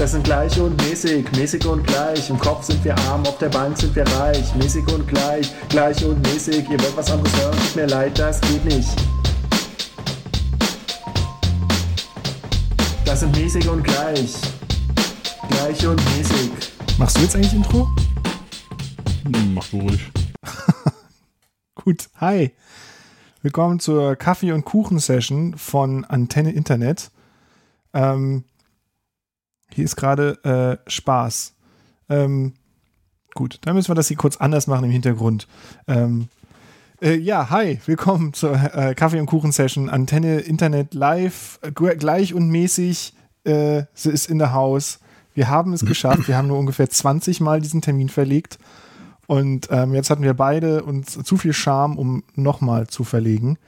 Das sind gleich und mäßig, mäßig und gleich. Im Kopf sind wir arm, auf der Bank sind wir reich. Mäßig und gleich, gleich und mäßig. Ihr wollt was anderes hören, tut mir leid, das geht nicht. Das sind mäßig und gleich. Gleich und mäßig. Machst du jetzt eigentlich Intro? Hm, Mach du ruhig. Gut, hi. Willkommen zur Kaffee- und Kuchen-Session von Antenne Internet. Ähm, hier ist gerade äh, Spaß. Ähm, gut, dann müssen wir das hier kurz anders machen im Hintergrund. Ähm, äh, ja, hi, willkommen zur äh, Kaffee- und Kuchen-Session. Antenne Internet live, gleich und mäßig. Äh, sie ist in der Haus. Wir haben es geschafft. Wir haben nur ungefähr 20 Mal diesen Termin verlegt. Und ähm, jetzt hatten wir beide uns zu viel Charme, um nochmal zu verlegen.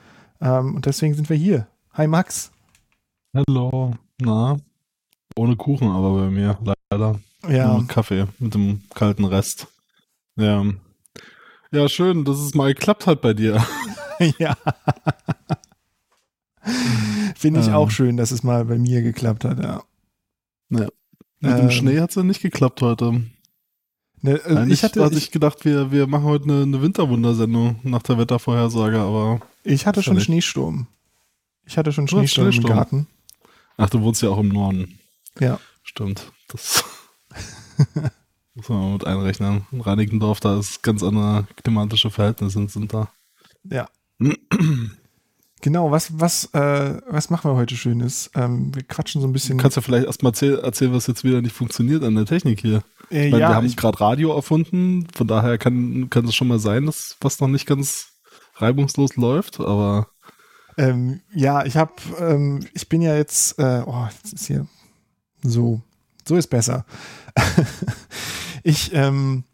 Ähm, und deswegen sind wir hier. Hi Max. Hallo. Na, ohne Kuchen aber bei mir, leider. Ja, Nur Kaffee mit dem kalten Rest. Ja. Ja, schön, dass es mal geklappt hat bei dir. ja. Finde ich Ähm. auch schön, dass es mal bei mir geklappt hat, ja. Mit Ähm. dem Schnee hat es ja nicht geklappt heute. Ne, äh, Eigentlich ich hatte, hatte ich, gedacht, wir, wir machen heute eine, eine Winterwundersendung nach der Wettervorhersage, aber. ich hatte schon. Schneesturm. Ich hatte schon hast Schneesturm im Schneesturm. Garten. Ach, du wohnst ja auch im Norden. Ja. Stimmt. Das muss man mal mit einrechnen. In Reinickendorf, da ist ganz andere klimatische Verhältnisse sind da. Ja. Genau, was, was, äh, was machen wir heute Schönes? Ähm, wir quatschen so ein bisschen. Du kannst ja vielleicht erstmal erzählen, erzählen, was jetzt wieder nicht funktioniert an der Technik hier. äh, Weil wir ja, haben ich, gerade Radio erfunden, von daher kann, kann es schon mal sein, dass was noch nicht ganz reibungslos läuft, aber ähm, ja, ich habe, ähm, ich bin ja jetzt, äh, oh, jetzt ist hier so, so ist besser. ich, ähm,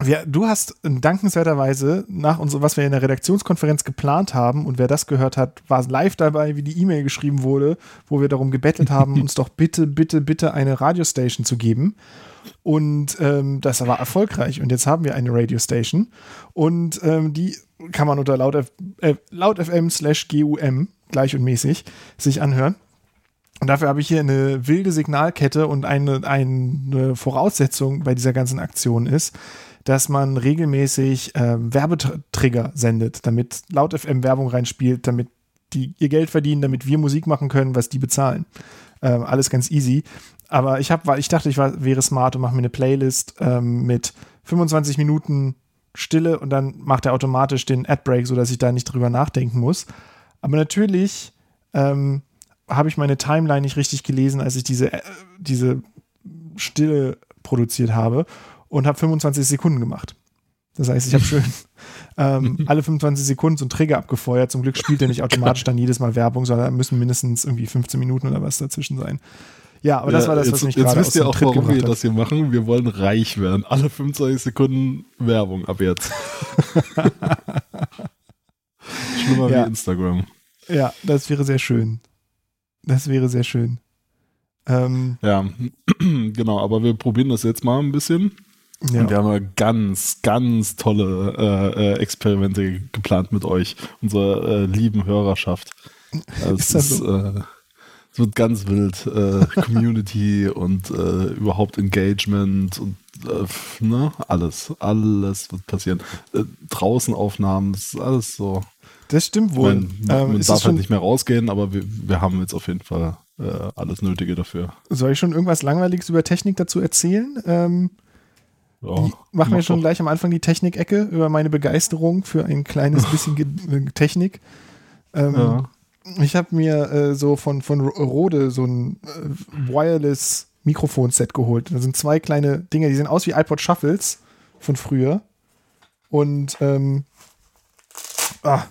wir, du hast dankenswerterweise nach uns, was wir in der Redaktionskonferenz geplant haben, und wer das gehört hat, war live dabei, wie die E-Mail geschrieben wurde, wo wir darum gebettelt haben, uns doch bitte, bitte, bitte eine Radiostation zu geben. Und ähm, das war erfolgreich. Und jetzt haben wir eine Radiostation. Und ähm, die kann man unter laut, F äh, laut slash GUM gleich und mäßig sich anhören. Und dafür habe ich hier eine wilde Signalkette und eine, eine Voraussetzung bei dieser ganzen Aktion ist, dass man regelmäßig ähm, Werbetrigger sendet, damit laut FM Werbung reinspielt, damit die ihr Geld verdienen, damit wir Musik machen können, was die bezahlen. Ähm, alles ganz easy. Aber ich weil ich dachte, ich war, wäre smart und mache mir eine Playlist ähm, mit 25 Minuten Stille und dann macht er automatisch den Adbreak, sodass ich da nicht drüber nachdenken muss. Aber natürlich ähm, habe ich meine Timeline nicht richtig gelesen, als ich diese, äh, diese Stille produziert habe und habe 25 Sekunden gemacht. Das heißt, ich habe schön ähm, alle 25 Sekunden so einen Trigger abgefeuert. Zum Glück spielt er nicht automatisch dann jedes Mal Werbung, sondern müssen mindestens irgendwie 15 Minuten oder was dazwischen sein. Ja, aber das war das, jetzt, was mich jetzt gerade aus wisst ihr auch, Tritt warum wir das hier machen. Wir wollen reich werden. Alle 25 Sekunden Werbung ab jetzt. Schlimmer Ja. wie Instagram. Ja, das wäre sehr schön. Das wäre sehr schön. Ähm, Ja, genau, aber wir probieren das jetzt mal ein bisschen. ja. Und wir haben ja ganz, ganz tolle äh, äh, Experimente geplant mit euch, unserer äh, lieben Hörerschaft. Also Ist es, das ist, äh, es wird ganz wild. Äh, Community und äh, überhaupt Engagement und ne, alles. Alles wird passieren. Draußen Aufnahmen, das ist alles so. Das stimmt wohl. Man, ähm, man ist darf halt nicht mehr rausgehen, aber wir, wir haben jetzt auf jeden Fall äh, alles Nötige dafür. soll ich schon irgendwas Langweiliges über Technik dazu erzählen? Ähm, Ja, machen wir schon doch. gleich am Anfang die Technik-Ecke über meine Begeisterung für ein kleines bisschen Ge Technik. Ähm, Ja. Ich habe mir äh, so von, von Rode so ein äh, Wireless Mikrofon-Set geholt. Da sind zwei kleine Dinge, die sehen aus wie iPod Shuffles von früher. Und ähm, ah,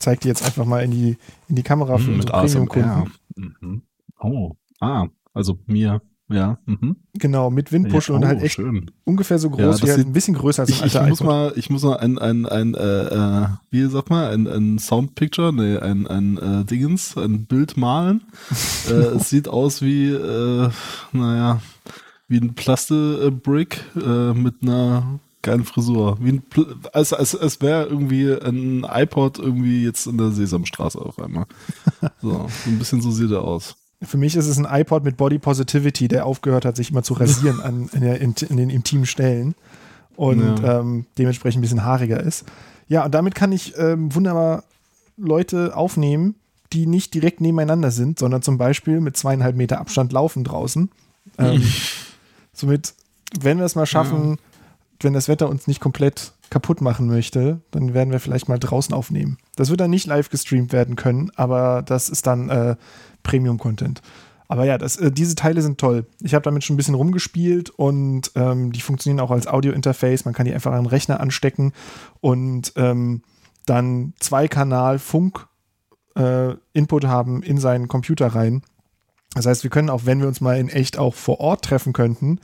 zeige die jetzt einfach mal in die, in die Kamera für mit unsere. Premium-Kunden. Mhm. Oh, ah, also mir, ja. Mhm. Genau, mit Windpuschel ja, und oh, halt echt schön. ungefähr so Ja, groß das wie halt ein bisschen größer als ein Ich, ich alter muss iPod. mal, ich muss mal ein, ein, ein, äh, äh, wie sagt man, ein, ein Soundpicture, nee, ein, ein äh, Dingens, ein Bild malen. äh, es sieht aus wie, äh, naja, wie ein Plaste-Brick äh, mit einer geilen Frisur. Wie ein Pl als, als, als wäre irgendwie ein iPod irgendwie jetzt in der Sesamstraße auf einmal. So, so ein bisschen so sieht er aus. für mich ist es ein iPod mit Body Positivity, der aufgehört hat, sich immer zu rasieren an, in, der, in, in den intimen Stellen und Ja. ähm, dementsprechend ein bisschen haariger ist. Ja, und damit kann ich ähm, wunderbar Leute aufnehmen, die nicht direkt nebeneinander sind, sondern zum Beispiel mit zweieinhalb Meter Abstand laufen draußen. Ähm, somit, wenn wir es mal schaffen, wenn das Wetter uns nicht komplett kaputt machen möchte, dann werden wir vielleicht mal draußen aufnehmen. Das wird dann nicht live gestreamt werden können, aber das ist dann äh, Premium-Content. Aber ja, das, äh, diese Teile sind toll. Ich habe damit schon ein bisschen rumgespielt und ähm, die funktionieren auch als Audio-Interface. Man kann die einfach an den Rechner anstecken und ähm, dann Zwei-Kanal Funk äh, Input haben in seinen Computer rein. Das heißt, wir können auch, wenn wir uns mal in echt auch vor Ort treffen könnten,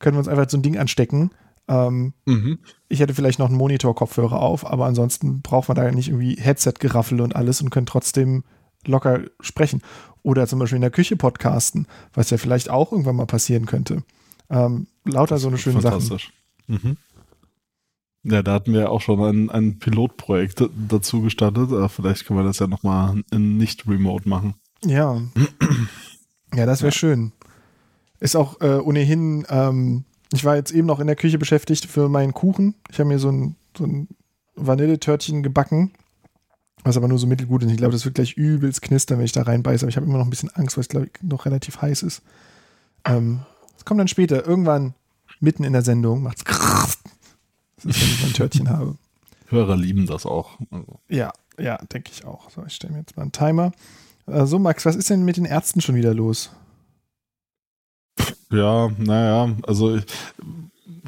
können wir uns einfach so ein Ding anstecken. Ähm, Mhm. ich hätte vielleicht noch einen Monitor-Kopfhörer auf, aber ansonsten braucht man da nicht irgendwie Headset-Geraffel und alles und können trotzdem locker sprechen. Oder zum Beispiel in der Küche podcasten, was ja vielleicht auch irgendwann mal passieren könnte. Ähm, lauter so eine schöne Sache. Fantastisch. Mhm. Ja, da hatten wir auch schon ein, ein Pilotprojekt dazu gestartet. aber Vielleicht können wir das ja nochmal in nicht-remote machen. Ja. Ja, das wäre Ja. schön. Ist auch äh, ohnehin, ähm, ich war jetzt eben noch in der Küche beschäftigt für meinen Kuchen. Ich habe mir so ein, so ein Vanilletörtchen gebacken, was aber nur so mittelgut ist. Ich glaube, das wird gleich übelst knistern, wenn ich da reinbeiße. Aber ich habe immer noch ein bisschen Angst, weil es, glaube ich, noch relativ heiß ist. Ähm, das kommt dann später. Irgendwann mitten in der Sendung macht's Das ist, wenn ich mein Törtchen habe. Hörer lieben das auch. Also, Ja, ja, denke ich auch. So, ich stelle mir jetzt mal einen Timer. So, Max, was ist denn mit den Ärzten schon wieder los? Ja, naja, also ich,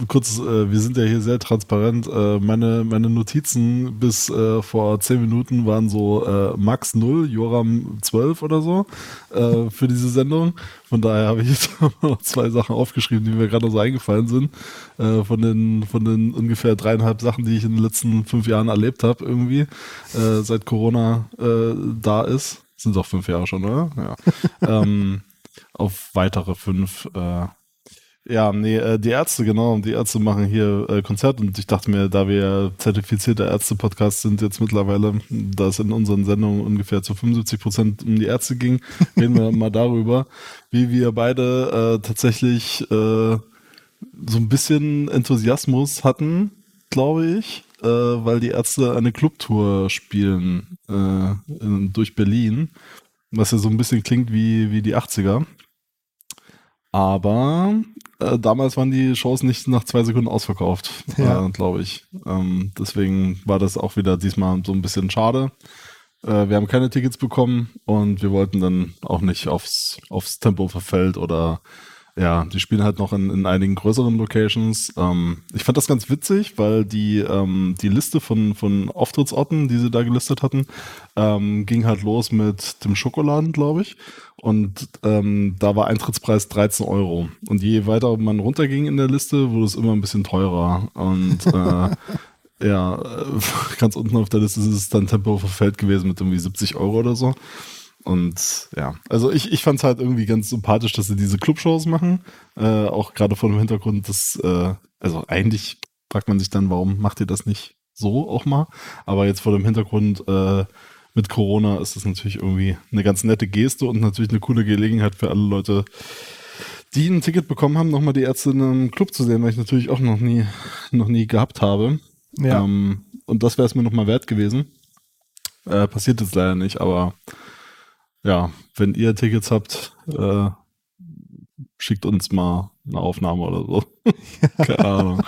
kurz, äh, wir sind ja hier sehr transparent. Äh, meine, meine Notizen bis äh, vor zehn Minuten waren so äh, Max 0, Joram 12 oder so äh, für diese Sendung. Von daher habe ich jetzt noch zwei Sachen aufgeschrieben, die mir gerade so eingefallen sind. Äh, von, den, von den ungefähr dreieinhalb Sachen, die ich in den letzten fünf Jahren erlebt habe, irgendwie, seit Corona da ist. Sind doch fünf Jahre schon, oder? Ja. ähm, auf weitere fünf. Äh, ja, nee, äh, die Ärzte, genau, die Ärzte machen hier äh, Konzerte und ich dachte mir, da wir zertifizierter Ärzte-Podcast sind jetzt mittlerweile, da es in unseren Sendungen ungefähr zu 75 Prozent um die Ärzte ging, reden wir mal darüber, wie wir beide äh, tatsächlich äh, so ein bisschen Enthusiasmus hatten, glaube ich, äh, weil die Ärzte eine Clubtour spielen äh, in, durch Berlin, was ja so ein bisschen klingt wie, wie die 80er. Aber äh, damals waren die Shows nicht nach zwei Sekunden ausverkauft, Ja. äh, glaube ich. Ähm, deswegen war das auch wieder diesmal so ein bisschen schade. Äh, wir haben keine Tickets bekommen und wir wollten dann auch nicht aufs, aufs Tempelhofer Feld oder ja, die spielen halt noch in, in einigen größeren Locations. Ähm, ich fand das ganz witzig, weil die, ähm, die Liste von, von Auftrittsorten, die sie da gelistet hatten, ähm, ging halt los mit dem Schokoladen, glaube ich. Und ähm, da war Eintrittspreis 13 Euro. Und je weiter man runterging in der Liste, wurde es immer ein bisschen teurer. Und äh, ja, äh, ganz unten auf der Liste ist es dann Tempelhofer Feld gewesen mit irgendwie 70 Euro oder so. Und ja, also ich, ich fand es halt irgendwie ganz sympathisch, dass sie diese Clubshows machen. Äh, auch gerade vor dem Hintergrund, dass, äh, also eigentlich fragt man sich dann, warum macht ihr das nicht so auch mal? Aber jetzt vor dem Hintergrund äh, mit Corona ist das natürlich irgendwie eine ganz nette Geste und natürlich eine coole Gelegenheit für alle Leute, die ein Ticket bekommen haben, nochmal die Ärzte in einem Club zu sehen, weil ich natürlich auch noch nie, noch nie gehabt habe. Ja. Ähm, und das wäre es mir nochmal wert gewesen. Äh, passiert jetzt leider nicht, aber ja, wenn ihr Tickets habt, äh, schickt uns mal eine Aufnahme oder so. Keine Ahnung.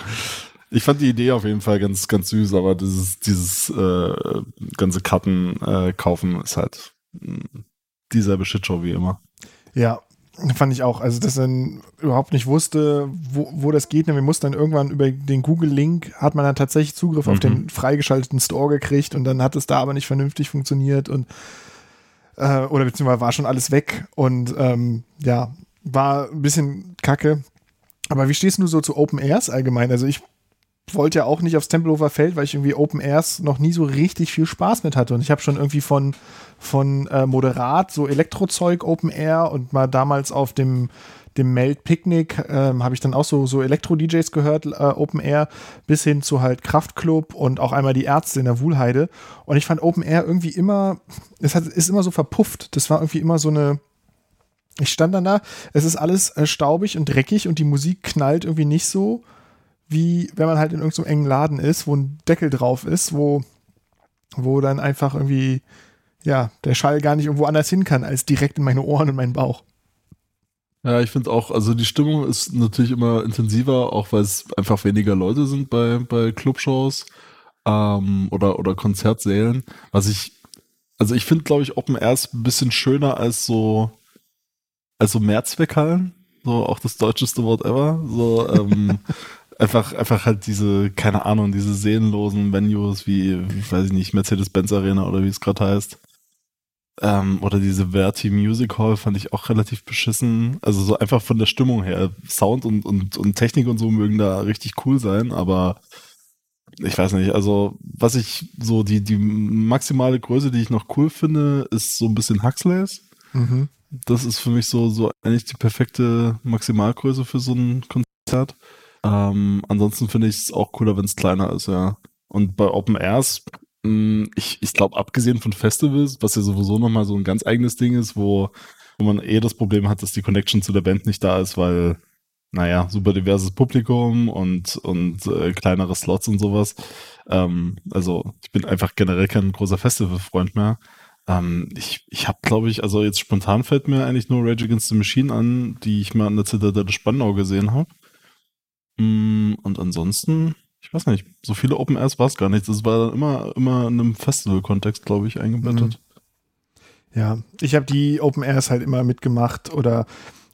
Ich fand die Idee auf jeden Fall ganz, ganz süß, aber dieses, dieses äh, ganze Karten äh, kaufen ist halt mh, dieselbe Shitshow wie immer. Ja, fand ich auch. Also, dass er überhaupt nicht wusste, wo, wo das geht. Wir mussten dann irgendwann über den Google-Link, hat man dann tatsächlich Zugriff auf Mhm. den freigeschalteten Store gekriegt und dann hat es da aber nicht vernünftig funktioniert und äh, oder beziehungsweise war schon alles weg und ähm, ja, war ein bisschen kacke. Aber wie stehst du so zu Open Airs allgemein? Also ich wollte ja auch nicht aufs Tempelhofer Feld, weil ich irgendwie Open Airs noch nie so richtig viel Spaß mit hatte. Und ich habe schon irgendwie von, von äh, Moderat so Elektrozeug Open Air und mal damals auf dem, dem Meld Picnic ähm, habe ich dann auch so, so Elektro-DJs gehört, äh, Open Air, bis hin zu halt Kraftclub und auch einmal die Ärzte in der Wuhlheide. Und ich fand Open Air irgendwie immer, es hat, ist immer so verpufft. Das war irgendwie immer so eine, ich stand dann da, es ist alles äh, staubig und dreckig und die Musik knallt irgendwie nicht so, wie wenn man halt in irgendeinem engen Laden ist, wo ein Deckel drauf ist, wo, wo dann einfach irgendwie, ja, der Schall gar nicht irgendwo anders hin kann, als direkt in meine Ohren und meinen Bauch. Ja, ich finde auch, also die Stimmung ist natürlich immer intensiver, auch weil es einfach weniger Leute sind bei, bei Clubshows ähm, oder, oder Konzertsälen. Was ich, also ich finde, glaube ich, Open Airs ein bisschen schöner als so, als so Mehrzweckhallen. So auch das deutscheste Wort ever. So, ähm, einfach, einfach halt diese, keine Ahnung, diese seelenlosen Venues wie, weiß ich nicht, Mercedes-Benz Arena oder wie es gerade heißt. Ähm, oder diese Verti Music Hall fand ich auch relativ beschissen. Also so einfach von der Stimmung her. Sound und, und, und Technik und so mögen da richtig cool sein, aber ich weiß nicht, also was ich so, die, die maximale Größe, die ich noch cool finde, ist so ein bisschen Huxleys. Mhm. Das ist für mich so, so eigentlich die perfekte Maximalgröße für so ein Konzert. Ähm, ansonsten finde ich es auch cooler, wenn es kleiner ist, ja. Und bei Open Airs ich, ich glaube, abgesehen von Festivals, was ja sowieso nochmal so ein ganz eigenes Ding ist, wo, wo man eh das Problem hat, dass die Connection zu der Band nicht da ist, weil, naja, super diverses Publikum und, und äh, kleinere Slots und sowas. Ähm, also ich bin einfach generell kein großer Festival-Freund mehr. Ähm, ich ich habe, glaube ich, also jetzt spontan fällt mir eigentlich nur Rage Against the Machine an, die ich mal an der Zitadelle Spandau gesehen habe. Mm, und ansonsten ich weiß nicht, so viele Open Airs war es gar nicht. Das war immer, immer in einem Festival-Kontext, glaube ich, eingebettet. Mhm. Ja, ich habe die Open Airs halt immer mitgemacht oder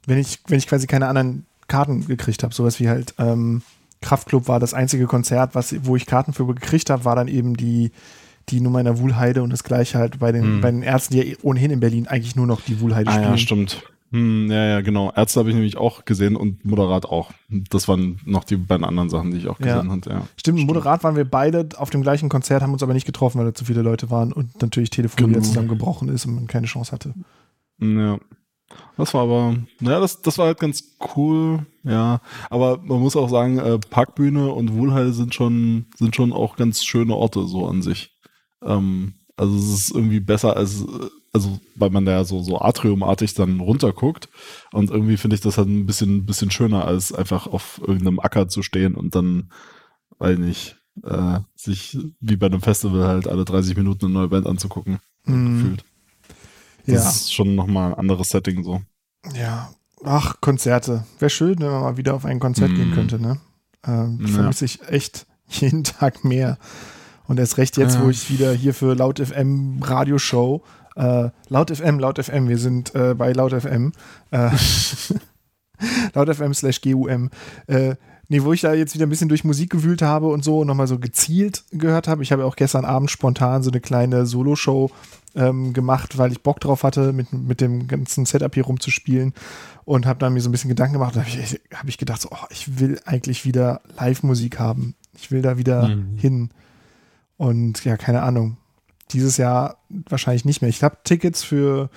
wenn ich, wenn ich quasi keine anderen Karten gekriegt habe, sowas wie halt ähm, Kraftclub war das einzige Konzert, was, wo ich Karten für gekriegt habe, war dann eben die, die Nummer in der Wuhlheide und das gleiche halt bei den, mhm. bei den Ärzten, die ja ohnehin in Berlin eigentlich nur noch die Wuhlheide ah, spielen. Ja, stimmt. Hm, ja, ja, genau. Ärzte habe ich nämlich auch gesehen und Moderat auch. Das waren noch die beiden anderen Sachen, die ich auch gesehen ja. habe. Ja. Stimmt, Stimmt, Moderat waren wir beide auf dem gleichen Konzert, haben uns aber nicht getroffen, weil da zu viele Leute waren und natürlich Telefon genau. zusammengebrochen ist und man keine Chance hatte. Ja. Das war aber, ja, das, das war halt ganz cool, ja. Aber man muss auch sagen, äh, Parkbühne und Wohlheil sind schon, sind schon auch ganz schöne Orte so an sich. Ähm, also es ist irgendwie besser als also weil man da so, so atriumartig dann runterguckt. Und irgendwie finde ich das halt ein bisschen, bisschen schöner, als einfach auf irgendeinem Acker zu stehen und dann, weil nicht, äh, sich wie bei einem Festival halt alle 30 Minuten eine neue Band anzugucken. Mm. Gefühlt. Das ja. ist schon nochmal ein anderes Setting so. Ja. Ach, Konzerte. Wäre schön, wenn man mal wieder auf ein Konzert mm. gehen könnte, ne? Ähm, vermisse ich echt jeden Tag mehr. Und erst recht jetzt, ja. wo ich wieder hier für Laut FM Radioshow äh, laut FM, laut FM, wir sind äh, bei laut FM. Äh, laut FM slash GUM. Äh, nee, wo ich da jetzt wieder ein bisschen durch Musik gewühlt habe und so und nochmal so gezielt gehört habe. Ich habe auch gestern Abend spontan so eine kleine Solo-Show ähm, gemacht, weil ich Bock drauf hatte, mit, mit dem ganzen Setup hier rumzuspielen und habe dann mir so ein bisschen Gedanken gemacht. Da habe ich, hab ich gedacht, so, oh, ich will eigentlich wieder Live-Musik haben. Ich will da wieder mhm. hin. Und ja, keine Ahnung dieses Jahr wahrscheinlich nicht mehr. Ich habe Tickets für,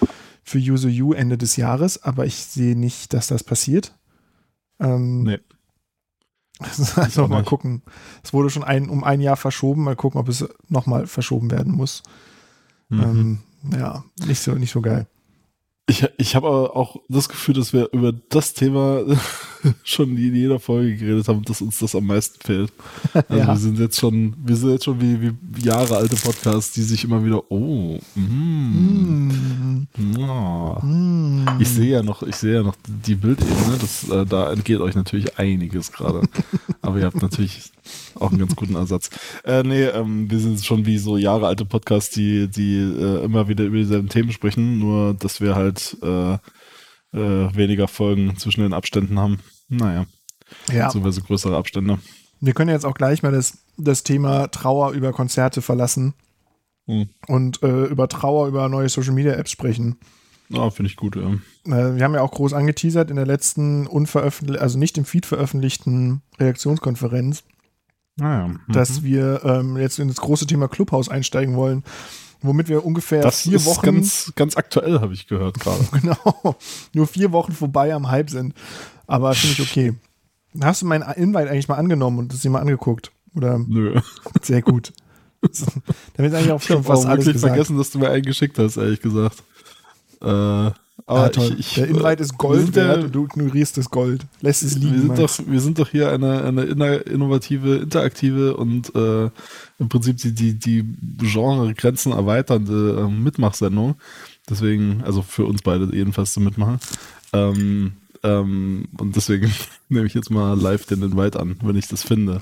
für Yuzu U Ende des Jahres, aber ich sehe nicht, dass das passiert. Ähm, nee. Also mal gucken. Es wurde schon ein, um ein Jahr verschoben. Mal gucken, ob es nochmal verschoben werden muss. Mhm. Ähm, ja, nicht so, nicht so geil. Ich, ich habe aber auch das Gefühl, dass wir über das Thema schon in jeder Folge geredet haben, dass uns das am meisten fehlt. Also ja. wir sind jetzt schon, wir sind jetzt schon wie, wie Jahre alte Podcasts, die sich immer wieder, oh, mm, mm. Oh. Mm. ich sehe ja noch, ich sehe ja noch die Bildebene, das, äh, da entgeht euch natürlich einiges gerade. aber ihr habt natürlich auch einen ganz guten Ersatz. Äh, nee, ähm, wir sind schon wie so Jahre alte Podcasts, die, die äh, immer wieder über dieselben Themen sprechen, nur dass wir halt äh, äh, weniger Folgen zwischen den Abständen haben. Naja. Ja. Beziehungsweise größere Abstände. Wir können jetzt auch gleich mal das, das Thema Trauer über Konzerte verlassen hm. und äh, über Trauer über neue Social Media Apps sprechen. Ah, finde ich gut, ja. Äh, wir haben ja auch groß angeteasert in der letzten unveröffentlichten, also nicht im Feed veröffentlichten Redaktionskonferenz, ah, mhm. dass wir ähm, jetzt in das große Thema Clubhouse einsteigen wollen, womit wir ungefähr das vier ist Wochen. Ganz, ganz aktuell, habe ich gehört gerade. genau. Nur vier Wochen vorbei am Hype sind. Aber finde ich okay. Hast du meinen Invite eigentlich mal angenommen und das dir mal angeguckt? Oder? Nö. Sehr gut. Damit eigentlich auch schon fast alles gesagt. vergessen, dass du mir einen geschickt hast, ehrlich gesagt. Äh, Aber toll. ich, ich, der Invite ist wir Gold sind ja- wert und du ignorierst das Gold. Lässt es Wir liegen. sind, Max. doch, wir sind doch hier eine, eine innovative, interaktive und äh, im Prinzip die, die, die Genre-Grenzen erweiternde äh, Mitmachsendung. Deswegen, also für uns beide jedenfalls zu mitmachen. Ähm, ähm, und deswegen nehme ich jetzt mal live den Invite an, wenn ich das finde.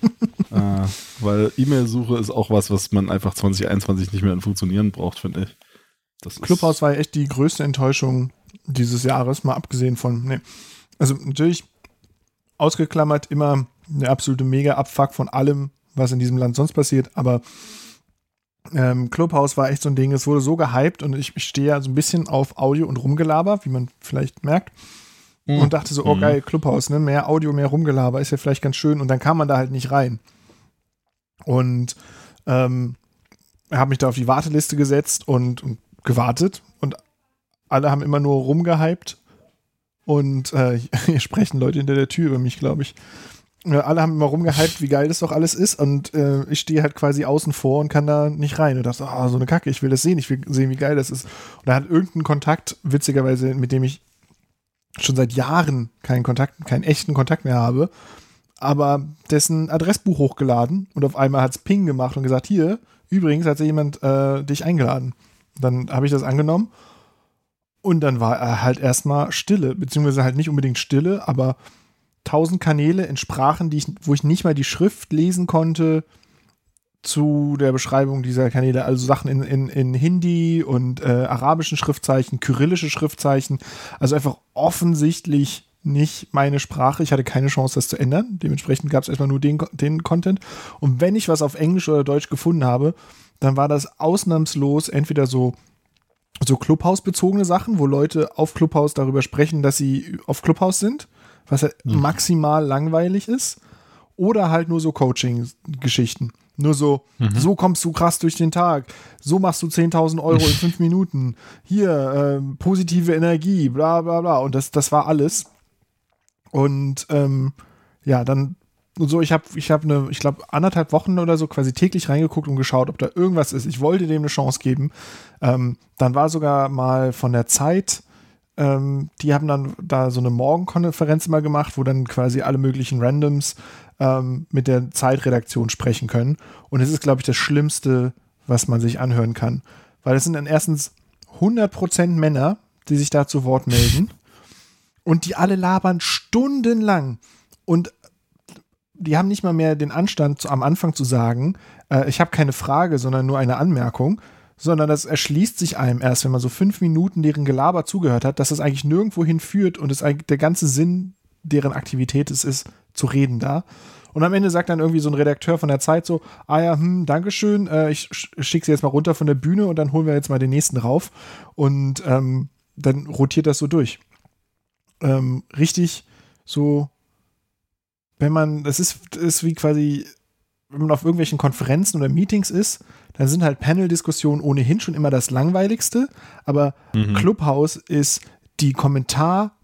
äh, weil E-Mail-Suche ist auch was, was man einfach 2021 nicht mehr in Funktionieren braucht, finde ich. Das Clubhouse war ja echt die größte Enttäuschung dieses Jahres, mal abgesehen von, nee. Also natürlich ausgeklammert immer der absolute Mega-Abfuck von allem, was in diesem Land sonst passiert, aber ähm, Clubhouse war echt so ein Ding, es wurde so gehypt und ich, ich stehe ja so ein bisschen auf Audio und Rumgelaber, wie man vielleicht merkt. Und dachte so, oh Mhm. geil, Clubhouse, ne? Mehr Audio, mehr Rumgelaber, ist ja vielleicht ganz schön. Und dann kam man da halt nicht rein. Und ähm, habe mich da auf die Warteliste gesetzt und, und gewartet. Und alle haben immer nur rumgehypt. Und äh, hier sprechen Leute hinter der Tür über mich, glaube ich. Äh, alle haben immer rumgehypt, wie geil das doch alles ist. Und äh, ich stehe halt quasi außen vor und kann da nicht rein. Und dachte, ah, so eine Kacke, ich will das sehen, ich will sehen, wie geil das ist. Und da hat irgendein Kontakt, witzigerweise, mit dem ich schon seit Jahren keinen Kontakt, keinen echten Kontakt mehr habe, aber dessen Adressbuch hochgeladen und auf einmal hat es Ping gemacht und gesagt, hier, übrigens hat sich jemand äh, dich eingeladen. Dann habe ich das angenommen und dann war er halt erstmal Stille, beziehungsweise halt nicht unbedingt Stille, aber tausend Kanäle in Sprachen, die ich, wo ich nicht mal die Schrift lesen konnte zu der Beschreibung dieser Kanäle, also Sachen in, in, in Hindi und äh, arabischen Schriftzeichen, kyrillische Schriftzeichen, also einfach offensichtlich nicht meine Sprache. Ich hatte keine Chance, das zu ändern. Dementsprechend gab es erstmal nur den, den Content. Und wenn ich was auf Englisch oder Deutsch gefunden habe, dann war das ausnahmslos entweder so so Clubhouse-bezogene Sachen, wo Leute auf Clubhouse darüber sprechen, dass sie auf Clubhouse sind, was halt maximal langweilig ist. Oder halt nur so Coaching-Geschichten. Nur so, so kommst du krass durch den Tag. So machst du 10.000 Euro in fünf Minuten. Hier, ähm, positive Energie, bla bla bla. Und das, das war alles. Und ähm, ja, dann und so, ich habe ich hab eine, ich glaube, anderthalb Wochen oder so quasi täglich reingeguckt und geschaut, ob da irgendwas ist. Ich wollte dem eine Chance geben. Ähm, dann war sogar mal von der Zeit, ähm, die haben dann da so eine Morgenkonferenz mal gemacht, wo dann quasi alle möglichen Randoms ähm, mit der Zeitredaktion sprechen können. Und es ist, glaube ich, das Schlimmste, was man sich anhören kann. Weil es sind dann erstens 100% Männer, die sich da zu Wort melden. Und die alle labern stundenlang. Und die haben nicht mal mehr den Anstand, zu, am Anfang zu sagen, äh, ich habe keine Frage, sondern nur eine Anmerkung, sondern das erschließt sich einem erst, wenn man so fünf Minuten deren Gelaber zugehört hat, dass das eigentlich nirgendwo hinführt und es eigentlich der ganze Sinn deren Aktivität ist, ist zu reden da. Und am Ende sagt dann irgendwie so ein Redakteur von der Zeit so, ah ja, hm, Dankeschön, äh, ich sch- schicke sie jetzt mal runter von der Bühne und dann holen wir jetzt mal den nächsten rauf. Und ähm, dann rotiert das so durch. Ähm, richtig so wenn man, das ist, ist wie quasi, wenn man auf irgendwelchen Konferenzen oder Meetings ist, dann sind halt Panel-Diskussionen ohnehin schon immer das langweiligste, aber Clubhouse ist die Kommentar,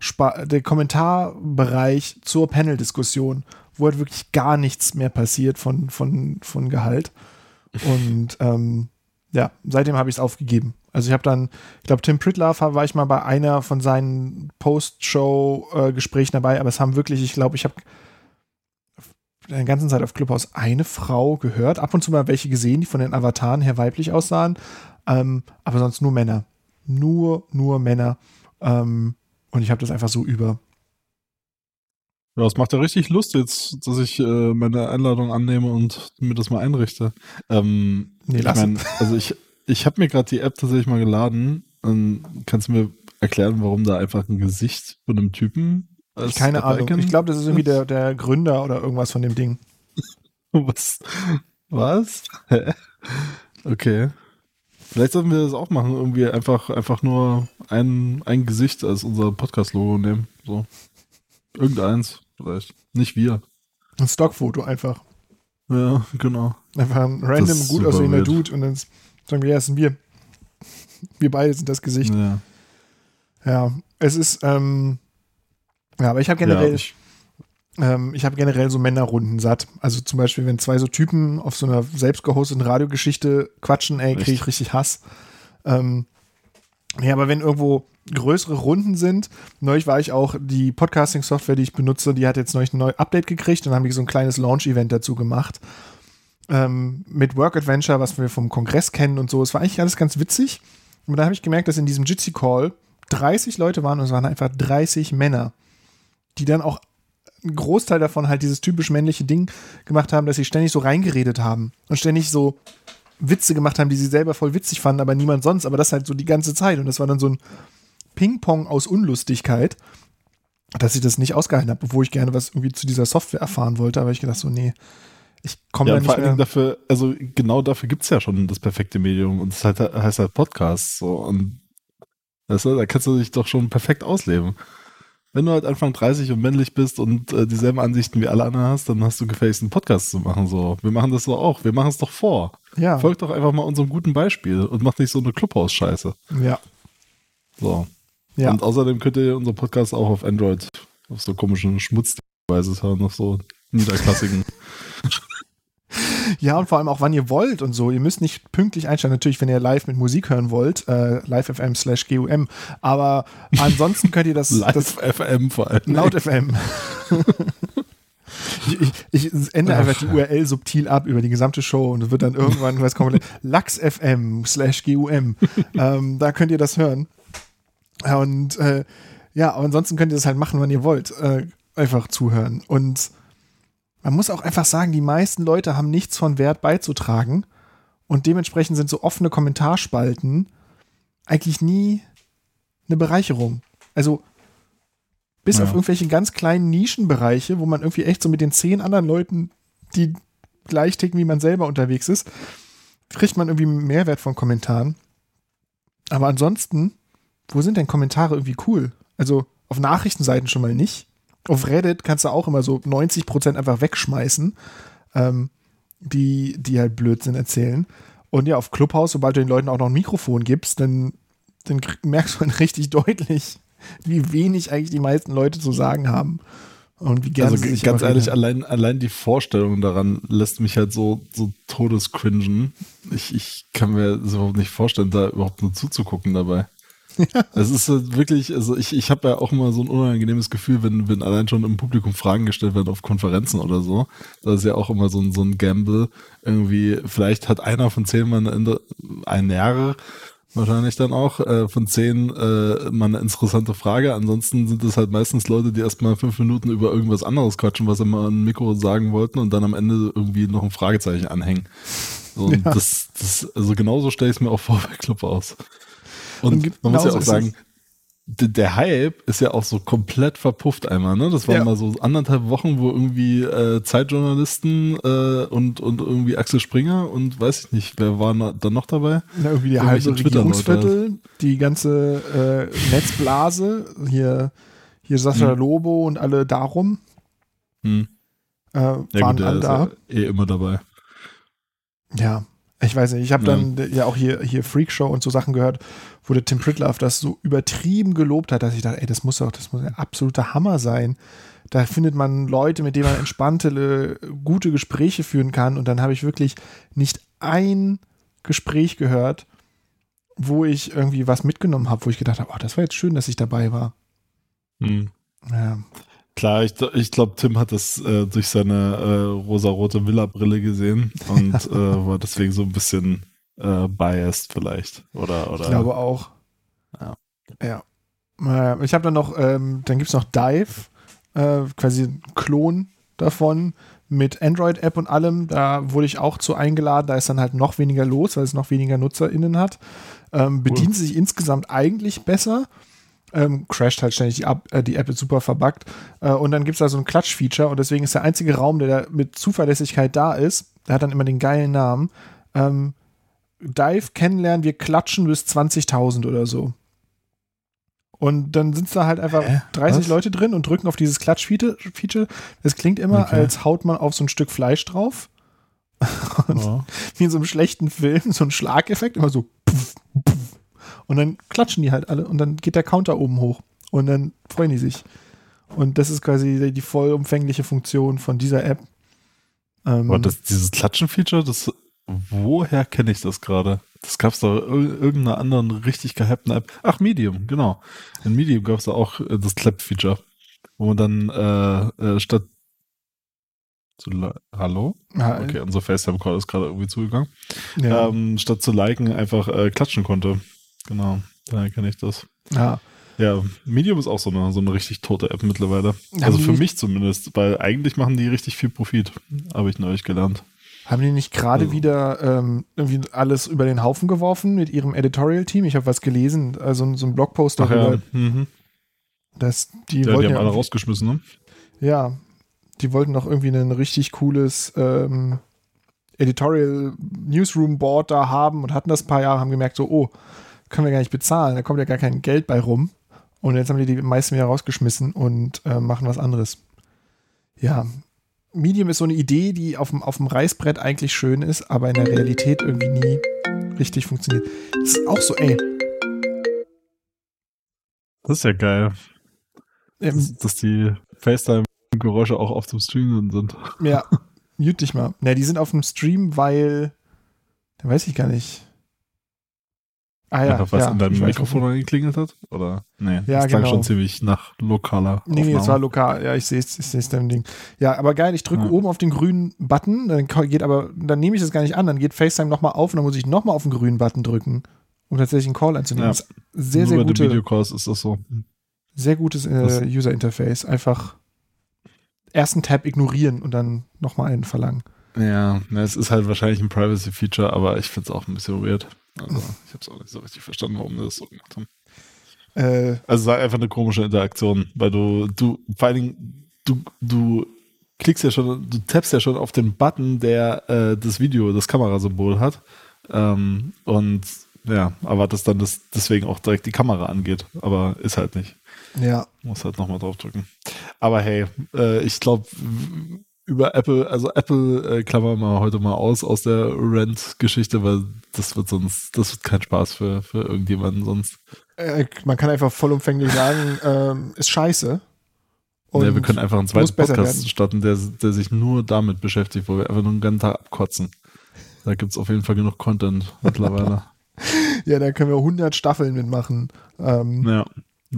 der Kommentarbereich zur Panel-Diskussion, wo halt wirklich gar nichts mehr passiert von, von, von Gehalt. Und ähm, ja, seitdem habe ich es aufgegeben. Also ich habe dann, ich glaube, Tim Pritlove war ich mal bei einer von seinen Post-Show-Gesprächen dabei, aber es haben wirklich, ich glaube, ich habe der ganzen Zeit auf Clubhouse eine Frau gehört, ab und zu mal welche gesehen, die von den Avataren her weiblich aussahen, ähm, aber sonst nur Männer. Nur, nur Männer. Ähm, und ich habe das einfach so über. Ja, es macht ja richtig Lust jetzt, dass ich äh, meine Einladung annehme und mir das mal einrichte. Ähm, Nee, ich mein, also ich, ich habe mir gerade die App tatsächlich mal geladen. Ähm, kannst du mir erklären, warum da einfach ein Gesicht von einem Typen als Keine Ahnung. Icon Ich glaube, das ist irgendwie der, der Gründer oder irgendwas von dem Ding. Was? Was? Hä? Okay. Vielleicht sollten wir das auch machen, irgendwie einfach, einfach nur ein, ein Gesicht als unser Podcast-Logo nehmen. So. Irgendeins, vielleicht. Nicht wir. Ein Stockfoto einfach. Ja, genau. Einfach ein random gut aussehender. Dude und dann sagen wir, ja, es sind wir. Wir beide sind das Gesicht. Ja. Ja, es ist, ähm, ja, aber ich habe generell, Ja, ich, ähm, ich habe generell so Männerrunden satt. Also zum Beispiel, wenn zwei so Typen auf so einer selbst gehosteten Radiogeschichte quatschen, ey, kriege ich richtig Hass. Ähm, Ja, aber wenn irgendwo größere Runden sind, neulich war ich auch, die Podcasting-Software, die ich benutze, die hat jetzt neulich ein neues Update gekriegt und dann habe ich so ein kleines Launch-Event dazu gemacht. Ähm, mit Work Adventure, was wir vom Kongress kennen und so. Es war eigentlich alles ganz witzig. Und da habe ich gemerkt, dass in diesem Jitsi Call 30 Leute waren und es waren einfach 30 Männer, die dann auch einen Großteil davon halt dieses typisch männliche Ding gemacht haben, dass sie ständig so reingeredet haben und ständig so Witze gemacht haben, die sie selber voll witzig fanden, aber niemand sonst, aber das halt so die ganze Zeit und das war dann so ein Ping-Pong aus Unlustigkeit, dass ich das nicht ausgehalten habe, obwohl ich gerne was irgendwie zu dieser Software erfahren wollte, aber ich gedacht so, nee, ich komme Ja, da nicht vor allen mehr. Dingen dafür, also genau dafür gibt's ja schon das perfekte Medium und das heißt, heißt halt Podcast. So, und du, da kannst du dich doch schon perfekt ausleben. Wenn du halt Anfang 30 und männlich bist und äh, dieselben Ansichten wie alle anderen hast, dann hast du gefälligst einen Podcast zu machen. So, wir machen das so auch. Wir machen es doch vor. Ja, Folgt doch einfach mal unserem guten Beispiel und macht nicht so eine Clubhouse-Scheiße. ja, So. ja. Und außerdem könnt ihr unseren Podcast auch auf Android auf so komischen Schmutzdevices hören, auf so niederklassigen. Ja, und vor allem auch, wann ihr wollt und so. Ihr müsst nicht pünktlich einsteigen. Natürlich, wenn ihr live mit Musik hören wollt, äh, live.fm slash GUM. Aber ansonsten könnt ihr das, das Live FM vor allem. laut FM. ich, ich, ich ändere einfach die URL subtil ab über die gesamte Show und es wird dann irgendwann, was kommt, LaxFM slash GUM. ähm, da könnt ihr das hören. Und äh, ja, aber ansonsten könnt ihr das halt machen, wann ihr wollt. Äh, einfach zuhören. Und man muss auch einfach sagen, die meisten Leute haben nichts von Wert beizutragen. Und dementsprechend sind so offene Kommentarspalten eigentlich nie eine Bereicherung. Also bis Ja. auf irgendwelche ganz kleinen Nischenbereiche, wo man irgendwie echt so mit den zehn anderen Leuten, die gleich ticken wie man selber unterwegs ist, kriegt man irgendwie Mehrwert von Kommentaren. Aber ansonsten, wo sind denn Kommentare irgendwie cool? Also auf Nachrichtenseiten schon mal nicht. Auf Reddit kannst du auch immer so 90% einfach wegschmeißen, ähm, die, die halt Blödsinn erzählen. Und ja, auf Clubhouse, sobald du den Leuten auch noch ein Mikrofon gibst, dann, dann merkst du dann richtig deutlich, wie wenig eigentlich die meisten Leute zu sagen haben. Und wie gerne Also sie sich ganz ehrlich, allein, allein die Vorstellung daran lässt mich halt so, so todescringen. Ich, ich kann mir das überhaupt nicht vorstellen, da überhaupt nur zuzugucken dabei. Es ist halt wirklich, also ich, ich habe ja auch immer so ein unangenehmes Gefühl, wenn, wenn allein schon im Publikum Fragen gestellt werden auf Konferenzen oder so. Das ist ja auch immer so ein, so ein Gamble. Irgendwie, vielleicht hat einer von zehn mal eine, ein Jahre wahrscheinlich dann auch, äh, von zehn äh, mal eine interessante Frage. Ansonsten sind es halt meistens Leute, die erstmal fünf Minuten über irgendwas anderes quatschen, was sie mal an Mikro sagen wollten und dann am Ende irgendwie noch ein Fragezeichen anhängen. So, und Ja. das, das, also genauso stelle ich es mir auch vor bei Club aus. Und, Und man muss ja auch sagen, der Hype ist ja auch so komplett verpufft einmal, ne? Das waren Ja. mal so anderthalb Wochen, wo irgendwie äh, Zeitjournalisten äh, und, und irgendwie Axel Springer und weiß ich nicht, wer war na- dann noch dabei? Ja, irgendwie die halbe. Regierungsviertel, die ganze äh, Netzblase, hier, hier Sascha Hm. Lobo und alle darum, Hm. äh, Ja, waren gut, alle da. eh immer dabei. Ja, ich weiß nicht. Ich habe Ja. dann äh, ja auch hier, hier Freakshow und so Sachen gehört, wo der Tim Pritloff das so übertrieben gelobt hat, dass ich dachte, ey, das muss doch, das muss ein absoluter Hammer sein. Da findet man Leute, mit denen man entspannte, gute Gespräche führen kann. Und dann habe ich wirklich nicht ein Gespräch gehört, wo ich irgendwie was mitgenommen habe, wo ich gedacht habe, oh, das war jetzt schön, dass ich dabei war. Hm. Ja, Klar, ich, ich glaube, Tim hat das äh, durch seine äh, rosarote Villa-Brille gesehen und äh, war deswegen so ein bisschen äh, biased vielleicht. Oder, oder ich glaube auch. Ja. Ja. Äh, Ich habe dann noch, ähm, dann gibt es noch Dive, äh, quasi ein Klon davon mit Android-App und allem. Da wurde ich auch zu eingeladen. Da ist dann halt noch weniger los, weil es noch weniger NutzerInnen hat. Ähm, bedient sich insgesamt eigentlich besser. Ähm, crasht halt ständig die, App, äh, die App ist super verbuggt. Äh, und dann gibt es da so ein Klatsch-Feature und deswegen ist der einzige Raum, der da mit Zuverlässigkeit da ist, der hat dann immer den geilen Namen. Ähm, Dive kennenlernen, wir klatschen bis 20.000 oder so. Und dann sind da halt einfach Hä? 30 Was? Leute drin und drücken auf dieses Klatsch-Feature. Das klingt immer, Okay. als haut man auf so ein Stück Fleisch drauf. Und Ja. wie in so einem schlechten Film, so ein Schlageffekt, immer so. Puff, puff. Und dann klatschen die halt alle und dann geht der Counter oben hoch. Und dann freuen die sich. Und das ist quasi die, vollumfängliche Funktion von dieser App. Ähm, Aber das, dieses Klatschen-Feature, das, woher kenne ich das gerade? Das gab es doch in irgendeiner anderen richtig gehypten App. Ach, Medium, genau. In Medium gab es da auch äh, das Clap-Feature, wo man dann äh, äh, statt zu Hallo? Ja, Okay, unser FaceTime-Call ist gerade irgendwie zugegangen. ja. Ähm, statt zu liken einfach äh, klatschen konnte. Genau, daher kenne ich das. ja. Ja, Medium ist auch so eine, so eine richtig tote App mittlerweile. Also die für mich zumindest, weil eigentlich machen die richtig viel Profit, habe ich neulich gelernt. Haben die nicht gerade Also- wieder ähm, irgendwie alles über den Haufen geworfen mit ihrem Editorial-Team? Ich habe was gelesen, also so ein Blogpost Ach darüber, ja, mhm. dass die ja die wollten haben ja, alle rausgeschmissen, ne? ja, die wollten doch irgendwie ein richtig cooles ähm, Editorial Newsroom Board da haben und hatten das ein paar Jahre, haben gemerkt, so, oh, können wir gar nicht bezahlen, da kommt ja gar kein Geld bei rum. Und jetzt haben die die meisten wieder rausgeschmissen und äh, machen was anderes. Ja, Medium ist so eine Idee, die auf dem, auf dem Reißbrett eigentlich schön ist, aber in der Realität irgendwie nie richtig funktioniert. Das ist auch so, ey. Das ist ja geil, Ähm, dass, dass die FaceTime-Geräusche auch auf dem Stream sind. Ja, mute dich mal. Na, die sind auf dem Stream, weil. Da weiß ich gar nicht. Ah ja. Was ja, in deinem Mikrofon angeklingelt hat? Oder? Nee, Ja, das klang genau. schon ziemlich nach lokaler Nee, nee, das Aufnahme. war lokal. Ja, ich sehe es, ich sehe es dein Ding. Ja, aber geil, ich drücke Ja. oben auf den grünen Button, dann geht aber, dann nehme ich das gar nicht an, dann geht FaceTime nochmal auf und dann muss ich nochmal auf den grünen Button drücken, um tatsächlich einen Call anzunehmen. Ja. Sehr, Nur sehr bei den gute, Videocalls ist das so. sehr gutes äh, User-Interface. Einfach ersten Tab ignorieren und dann nochmal einen verlangen. Ja, es ist halt wahrscheinlich ein Privacy-Feature, aber ich finde es auch ein bisschen weird. Also, ich habe es auch nicht so richtig verstanden, warum wir das so gemacht haben. Äh, Also, es war einfach eine komische Interaktion, weil du, du, vor allen Dingen, du, du klickst ja schon, du tappst ja schon auf den Button, der äh, das Video, das Kamerasymbol hat. Ähm, und ja, erwartest dann, dass deswegen auch direkt die Kamera angeht, aber ist halt nicht. ja, Muss halt nochmal draufdrücken. Aber hey, äh, ich glaube, über Apple, also Apple äh, klammern wir heute mal aus aus der Rent-Geschichte, weil das wird sonst, das wird kein Spaß für, für irgendjemanden sonst. äh, man kann einfach vollumfänglich sagen, ähm, ist scheiße. Und ja, wir können einfach einen zweiten Podcast werden. starten, der, der sich nur damit beschäftigt, wo wir einfach nur den ganzen Tag abkotzen. Da gibt es auf jeden Fall genug Content mittlerweile. Ja, da können wir 100 Staffeln mitmachen. Ähm, ja.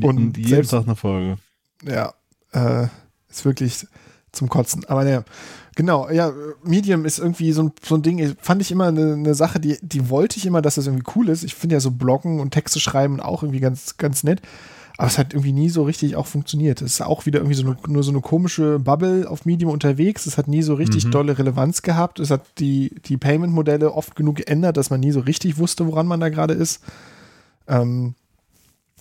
Und jeden selbst- Tag eine Folge. ja, äh, ist wirklich zum Kotzen. Aber naja, genau, ja, Medium ist irgendwie so ein, so ein Ding, ich- fand ich immer eine, eine Sache, die, die wollte ich immer, dass das irgendwie cool ist. Ich finde ja so Bloggen und Texte schreiben auch irgendwie ganz, ganz nett. Aber es hat irgendwie nie so richtig auch funktioniert. Es ist auch wieder irgendwie so eine, nur so eine komische Bubble auf Medium unterwegs. Es hat nie so richtig Mhm. dolle Relevanz gehabt. Es hat die, die Payment-Modelle oft genug geändert, dass man nie so richtig wusste, woran man da gerade ist. Ähm,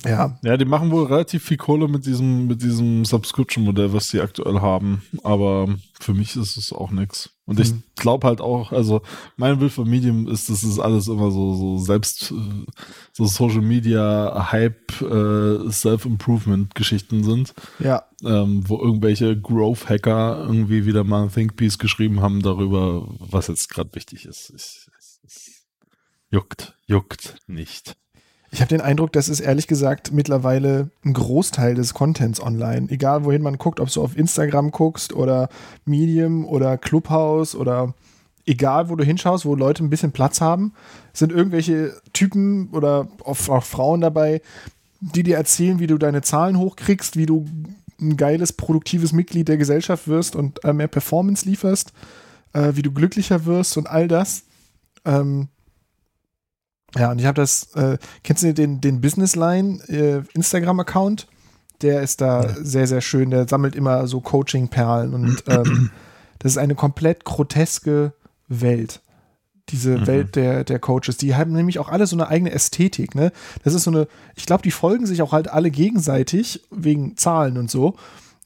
ja, Ja, die machen wohl relativ viel Kohle mit diesem, mit diesem Subscription-Modell, was die aktuell haben. Aber für mich ist es auch nichts. Und ich Mhm. glaube halt auch, also mein Bild von Medium ist, dass es alles immer so, so selbst, so Social Media, Hype, äh, Self-Improvement-Geschichten sind, ja, ähm, wo irgendwelche Growth-Hacker irgendwie wieder mal ein Thinkpiece geschrieben haben darüber, was jetzt gerade wichtig ist. Es, es, es juckt, juckt nicht. Ich habe den Eindruck, das ist ehrlich gesagt mittlerweile ein Großteil des Contents online. Egal wohin man guckt, ob du auf Instagram guckst oder Medium oder Clubhouse oder egal wo du hinschaust, wo Leute ein bisschen Platz haben, sind irgendwelche Typen oder auch, Frauen dabei, die dir erzählen, wie du deine Zahlen hochkriegst, wie du ein geiles, produktives Mitglied der Gesellschaft wirst und äh, mehr Performance lieferst, äh, wie du glücklicher wirst und all das. Ähm, ja, und ich habe das, äh, kennst du den, den Businessline äh, Instagram-Account? Der ist da sehr, sehr schön. Der sammelt immer so Coaching-Perlen und ähm, das ist eine komplett groteske Welt. Diese Mhm. Welt der, der Coaches. Die haben nämlich auch alle so eine eigene Ästhetik, ne? Das ist so eine, ich glaube, die folgen sich auch halt alle gegenseitig wegen Zahlen und so.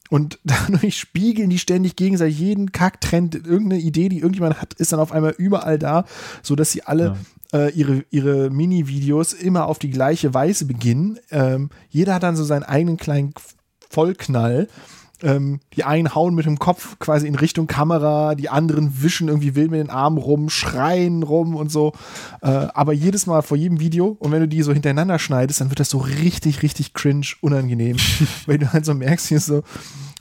Und dadurch spiegeln die ständig gegenseitig jeden Kacktrend, irgendeine Idee, die irgendjemand hat, ist dann auf einmal überall da, sodass sie alle äh, ihre, ihre Mini-Videos immer auf die gleiche Weise beginnen. Ähm, jeder hat dann so seinen eigenen kleinen Vollknall. Ähm, die einen hauen mit dem Kopf quasi in Richtung Kamera, die anderen wischen irgendwie wild mit den Armen rum, schreien rum und so. Äh, aber jedes Mal vor jedem Video und wenn du die so hintereinander schneidest, dann wird das so richtig, richtig cringe unangenehm, weil du halt so merkst, hier ist so,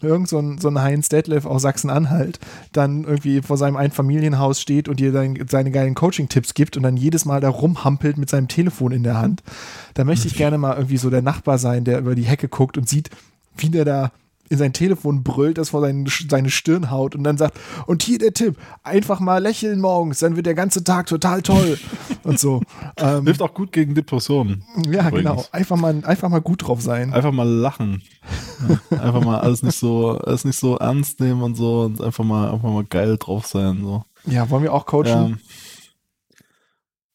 irgend so ein, so ein Heinz Detlef aus Sachsen-Anhalt dann irgendwie vor seinem Einfamilienhaus steht und dir dann seine geilen Coaching-Tipps gibt und dann jedes Mal da rumhampelt mit seinem Telefon in der Hand. Da möchte ich gerne mal irgendwie so der Nachbar sein, der über die Hecke guckt und sieht, wie der da in sein Telefon brüllt, das vor seine, seine Stirn haut und dann sagt, und hier der Tipp, einfach mal lächeln morgens, dann wird der ganze Tag total toll und so. Ähm, Hilft auch gut gegen Depressionen. Ja, übrigens. genau. Einfach mal, einfach mal gut drauf sein. Einfach mal lachen. einfach mal alles nicht so, alles nicht so ernst nehmen und so und einfach mal, einfach mal geil drauf sein. So. Ja, wollen wir auch coachen?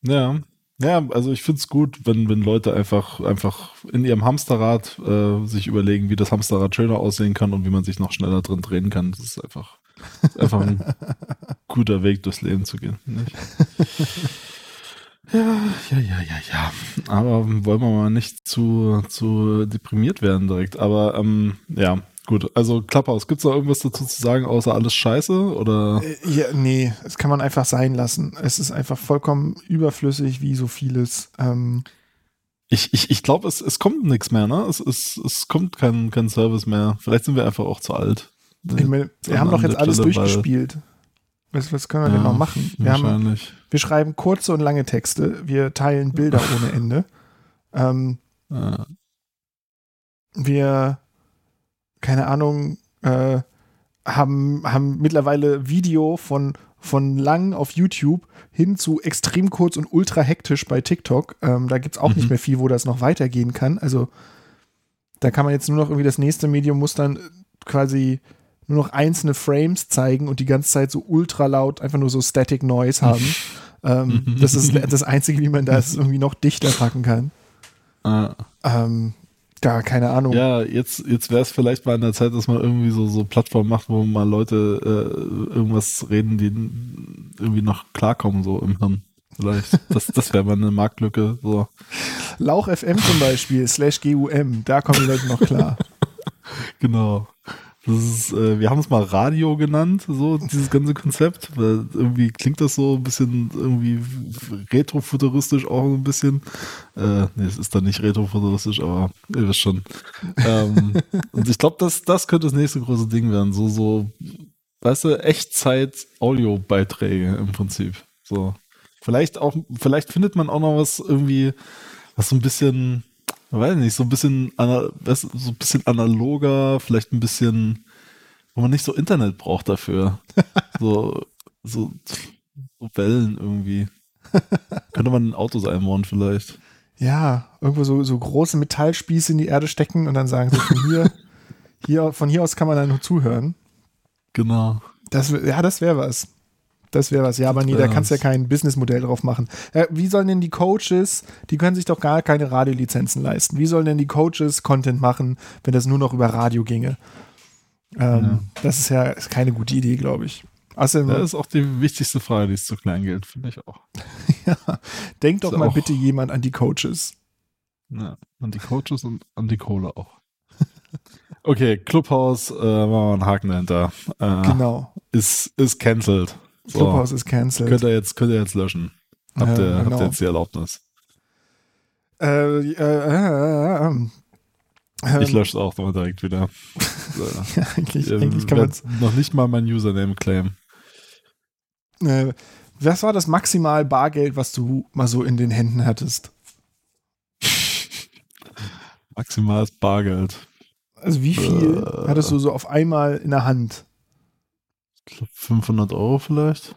Ja. ja. Ja, also ich finde es gut, wenn, wenn Leute einfach, einfach in ihrem Hamsterrad äh, sich überlegen, wie das Hamsterrad schöner aussehen kann und wie man sich noch schneller drin drehen kann. Das ist einfach, einfach ein guter Weg, durchs Leben zu gehen. Nicht? Ja, ja, ja, ja, ja. Aber wollen wir mal nicht zu, zu deprimiert werden direkt. Aber ähm, ja, Gut, also Klapphaus, gibt es noch irgendwas dazu zu sagen, außer alles scheiße? Oder? Äh, ja, nee, das kann man einfach sein lassen. Es ist einfach vollkommen überflüssig, wie so vieles. Ähm ich ich, ich glaube, es, es kommt nichts mehr, ne? Es, es, es kommt kein, kein Service mehr. Vielleicht sind wir einfach auch zu alt. Ich meine, wir haben doch jetzt alles Stelle, durchgespielt. Was, was können wir ja, denn noch machen? Wir, haben, wir schreiben kurze und lange Texte. Wir teilen Bilder ohne Ende. Ähm, ja. Wir keine Ahnung, äh, haben, haben mittlerweile Video von, von lang auf YouTube hin zu extrem kurz und ultra hektisch bei TikTok. Ähm, da gibt es auch mhm. nicht mehr viel, wo das noch weitergehen kann. Also da kann man jetzt nur noch irgendwie das nächste Medium muss dann quasi nur noch einzelne Frames zeigen und die ganze Zeit so ultra laut einfach nur so Static Noise haben. ähm, das ist das Einzige, wie man das irgendwie noch dichter packen kann. Ah. Ähm, ja, keine Ahnung. Ja, jetzt, jetzt wäre es vielleicht mal an der Zeit, dass man irgendwie so, so Plattformen macht, wo mal Leute äh, irgendwas reden, die irgendwie noch klarkommen, so im Hirn. Vielleicht. Das, das wäre mal eine Marktlücke. So. Lauch FM zum Beispiel, slash GUM, da kommen die Leute noch klar. genau. Das ist, äh, wir haben es mal Radio genannt, so dieses ganze Konzept, weil irgendwie klingt das so ein bisschen irgendwie retrofuturistisch auch ein bisschen. Äh, nee, es ist dann nicht retrofuturistisch, aber ihr wisst schon. ähm, und ich glaube, das, das könnte das nächste große Ding werden. So, so, weißt du, Echtzeit-Audio-Beiträge im Prinzip. So. Vielleicht auch, vielleicht findet man auch noch was irgendwie, was so ein bisschen weiß nicht, so ein bisschen, so ein bisschen analoger, vielleicht ein bisschen, wo man nicht so Internet braucht dafür. so, so, so Wellen irgendwie. Könnte man in Autos einbauen vielleicht. Ja, irgendwo so, so große Metallspieße in die Erde stecken und dann sagen sie, von hier, hier, von hier aus kann man dann nur zuhören. Genau. Das, ja, das wäre was. Das wäre was. Ja, aber nee, da kannst du ja kein Businessmodell drauf machen. Äh, wie sollen denn die Coaches, die können sich doch gar keine Radiolizenzen leisten. Wie sollen denn die Coaches Content machen, wenn das nur noch über Radio ginge? Ähm, ja. Das ist ja keine gute Idee, glaube ich. Außerdem, das ist auch die wichtigste Frage, die es zu klein gilt, finde ich auch. ja, denk doch mal bitte jemand an die Coaches. Ja, an die Coaches und an die Kohle auch. Okay, Clubhouse, äh, machen wir einen Haken dahinter. Äh, genau. Ist, ist cancelled. So. Clubhouse ist cancelled. Könnt ihr jetzt, könnt ihr jetzt löschen. Habt, ihr, genau. habt ihr jetzt die Erlaubnis? Äh, äh, äh, ähm, ich lösche es auch nochmal direkt wieder. ja, eigentlich, eigentlich kann man noch nicht mal mein Username claimen. Äh, was war das maximal Bargeld, was du mal so in den Händen hattest? Maximales Bargeld. Also wie viel äh, hattest du so auf einmal in der Hand? 500 Euro vielleicht?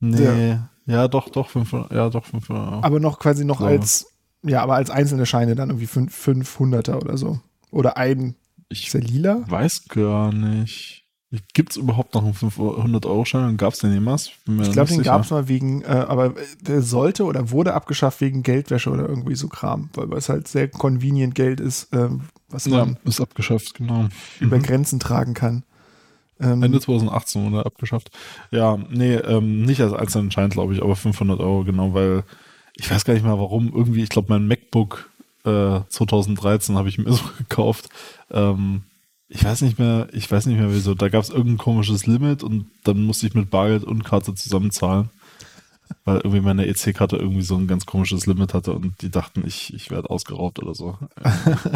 Nee. Ja, ja doch, doch, 500, ja, doch 500 Euro. Aber noch quasi noch so. als, ja, aber als einzelne Scheine dann irgendwie 500er oder so. Oder ein, ich ist der lila? Weiß gar nicht. Gibt es überhaupt noch einen 500-Euro-Schein? Gab es den jemals? Ich glaube, den gab es mal wegen, äh, aber der sollte oder wurde abgeschafft wegen Geldwäsche oder irgendwie so Kram, weil es halt sehr convenient Geld ist, äh, was man ja, ist abgeschafft, genau. über mhm. Grenzen tragen kann. Ähm, Ende 2018 oder abgeschafft. Ja, nee, ähm, nicht als einzelnen Schein, glaube ich, aber 500 Euro, genau, weil ich weiß gar nicht mal warum. Irgendwie, ich glaube, mein MacBook äh, 2013 habe ich mir so gekauft. Ähm, ich weiß nicht mehr, ich weiß nicht mehr wieso. Da gab es irgendein komisches Limit und dann musste ich mit Bargeld und Karte zusammenzahlen. Weil irgendwie meine EC-Karte irgendwie so ein ganz komisches Limit hatte und die dachten, ich, ich werde ausgeraubt oder so.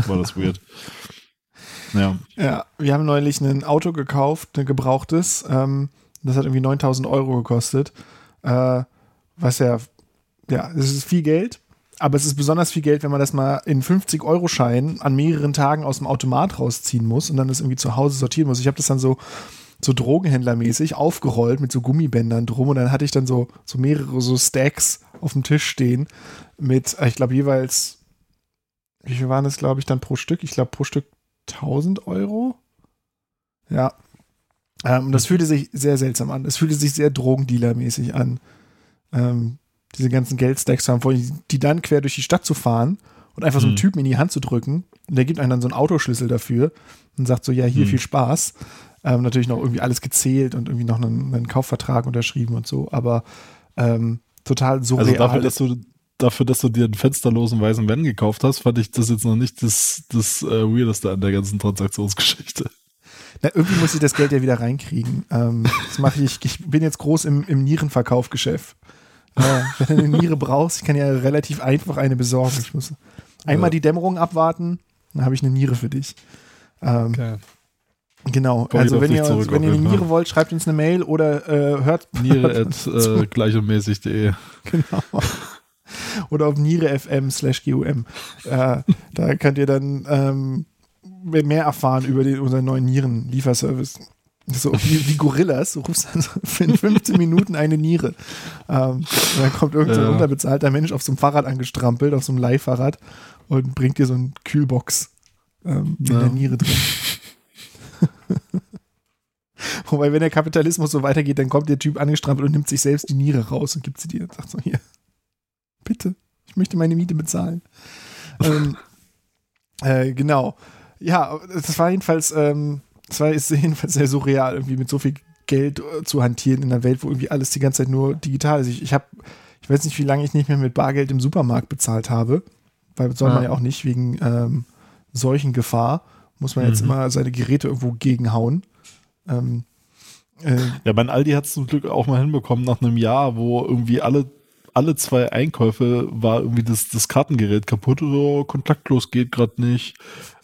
War das weird. Ja. Ja, wir haben neulich ein Auto gekauft, ein gebrauchtes. Ähm, das hat irgendwie 9000 Euro gekostet. Äh, was ja, ja, es ist viel Geld. Aber es ist besonders viel Geld, wenn man das mal in 50-Euro-Scheinen an mehreren Tagen aus dem Automat rausziehen muss und dann das irgendwie zu Hause sortieren muss. Ich habe das dann so, so Drogenhändlermäßig aufgerollt mit so Gummibändern drum und dann hatte ich dann so, so mehrere so Stacks auf dem Tisch stehen mit, ich glaube, jeweils, wie viel waren das, glaube ich, dann pro Stück? Ich glaube, pro Stück 1000 Euro. Ja. Ähm, das fühlte sich sehr seltsam an. Es fühlte sich sehr Drogendealer-mäßig an. Ähm, diese ganzen Geldstacks zu haben, vor die dann quer durch die Stadt zu fahren und einfach so einen Mhm. Typen in die Hand zu drücken. Und der gibt einem dann so einen Autoschlüssel dafür und sagt so, ja, hier Mhm. viel Spaß. Ähm, natürlich noch irgendwie alles gezählt und irgendwie noch einen, einen Kaufvertrag unterschrieben und so, aber ähm, total surreal. Also dafür, dass du dafür, dass du dir einen fensterlosen weißen Van gekauft hast, fand ich das jetzt noch nicht das, das äh, Weirdeste an der ganzen Transaktionsgeschichte. Na, irgendwie muss ich das Geld ja wieder reinkriegen. Ähm, das mache ich. Ich bin jetzt groß im, im Nierenverkaufgeschäft. Äh, wenn du eine Niere brauchst, ich kann ja relativ einfach eine besorgen. Ich muss einmal Ja. die Dämmerung abwarten, dann habe ich eine Niere für dich. Ähm, Okay. Genau. Komm also wenn ihr, zurück, wenn ihr eine Niere wollt, schreibt uns eine Mail oder äh, hört Niere at äh, gleichmäßig.de. genau. Oder auf Niere FM slash GUM. Äh, da könnt ihr dann ähm, mehr erfahren über den, unseren neuen Nierenlieferservice. So wie, wie Gorillas, du rufst dann so für in 15 Minuten eine Niere. Ähm, und dann kommt irgendein so Ja. unterbezahlter Mensch auf so einem Fahrrad angestrampelt, auf so einem Leihfahrrad und bringt dir so eine Kühlbox ähm, in Ja. der Niere drin. Wobei, wenn der Kapitalismus so weitergeht, dann kommt der Typ angestrampelt und nimmt sich selbst die Niere raus und gibt sie dir und sagt so, hier, bitte, ich möchte meine Miete bezahlen. ähm, äh, genau. Ja, das war jedenfalls, ähm, das war ist jedenfalls sehr surreal, irgendwie mit so viel Geld äh, zu hantieren in einer Welt, wo irgendwie alles die ganze Zeit nur digital ist. Ich, ich habe, ich weiß nicht, wie lange ich nicht mehr mit Bargeld im Supermarkt bezahlt habe, weil soll man Ja. ja auch nicht wegen ähm, Seuchengefahr, muss man jetzt Mhm. immer seine Geräte irgendwo gegenhauen. Ähm, äh, Ja, mein Aldi hat es zum Glück auch mal hinbekommen nach einem Jahr, wo irgendwie alle, alle zwei Einkäufe war irgendwie das, das Kartengerät kaputt oder kontaktlos geht gerade nicht.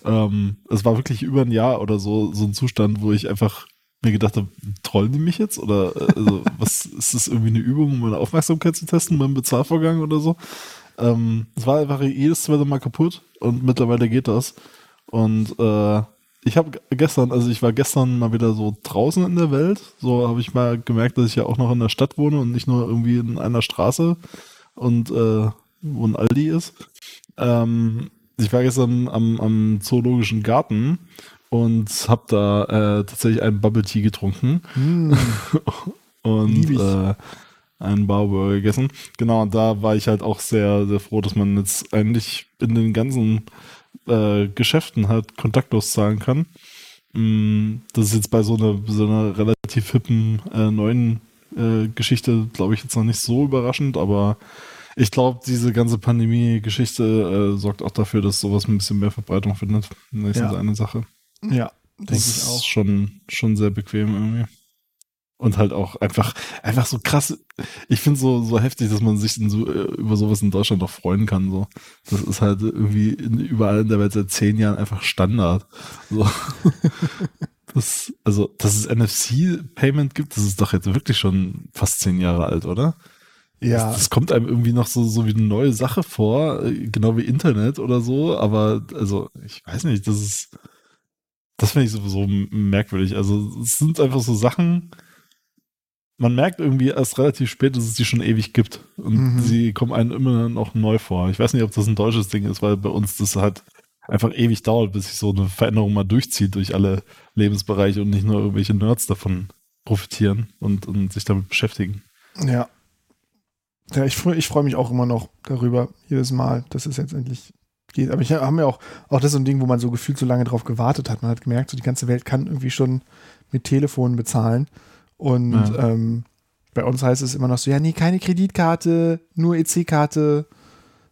Ähm, es war wirklich über ein Jahr oder so, so ein Zustand, wo ich einfach mir gedacht habe, trollen die mich jetzt? Oder also, was ist das irgendwie eine Übung, um meine Aufmerksamkeit zu testen beim Bezahlvorgang oder so? Ähm, es war einfach jedes zweite Mal kaputt und mittlerweile geht das. Und äh, ich habe gestern, also ich war gestern mal wieder so draußen in der Welt. So habe ich mal gemerkt, dass ich ja auch noch in der Stadt wohne und nicht nur irgendwie in einer Straße und äh, wo ein Aldi ist. Ähm, ich war gestern am, am Zoologischen Garten und habe da äh, tatsächlich einen Bubble Tea getrunken hm, und äh, einen Bauburger gegessen. Genau, und da war ich halt auch sehr, sehr froh, dass man jetzt eigentlich in den ganzen äh, Geschäften halt kontaktlos zahlen kann. Mm, Das ist jetzt bei so einer, so einer relativ hippen äh, neuen äh, Geschichte, glaube ich, jetzt noch nicht so überraschend, aber ich glaube, diese ganze Pandemie-Geschichte äh, sorgt auch dafür, dass sowas ein bisschen mehr Verbreitung findet. Das ist Ja. eine Sache. ja, Das ist auch. schon, schon sehr bequem irgendwie. Und halt auch einfach, einfach so krass. Ich finde so, so heftig, dass man sich so, äh, über sowas in Deutschland auch freuen kann. So. Das ist halt irgendwie in, überall in der Welt seit zehn Jahren einfach Standard. So. Das, also, dass es NFC-Payment gibt, das ist doch jetzt wirklich schon fast zehn Jahre alt, oder? Ja, Das, das kommt einem irgendwie noch so, so wie eine neue Sache vor, äh, genau wie Internet oder so, aber also, ich weiß nicht, das ist, das finde ich sowieso merkwürdig. Also, es sind einfach so Sachen, man merkt irgendwie erst relativ spät, dass es die schon ewig gibt und Mhm. sie kommen einem immer noch neu vor. Ich weiß nicht, ob das ein deutsches Ding ist, weil bei uns das halt einfach ewig dauert, bis sich so eine Veränderung mal durchzieht durch alle Lebensbereiche und nicht nur irgendwelche Nerds davon profitieren und, und sich damit beschäftigen. ja. Ja, ich freue ich freu mich auch immer noch darüber, jedes Mal, dass es jetzt endlich geht. Aber ich habe mir auch, auch das ist so ein Ding, wo man so gefühlt so lange drauf gewartet hat. Man hat gemerkt, so die ganze Welt kann irgendwie schon mit Telefonen bezahlen. Und Ja. ähm, bei uns heißt es immer noch so, ja, nee, keine Kreditkarte, nur EC-Karte.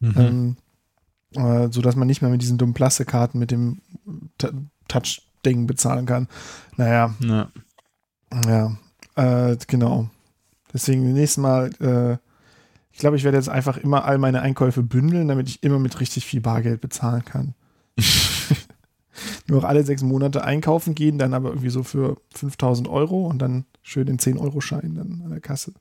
Mhm. Ähm, äh, so dass man nicht mehr mit diesen dummen Plastikkarten mit dem Touch-Ding bezahlen kann. Naja, Ja. ja, äh, genau. Deswegen nächstes Mal, äh, ich glaube, ich werde jetzt einfach immer all meine Einkäufe bündeln, damit ich immer mit richtig viel Bargeld bezahlen kann. nur alle sechs Monate einkaufen gehen, dann aber irgendwie so für 5000 Euro und dann schön den 10-Euro-Schein dann an der Kasse.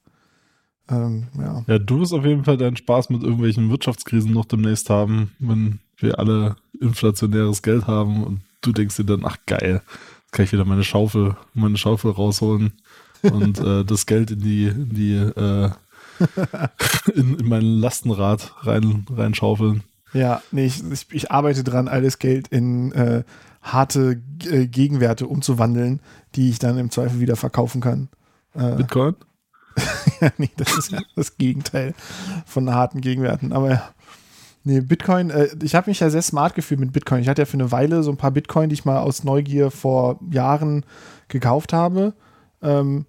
Ähm, ja. ja, du wirst auf jeden Fall deinen Spaß mit irgendwelchen Wirtschaftskrisen noch demnächst haben, wenn wir alle inflationäres Geld haben und du denkst dir dann, ach geil, jetzt kann ich wieder meine Schaufel, meine Schaufel rausholen und äh, das Geld in die, in die äh, in, in mein Lastenrad rein, reinschaufeln. Ja, nee, ich, ich, ich, arbeite dran, alles Geld in äh, harte äh, Gegenwerte umzuwandeln, die ich dann im Zweifel wieder verkaufen kann. Äh, Bitcoin? ja, nee, das ist ja das Gegenteil von harten Gegenwerten. Aber ja. Nee, Bitcoin, äh, ich habe mich ja sehr smart gefühlt mit Bitcoin. Ich hatte ja für eine Weile so ein paar Bitcoin, die ich mal aus Neugier vor Jahren gekauft habe. Ähm,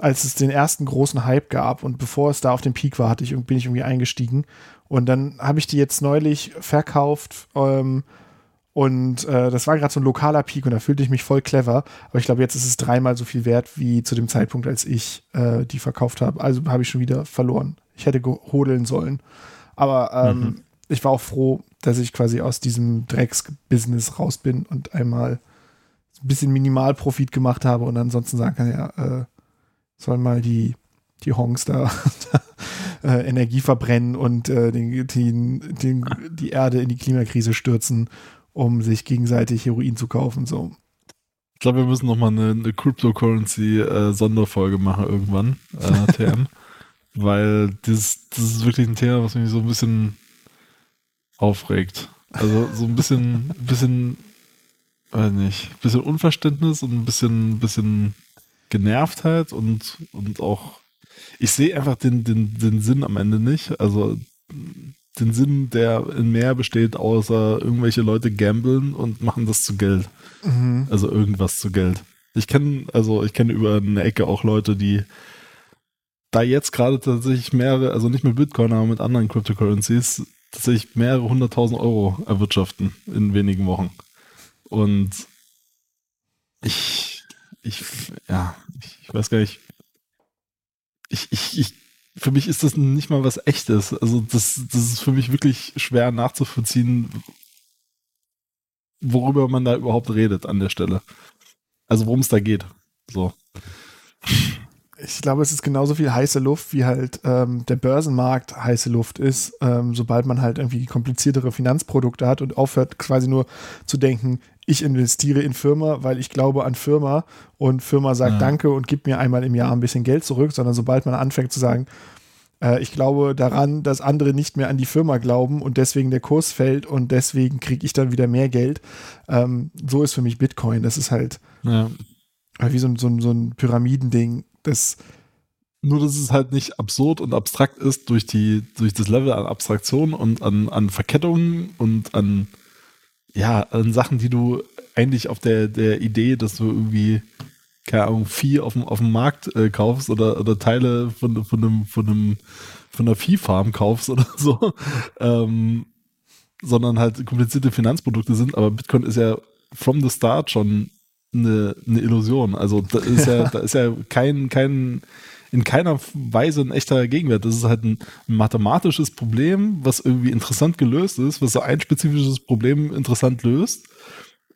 als es den ersten großen Hype gab und bevor es da auf dem Peak war, hatte ich, bin ich irgendwie eingestiegen. Und dann habe ich die jetzt neulich verkauft ähm, und äh, das war gerade so ein lokaler Peak und da fühlte ich mich voll clever. Aber ich glaube, jetzt ist es dreimal so viel wert wie zu dem Zeitpunkt, als ich äh, die verkauft habe. Also habe ich schon wieder verloren. Ich hätte hodeln sollen. Aber ähm, mhm. ich war auch froh, dass ich quasi aus diesem Drecks-Business raus bin und einmal ein bisschen Minimalprofit gemacht habe und ansonsten sagen kann, ja, äh, sollen mal die, die Honks da äh, Energie verbrennen und äh, den, den, den, die Erde in die Klimakrise stürzen, um sich gegenseitig Heroin zu kaufen. So. Ich glaube, wir müssen nochmal eine, eine Cryptocurrency-Sonderfolge äh, machen irgendwann, äh, TM. weil das, das ist wirklich ein Thema, was mich so ein bisschen aufregt. Also so ein bisschen, bisschen, weiß nicht, ein bisschen Unverständnis und ein bisschen, bisschen Genervtheit und, und auch, ich sehe einfach den, den, den Sinn am Ende nicht. Also den Sinn, der in mehr besteht, außer irgendwelche Leute gambeln und machen das zu Geld. Mhm. Also irgendwas zu Geld. Ich kenne, also ich kenne über eine Ecke auch Leute, die da jetzt gerade tatsächlich mehrere, also nicht mit Bitcoin, aber mit anderen Cryptocurrencies, tatsächlich mehrere hunderttausend Euro erwirtschaften in wenigen Wochen. Und ich ich, ja, ich, weiß gar nicht. Ich, ich, ich, für mich ist das nicht mal was echtes. Also das, das ist für mich wirklich schwer nachzuvollziehen, worüber man da überhaupt redet an der Stelle. Also worum es da geht. So. Ich glaube, es ist genauso viel heiße Luft, wie halt ähm, der Börsenmarkt heiße Luft ist, ähm, sobald man halt irgendwie kompliziertere Finanzprodukte hat und aufhört quasi nur zu denken, ich investiere in Firma, weil ich glaube an Firma und Firma sagt ja. Danke und gibt mir einmal im Jahr ein bisschen Geld zurück, sondern sobald man anfängt zu sagen, äh, ich glaube daran, dass andere nicht mehr an die Firma glauben und deswegen der Kurs fällt und deswegen kriege ich dann wieder mehr Geld. Ähm, so ist für mich Bitcoin. Das ist halt ja. wie so, so, so ein Pyramidending. Das nur, dass es halt nicht absurd und abstrakt ist durch, die, durch das Level an Abstraktion und an, an Verkettungen und an ja, an Sachen, die du eigentlich auf der, der Idee, dass du irgendwie, keine Ahnung, Vieh auf dem, auf dem Markt äh, kaufst oder, oder Teile von, von einem, von einem, von einer Viehfarm kaufst oder so, ähm, sondern halt komplizierte Finanzprodukte sind, aber Bitcoin ist ja from the start schon eine, eine Illusion. Also da ist ja, da ist ja kein, kein, in keiner Weise ein echter Gegenwert. Das ist halt ein mathematisches Problem, was irgendwie interessant gelöst ist, was so ein spezifisches Problem interessant löst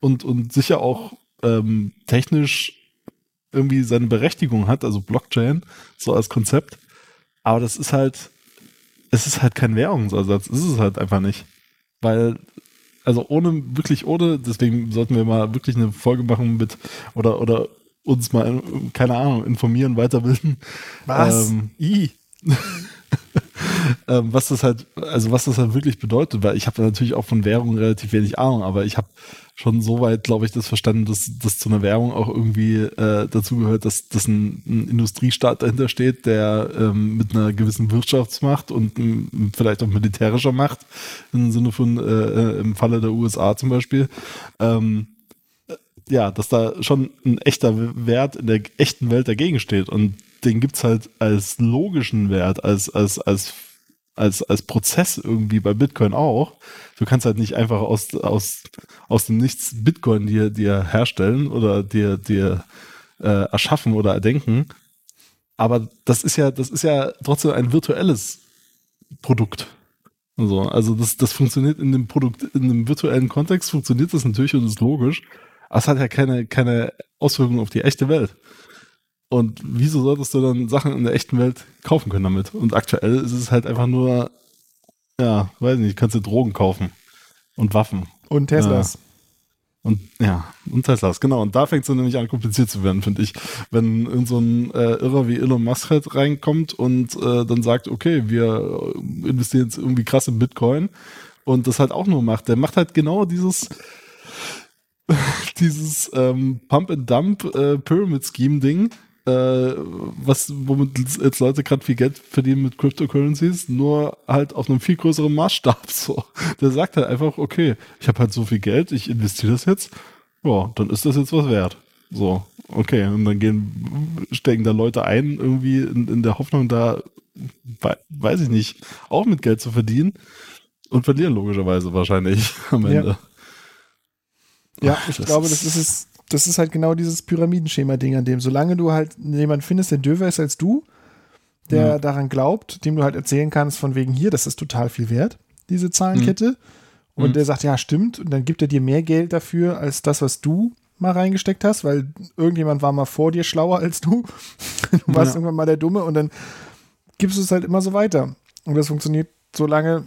und, und sicher auch ähm, technisch irgendwie seine Berechtigung hat, also Blockchain, so als Konzept. Aber das ist halt, es ist halt kein Währungsersatz. Es ist es halt einfach nicht. Weil, also ohne, wirklich ohne, deswegen sollten wir mal wirklich eine Folge machen mit, oder, oder uns mal, keine Ahnung, informieren, weiterbilden. Was? Ähm, I. ähm, was das halt, also was das halt wirklich bedeutet, weil ich habe natürlich auch von Währung relativ wenig Ahnung, aber ich habe schon so weit, glaube ich, das verstanden, dass, dass zu einer Währung auch irgendwie äh, dazu gehört, dass, dass ein, ein Industriestaat dahinter steht, der ähm, mit einer gewissen Wirtschaftsmacht und m, vielleicht auch militärischer Macht, im Sinne von, äh, äh im Falle der USA zum Beispiel, ähm, ja, dass da schon ein echter Wert in der echten Welt dagegen steht. Und den gibt es halt als logischen Wert, als, als, als, als, als Prozess irgendwie bei Bitcoin auch. Du kannst halt nicht einfach aus, aus, aus dem Nichts Bitcoin dir, dir herstellen oder dir, dir äh, erschaffen oder erdenken. Aber das ist ja, das ist ja trotzdem ein virtuelles Produkt. So, also das, das funktioniert in dem Produkt, in dem virtuellen Kontext funktioniert das natürlich und ist logisch, aber es hat ja keine, keine Auswirkungen auf die echte Welt. Und wieso solltest du dann Sachen in der echten Welt kaufen können damit? Und aktuell ist es halt einfach nur, ja, weiß nicht, kannst du Drogen kaufen und Waffen. Und Teslas. Ja. Und ja, und Teslas, genau. Und da fängt es dann nämlich an, kompliziert zu werden, finde ich. Wenn in so ein äh, Irrer wie Elon Musk halt reinkommt und äh, dann sagt, okay, wir investieren jetzt irgendwie krass in Bitcoin und das halt auch nur macht. Der macht halt genau dieses dieses ähm, Pump äh, was, womit jetzt Leute gerade viel Geld verdienen mit Cryptocurrencies, nur halt auf einem viel größeren Maßstab. So. Der sagt halt einfach, okay, ich habe halt so viel Geld, ich investiere das jetzt, ja, dann ist das jetzt was wert. So, okay, und dann gehen, stecken da Leute ein, irgendwie in, in der Hoffnung, da, weiß ich nicht, auch mit Geld zu verdienen und verlieren logischerweise wahrscheinlich am Ende. Ja, ja ich das glaube, das ist es das ist halt genau dieses Pyramidenschema-Ding, an dem, solange du halt jemanden findest, der döver ist als du, der ja. daran glaubt, dem du halt erzählen kannst, von wegen hier, das ist total viel wert, diese Zahlenkette. Mhm. Und der sagt, ja, stimmt, und dann gibt er dir mehr Geld dafür, als das, was du mal reingesteckt hast, weil irgendjemand war mal vor dir schlauer als du. du warst ja. irgendwann mal der Dumme und dann gibst du es halt immer so weiter. Und das funktioniert so lange,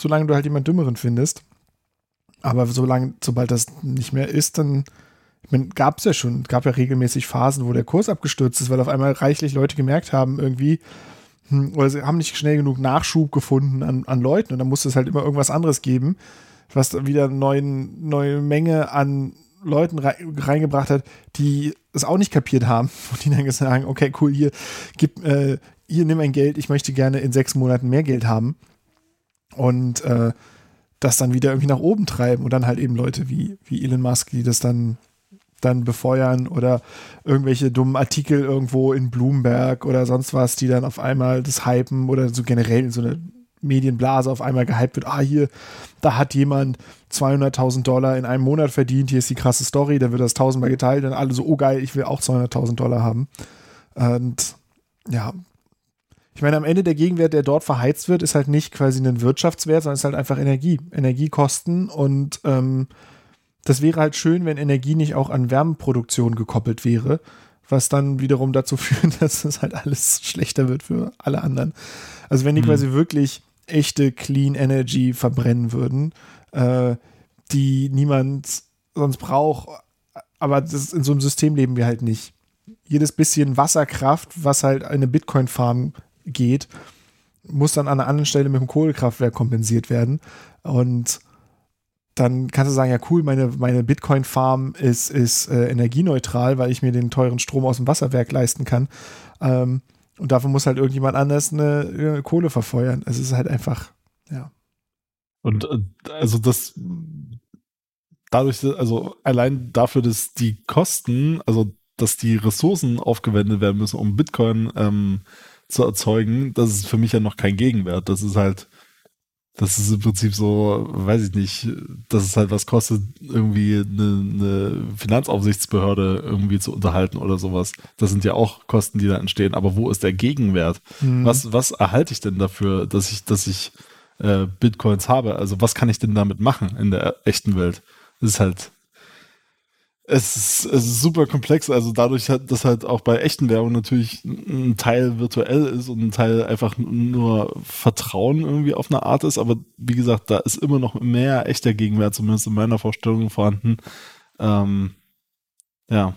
solange du halt jemand Dümmeren findest. Aber solange, sobald das nicht mehr ist, dann gab es ja schon, gab ja regelmäßig Phasen, wo der Kurs abgestürzt ist, weil auf einmal reichlich Leute gemerkt haben, irgendwie, hm, oder sie haben nicht schnell genug Nachschub gefunden an, an Leuten und dann musste es halt immer irgendwas anderes geben, was wieder eine neuen, neue Menge an Leuten reingebracht hat, die es auch nicht kapiert haben und die dann gesagt haben, okay, cool, hier, gib, äh, hier nimm ein Geld, ich möchte gerne in sechs Monaten mehr Geld haben. Und äh, das dann wieder irgendwie nach oben treiben und dann halt eben Leute wie, wie Elon Musk, die das dann dann befeuern oder irgendwelche dummen Artikel irgendwo in Bloomberg oder sonst was, die dann auf einmal das hypen oder so generell in so eine Medienblase auf einmal gehypt wird. Ah, hier, da hat jemand 200.000 Dollar in einem Monat verdient. Hier ist die krasse Story. Dann wird das tausendmal geteilt. Dann alle so, oh geil, ich will auch 200.000 Dollar haben. Und ja, ich meine, am Ende der Gegenwert, der dort verheizt wird, ist halt nicht quasi ein Wirtschaftswert, sondern ist halt einfach Energie, Energiekosten und ähm, das wäre halt schön, wenn Energie nicht auch an Wärmeproduktion gekoppelt wäre, was dann wiederum dazu führt, dass es halt alles schlechter wird für alle anderen. Also wenn die mhm. quasi wirklich echte Clean Energy verbrennen würden, äh, die niemand sonst braucht, aber das, in so einem System leben wir halt nicht. Jedes bisschen Wasserkraft, was halt eine Bitcoin-Farm geht, muss dann an einer anderen Stelle mit dem Kohlekraftwerk kompensiert werden. Und dann kannst du sagen, ja cool, meine, meine Bitcoin-Farm ist, ist äh, energieneutral, weil ich mir den teuren Strom aus dem Wasserwerk leisten kann. Ähm, und dafür muss halt irgendjemand anders eine, eine, Kohle verfeuern. Es ist halt einfach, ja. Und äh, also das dadurch, also allein dafür, dass die Kosten, also dass die Ressourcen aufgewendet werden müssen, um Bitcoin ähm, zu erzeugen, das ist für mich ja noch kein Gegenwert. Das ist halt das ist im Prinzip so, weiß ich nicht, dass es halt was kostet, irgendwie eine, eine, Finanzaufsichtsbehörde irgendwie zu unterhalten oder sowas. Das sind ja auch Kosten, die da entstehen. Aber wo ist der Gegenwert? Mhm. Was, was erhalte ich denn dafür, dass ich, dass ich äh, Bitcoins habe? Also was kann ich denn damit machen in der echten Welt? Das ist halt es ist, es ist super komplex, also dadurch, dass halt auch bei echten Werbung natürlich ein Teil virtuell ist und ein Teil einfach nur Vertrauen irgendwie auf eine Art ist, aber wie gesagt, da ist immer noch mehr echter Gegenwert, zumindest in meiner Vorstellung vorhanden. Ähm, ja.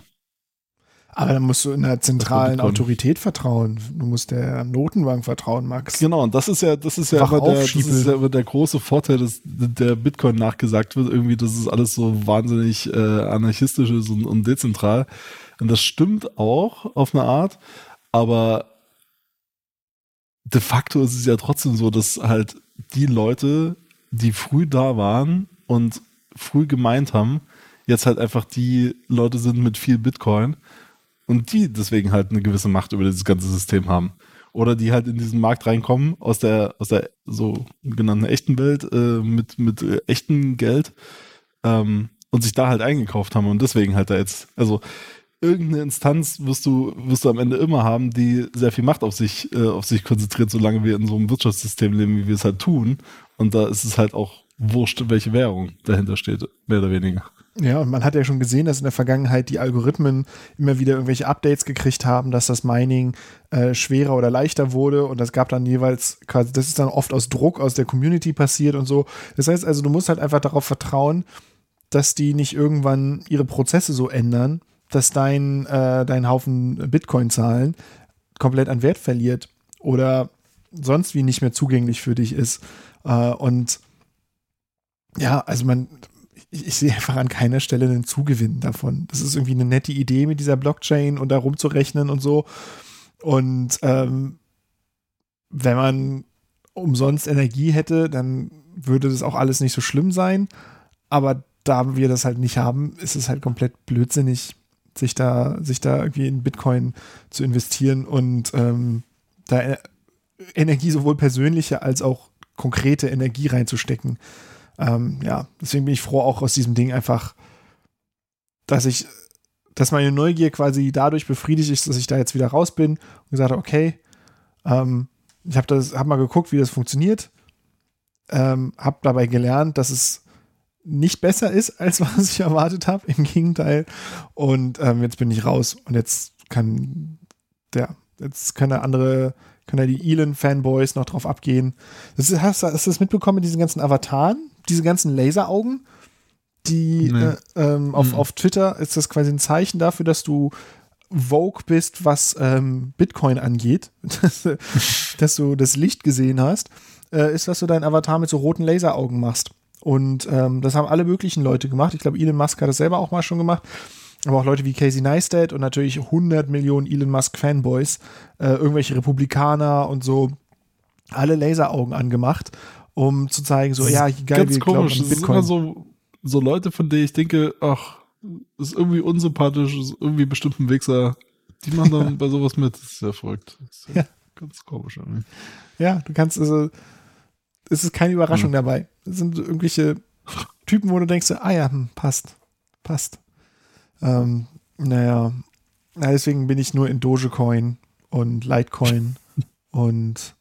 Aber dann musst du in der zentralen Autorität vertrauen. Du musst der Notenbank vertrauen, Max. Genau, und das ist ja, das ist ja, immer der, das ist ja immer der große Vorteil, dass der Bitcoin nachgesagt wird, irgendwie, dass es alles so wahnsinnig äh, anarchistisch ist und, und dezentral. Und das stimmt auch auf eine Art, aber de facto ist es ja trotzdem so, dass halt die Leute, die früh da waren und früh gemeint haben, jetzt halt einfach die Leute sind mit viel Bitcoin und die deswegen halt eine gewisse Macht über dieses ganze System haben. Oder die halt in diesen Markt reinkommen aus der, aus der sogenannten echten Welt äh, mit, mit äh, echtem Geld ähm, und sich da halt eingekauft haben und deswegen halt da jetzt, also irgendeine Instanz wirst du, wirst du am Ende immer haben, die sehr viel Macht auf sich, äh, auf sich konzentriert, solange wir in so einem Wirtschaftssystem leben, wie wir es halt tun. Und da ist es halt auch wurscht, welche Währung dahinter steht, mehr oder weniger. Ja, und man hat ja schon gesehen, dass in der Vergangenheit die Algorithmen immer wieder irgendwelche Updates gekriegt haben, dass das Mining äh, schwerer oder leichter wurde und das gab dann jeweils quasi, das ist dann oft aus Druck aus der Community passiert und so. Das heißt also, du musst halt einfach darauf vertrauen, dass die nicht irgendwann ihre Prozesse so ändern, dass dein, äh, dein Haufen Bitcoin-Zahlen komplett an Wert verliert oder sonst wie nicht mehr zugänglich für dich ist. Äh, und ja, also man, ich, ich, sehe einfach an keiner Stelle einen Zugewinn davon. Das ist irgendwie eine nette Idee mit dieser Blockchain und da rumzurechnen und so. Und ähm, wenn man umsonst Energie hätte, dann würde das auch alles nicht so schlimm sein. Aber da wir das halt nicht haben, ist es halt komplett blödsinnig, sich da, sich da irgendwie in Bitcoin zu investieren und ähm, da Energie sowohl persönliche als auch konkrete Energie reinzustecken. Ähm, ja, deswegen bin ich froh auch aus diesem Ding einfach, dass ich, dass meine Neugier quasi dadurch befriedigt ist, dass ich da jetzt wieder raus bin und gesagt habe, okay, ähm, ich habe das, habe mal geguckt, wie das funktioniert, ähm, habe dabei gelernt, dass es nicht besser ist, als was ich erwartet habe, im Gegenteil. Und ähm, jetzt bin ich raus und jetzt kann der, jetzt können andere, können ja die Elon-Fanboys noch drauf abgehen. Das ist, hast du das mitbekommen mit diesen ganzen Avataren? Diese ganzen Laseraugen, die nee. äh, ähm, auf, mhm. auf Twitter ist das quasi ein Zeichen dafür, dass du Vogue bist, was ähm, Bitcoin angeht, dass, dass, du das Licht gesehen hast, äh, ist, dass du deinen Avatar mit so roten Laseraugen machst. Und ähm, das haben alle möglichen Leute gemacht. Ich glaube, Elon Musk hat das selber auch mal schon gemacht. Aber auch Leute wie Casey Neistat und natürlich 100 Millionen Elon Musk Fanboys, äh, irgendwelche Republikaner und so, alle Laseraugen angemacht um zu zeigen, so, ja, geil, ganz wir komisch. Das ist immer so, so Leute, von denen ich denke, ach, ist irgendwie unsympathisch, ist irgendwie bestimmt ein Wichser. Die machen dann bei sowas mit. Das ist sehr verrückt. Ist ja, ganz komisch. Irgendwie. Ja, du kannst, also, es ist keine Überraschung hm. dabei. Es sind irgendwelche Typen, wo du denkst, ah ja, hm, passt, passt. Ähm, naja, deswegen bin ich nur in Dogecoin und Litecoin und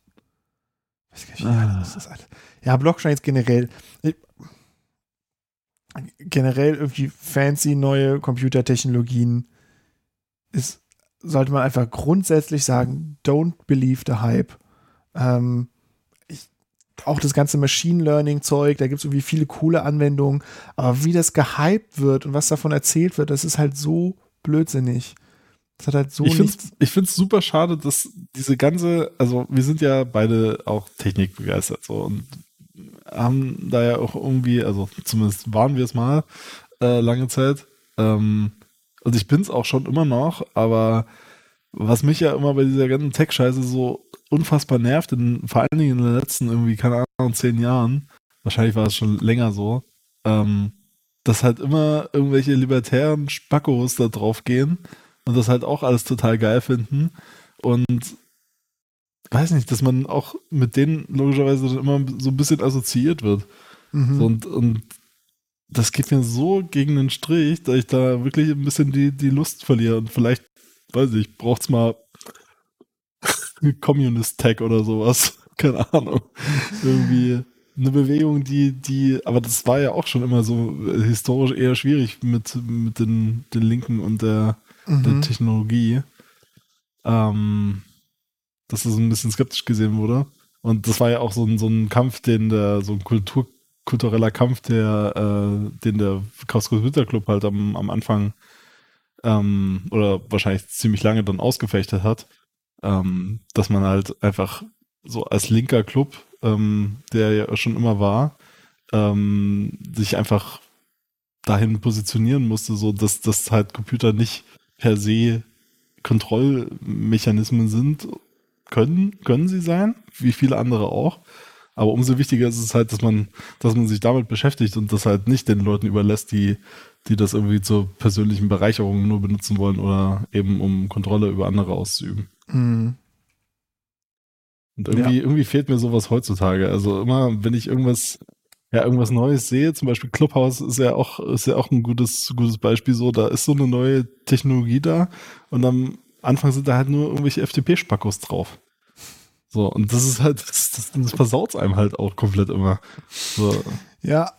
nicht, ah. das ist alles. Ja, Blockchains generell. generell irgendwie fancy neue Computertechnologien ist, sollte man einfach grundsätzlich sagen, don't believe the hype. Ähm, ich, auch das ganze Machine Learning Zeug, da gibt es irgendwie viele coole Anwendungen, aber wie das gehypt wird und was davon erzählt wird, das ist halt so blödsinnig. Das hat halt so ich finde ich finde es super schade, dass diese ganze, also wir sind ja beide auch technikbegeistert so und haben da ja auch irgendwie, also zumindest waren wir es mal äh, lange Zeit. Ähm, und ich bin es auch schon immer noch, aber was mich ja immer bei dieser ganzen Tech-Scheiße so unfassbar nervt, in, vor allen Dingen in den letzten irgendwie, keine Ahnung, zehn Jahren, wahrscheinlich war es schon länger so, ähm, dass halt immer irgendwelche libertären Spackos da drauf gehen und das halt auch alles total geil finden. Und weiß nicht, dass man auch mit denen logischerweise immer so ein bisschen assoziiert wird. Mhm. So, und, und das geht mir so gegen den Strich, dass ich da wirklich ein bisschen die, die Lust verliere. Und vielleicht, weiß ich, braucht es mal Communist-Tag oder sowas. Keine Ahnung. Irgendwie eine Bewegung, die, die, aber das war ja auch schon immer so historisch eher schwierig mit, mit den, den Linken und der, mhm. der Technologie. Ähm, dass das ein bisschen skeptisch gesehen wurde. Und das war ja auch so ein, so ein Kampf, den der, so ein Kultur, kultureller Kampf, der, äh, den der Chaos Winter Club halt am, am Anfang ähm, oder wahrscheinlich ziemlich lange dann ausgefechtet hat, ähm, dass man halt einfach so als linker Club, ähm, der ja schon immer war, ähm, sich einfach dahin positionieren musste, so dass das halt Computer nicht per se Kontrollmechanismen sind können, können sie sein, wie viele andere auch. Aber umso wichtiger ist es halt, dass man, dass man sich damit beschäftigt und das halt nicht den Leuten überlässt, die, die das irgendwie zur persönlichen Bereicherung nur benutzen wollen oder eben um Kontrolle über andere auszuüben. Mhm. Und irgendwie, ja. irgendwie fehlt mir sowas heutzutage. Also immer, wenn ich irgendwas, ja irgendwas Neues sehe, zum Beispiel Clubhouse ist ja auch, ist ja auch ein gutes, gutes Beispiel so, da ist so eine neue Technologie da und am Anfang sind da halt nur irgendwelche FTP-Spackos drauf. So, und das ist halt, das, das, das versaut einem halt auch komplett immer. So. Ja,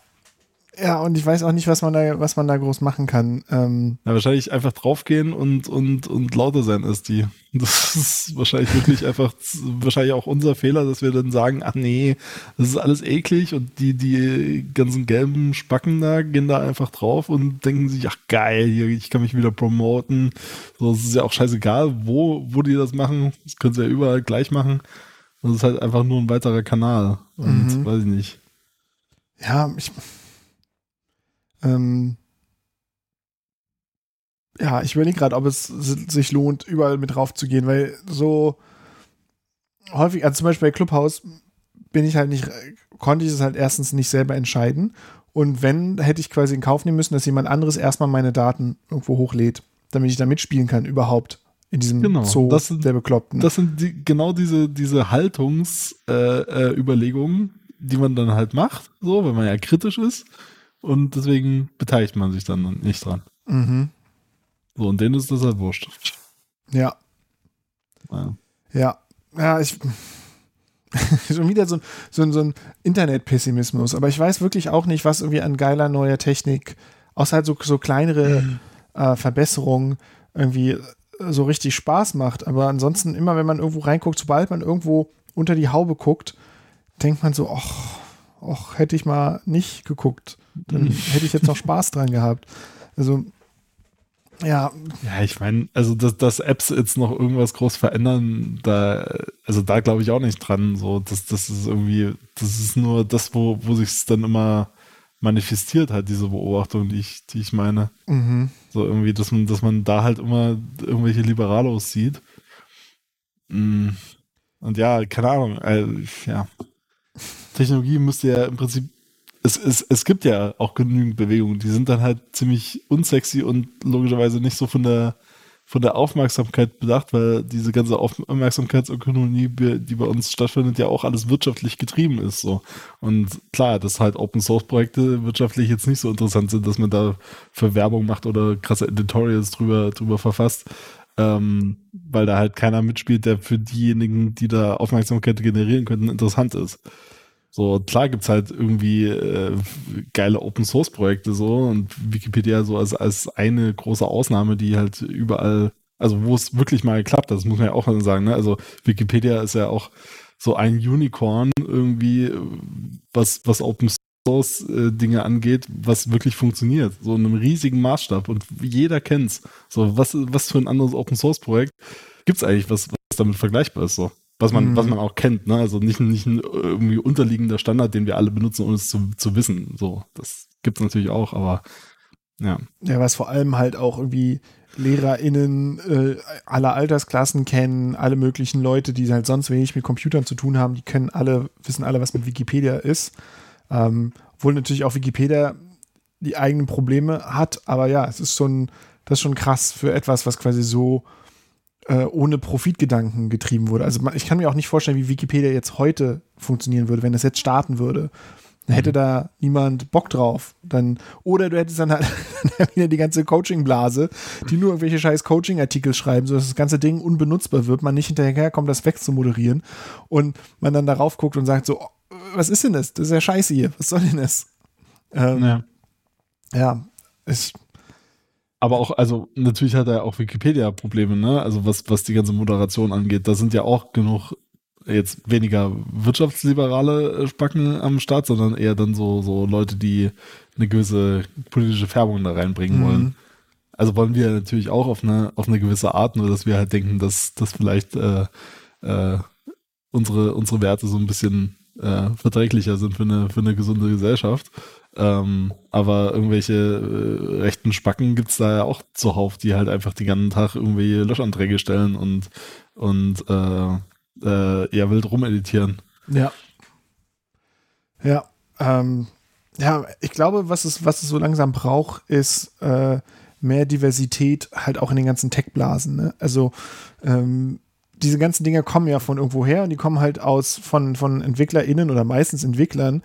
ja, und ich weiß auch nicht, was man da, was man da groß machen kann. Ähm, ja, wahrscheinlich einfach draufgehen und, und, und lauter sein als die. Das ist wahrscheinlich wirklich einfach, wahrscheinlich auch unser Fehler, dass wir dann sagen, ach nee, das ist alles eklig und die, die ganzen gelben Spacken da gehen da einfach drauf und denken sich, ach geil, hier, ich kann mich wieder promoten. So, es ist ja auch scheißegal, wo, wo die das machen. Das können sie ja überall gleich machen. Das ist halt einfach nur ein weiterer Kanal. Und mhm. weiß ich nicht. Ja, ich, ähm, ja, ich überlege gerade, ob es sich lohnt, überall mit drauf zu gehen, weil so häufig, also zum Beispiel bei Clubhouse bin ich halt nicht, konnte ich es halt erstens nicht selber entscheiden. Und wenn, hätte ich quasi in Kauf nehmen müssen, dass jemand anderes erstmal meine Daten irgendwo hochlädt, damit ich da mitspielen kann, überhaupt in diesem genau, Zoo das sind, der Bekloppten. Das sind die, genau diese, diese Haltungsüberlegungen, äh, äh, die man dann halt macht, so, wenn man ja kritisch ist. Und deswegen beteiligt man sich dann nicht dran. Mhm. So, und denen ist das halt wurscht. Ja. Ja. Ja, ja ich. schon wieder so, so, so ein Internet-Pessimismus. Aber ich weiß wirklich auch nicht, was irgendwie an geiler neuer Technik, außer halt so, so kleinere mhm. äh, Verbesserungen, irgendwie so richtig Spaß macht. Aber ansonsten, immer wenn man irgendwo reinguckt, sobald man irgendwo unter die Haube guckt, denkt man so, ach, ach hätte ich mal nicht geguckt dann mhm. hätte ich jetzt noch Spaß dran gehabt. Also, ja. Ja, ich meine, also dass, dass Apps jetzt noch irgendwas groß verändern, da, also da glaube ich auch nicht dran. So, das, das ist irgendwie, das ist nur das, wo, wo sich es dann immer manifestiert hat, diese Beobachtung, die ich, die ich meine. Mhm. So irgendwie, dass man, dass man da halt immer irgendwelche Liberalos sieht. Mm. Und ja, keine Ahnung, äh, ja. Technologie müsste ja im Prinzip es, es, es gibt ja auch genügend Bewegungen, die sind dann halt ziemlich unsexy und logischerweise nicht so von der, von der Aufmerksamkeit bedacht, weil diese ganze Aufmerksamkeitsökonomie, die bei uns stattfindet, ja auch alles wirtschaftlich getrieben ist. So. Und klar, dass halt Open Source Projekte wirtschaftlich jetzt nicht so interessant sind, dass man da für Werbung macht oder krasse Editorials drüber, drüber verfasst. Ähm, weil da halt keiner mitspielt, der für diejenigen, die da Aufmerksamkeit generieren könnten, interessant ist. So, klar gibt's halt irgendwie äh, geile Open Source Projekte so und Wikipedia so als, als eine große Ausnahme, die halt überall, also wo es wirklich mal klappt, das muss man ja auch sagen, ne? Also Wikipedia ist ja auch so ein Unicorn irgendwie, was, was Open Source äh, Dinge angeht, was wirklich funktioniert. So in einem riesigen Maßstab und jeder kennt's. So, was, was für ein anderes Open Source Projekt gibt's eigentlich, was, was damit vergleichbar ist, so? Was man, mhm. was man auch kennt, ne? Also nicht, nicht ein irgendwie unterliegender Standard, den wir alle benutzen, ohne es zu, zu wissen. So, das gibt es natürlich auch, aber ja. Ja, was vor allem halt auch irgendwie LehrerInnen äh, aller Altersklassen kennen, alle möglichen Leute, die halt sonst wenig mit Computern zu tun haben, die können alle, wissen alle, was mit Wikipedia ist. Ähm, obwohl natürlich auch Wikipedia die eigenen Probleme hat, aber ja, es ist schon, das ist schon krass für etwas, was quasi so äh, ohne Profitgedanken getrieben wurde. Also ich kann mir auch nicht vorstellen, wie Wikipedia jetzt heute funktionieren würde, wenn das jetzt starten würde. Dann hätte mhm. da niemand Bock drauf. Dann, oder du hättest dann halt wieder die ganze Coaching-Blase, die nur irgendwelche scheiß Coaching-Artikel schreiben, sodass das ganze Ding unbenutzbar wird, man nicht hinterherkommt, das wegzumoderieren und man dann darauf guckt und sagt so, oh, was ist denn das? Das ist ja scheiße hier. Was soll denn das? Ähm, ja. ja, ich, aber auch, also natürlich hat er auch Wikipedia-Probleme, ne? Also was, was die ganze Moderation angeht. Da sind ja auch genug jetzt weniger wirtschaftsliberale äh, Spacken am Start, sondern eher dann so, so Leute, die eine gewisse politische Färbung da reinbringen mhm. wollen. Also wollen wir natürlich auch auf eine, auf eine gewisse Art, nur dass wir halt denken, dass, dass vielleicht äh, äh, unsere, unsere Werte so ein bisschen äh, verträglicher sind für eine, für eine gesunde Gesellschaft. Ähm, aber irgendwelche äh, rechten Spacken gibt es da ja auch zuhauf, die halt einfach den ganzen Tag irgendwie Löschanträge stellen und, und äh, äh, ja, wild rumeditieren. Ja. Ja, ähm, ja, ich glaube, was es, was es so langsam braucht, ist äh, mehr Diversität halt auch in den ganzen Tech-Blasen. Ne? Also ähm, diese ganzen Dinge kommen ja von irgendwo her und die kommen halt aus von, von EntwicklerInnen oder meistens Entwicklern,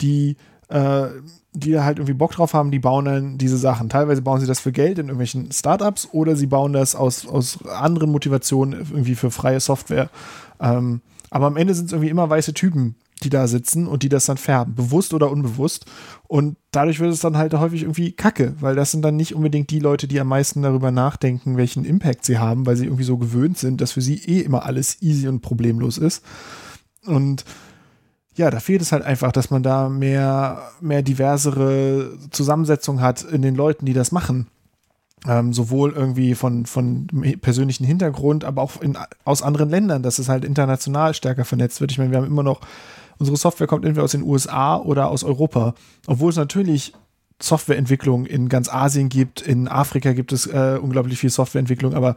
die äh, die da halt irgendwie Bock drauf haben, die bauen dann diese Sachen. Teilweise bauen sie das für Geld in irgendwelchen Startups oder sie bauen das aus, aus anderen Motivationen irgendwie für freie Software. Ähm, aber am Ende sind es irgendwie immer weiße Typen, die da sitzen und die das dann färben, bewusst oder unbewusst. Und dadurch wird es dann halt häufig irgendwie kacke, weil das sind dann nicht unbedingt die Leute, die am meisten darüber nachdenken, welchen Impact sie haben, weil sie irgendwie so gewöhnt sind, dass für sie eh immer alles easy und problemlos ist. Und ja, da fehlt es halt einfach, dass man da mehr, mehr diversere Zusammensetzung hat in den Leuten, die das machen. Ähm, sowohl irgendwie von, von persönlichen Hintergrund, aber auch in, aus anderen Ländern, dass es halt international stärker vernetzt wird. Ich meine, wir haben immer noch, unsere Software kommt entweder aus den USA oder aus Europa, obwohl es natürlich Softwareentwicklung in ganz Asien gibt, in Afrika gibt es äh, unglaublich viel Softwareentwicklung, aber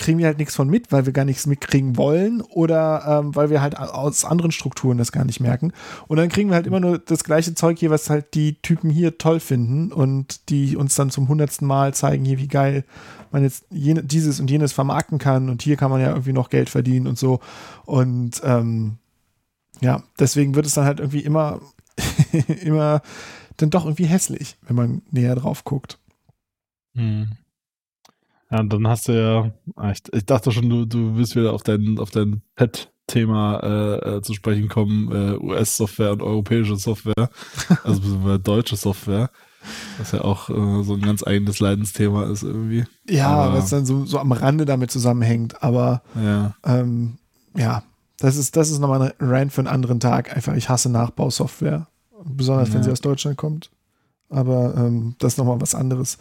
kriegen wir halt nichts von mit, weil wir gar nichts mitkriegen wollen oder ähm, weil wir halt aus anderen Strukturen das gar nicht merken. Und dann kriegen wir halt immer nur das gleiche Zeug hier, was halt die Typen hier toll finden und die uns dann zum hundertsten Mal zeigen, hier, wie geil man jetzt jene, dieses und jenes vermarkten kann und hier kann man ja irgendwie noch Geld verdienen und so. Und ähm, ja, deswegen wird es dann halt irgendwie immer, immer dann doch irgendwie hässlich, wenn man näher drauf guckt. Hm. Ja, und dann hast du ja, ah, ich, ich dachte schon, du, du willst wieder auf dein, auf dein Pet-Thema äh, äh, zu sprechen kommen, äh, US-Software und europäische Software, also deutsche Software. Was ja auch äh, so ein ganz eigenes Leidensthema ist irgendwie. Ja, was dann so, so am Rande damit zusammenhängt. Aber ja, ähm, ja das ist, das ist nochmal ein Rant für einen anderen Tag. Einfach, ich hasse Nachbausoftware. Besonders, ja. wenn sie aus Deutschland kommt. Aber ähm, das ist nochmal was anderes.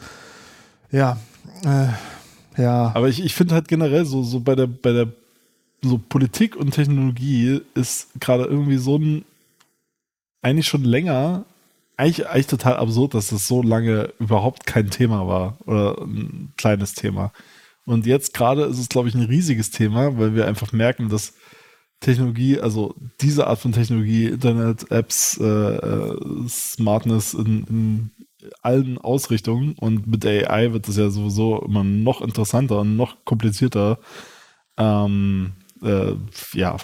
Ja, äh, ja. Aber ich, ich finde halt generell so, so bei der, bei der so Politik und Technologie ist gerade irgendwie so ein eigentlich schon länger, eigentlich, eigentlich total absurd, dass das so lange überhaupt kein Thema war oder ein kleines Thema. Und jetzt gerade ist es, glaube ich, ein riesiges Thema, weil wir einfach merken, dass Technologie, also diese Art von Technologie, Internet, Apps, äh, äh Smartness in, in allen Ausrichtungen und mit AI wird es ja sowieso immer noch interessanter und noch komplizierter, ähm, äh, ja,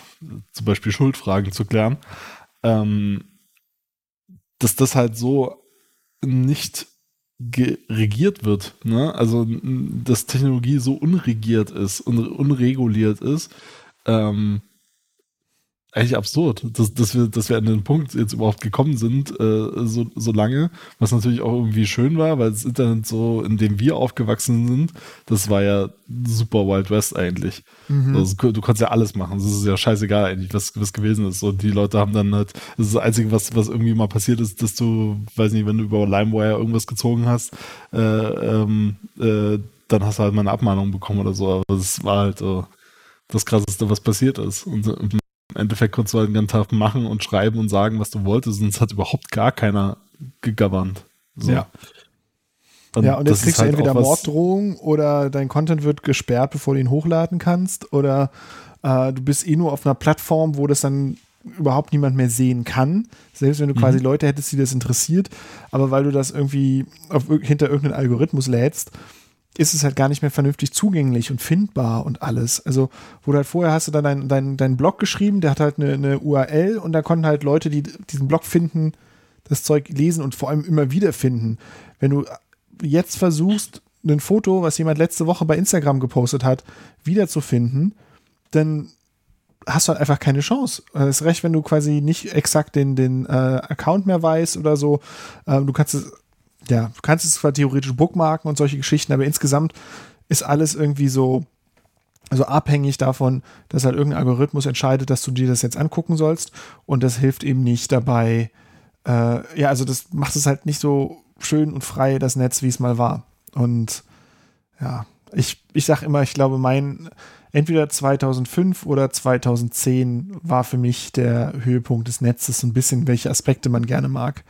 zum Beispiel Schuldfragen zu klären, ähm, dass das halt so nicht regiert wird, ne? Also dass Technologie so unregiert ist und unreguliert ist, ähm, eigentlich absurd, dass, dass, wir, dass wir an den Punkt jetzt überhaupt gekommen sind, äh, so, so lange, was natürlich auch irgendwie schön war, weil das Internet so, in dem wir aufgewachsen sind, das war ja super Wild West eigentlich. Mhm. Also, du konntest ja alles machen, das ist ja scheißegal eigentlich, was, was gewesen ist. Und die Leute haben dann halt, das ist das Einzige, was, was irgendwie mal passiert ist, dass du, weiß nicht, wenn du über LimeWire irgendwas gezogen hast, äh, ähm, äh, dann hast du halt mal eine Abmahnung bekommen oder so, aber das war halt so das Krasseste, was passiert ist. Und im Endeffekt konntest du halt den ganzen Tag machen und schreiben und sagen, was du wolltest, und es hat überhaupt gar keiner gegovernt. So. Ja. Und ja, und jetzt kriegst halt du entweder Morddrohungen oder dein Content wird gesperrt, bevor du ihn hochladen kannst, oder äh, du bist eh nur auf einer Plattform, wo das dann überhaupt niemand mehr sehen kann. Selbst wenn du mhm. quasi Leute hättest, die das interessiert, aber weil du das irgendwie auf, hinter irgendeinen Algorithmus lädst, ist es halt gar nicht mehr vernünftig zugänglich und findbar und alles. Also, wo du halt vorher hast du dann deinen dein, dein Blog geschrieben, der hat halt eine, eine URL und da konnten halt Leute, die diesen Blog finden, das Zeug lesen und vor allem immer wieder finden. Wenn du jetzt versuchst, ein Foto, was jemand letzte Woche bei Instagram gepostet hat, wiederzufinden, dann hast du halt einfach keine Chance. Das ist recht, wenn du quasi nicht exakt den, den äh, Account mehr weißt oder so. Ähm, du kannst es ja, du kannst es zwar theoretisch bookmarken und solche Geschichten, aber insgesamt ist alles irgendwie so, also abhängig davon, dass halt irgendein Algorithmus entscheidet, dass du dir das jetzt angucken sollst. Und das hilft eben nicht dabei, äh, ja, also das macht es halt nicht so schön und frei, das Netz, wie es mal war. Und ja, ich, ich sag immer, ich glaube, mein entweder 2005 oder 2010 war für mich der Höhepunkt des Netzes, so ein bisschen, welche Aspekte man gerne mag.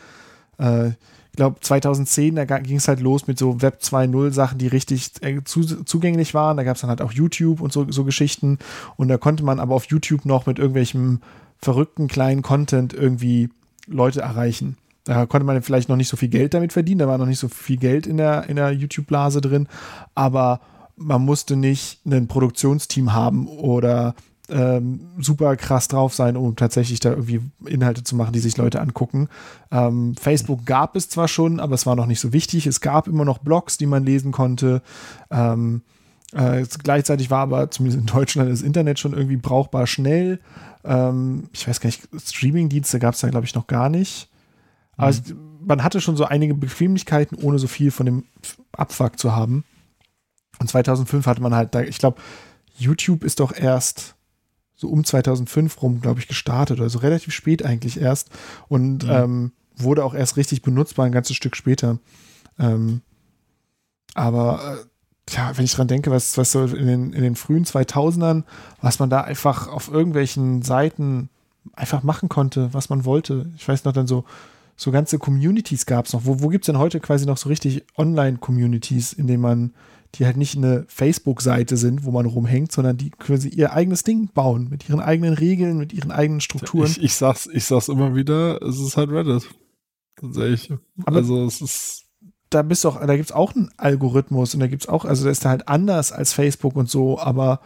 Äh, glaube 2010, da ging es halt los mit so Web 2.0 Sachen, die richtig äh, zu, zugänglich waren. Da gab es dann halt auch YouTube und so, so Geschichten. Und da konnte man aber auf YouTube noch mit irgendwelchem verrückten kleinen Content irgendwie Leute erreichen. Da konnte man vielleicht noch nicht so viel Geld damit verdienen, da war noch nicht so viel Geld in der, in der YouTube-Blase drin, aber man musste nicht ein Produktionsteam haben oder ähm, super krass drauf sein, um tatsächlich da irgendwie Inhalte zu machen, die sich Leute angucken. Ähm, Facebook gab es zwar schon, aber es war noch nicht so wichtig. Es gab immer noch Blogs, die man lesen konnte. Ähm, äh, gleichzeitig war aber zumindest in Deutschland das Internet schon irgendwie brauchbar schnell. Ähm, ich weiß gar nicht, Streamingdienste gab es da, glaube ich, noch gar nicht. Aber mhm. es, man hatte schon so einige Bequemlichkeiten, ohne so viel von dem Abfuck zu haben. Und 2005 hatte man halt da, ich glaube, YouTube ist doch erst so um 2005 rum, glaube ich, gestartet, also relativ spät eigentlich erst und mhm. ähm, wurde auch erst richtig benutzbar ein ganzes Stück später. Ähm, aber äh, ja, wenn ich dran denke, was, was so in den, in den frühen 2000ern, was man da einfach auf irgendwelchen Seiten einfach machen konnte, was man wollte. Ich weiß noch dann so, so ganze Communities gab es noch. Wo, wo gibt es denn heute quasi noch so richtig Online-Communities, in denen man die halt nicht eine Facebook-Seite sind, wo man rumhängt, sondern die quasi ihr eigenes Ding bauen, mit ihren eigenen Regeln, mit ihren eigenen Strukturen. Ich, ich sag's, ich sag's immer wieder, es ist halt Reddit. Tatsächlich. Aber also es ist. Da bist auch, da gibt's auch einen Algorithmus und da gibt's auch, also da ist halt anders als Facebook und so, aber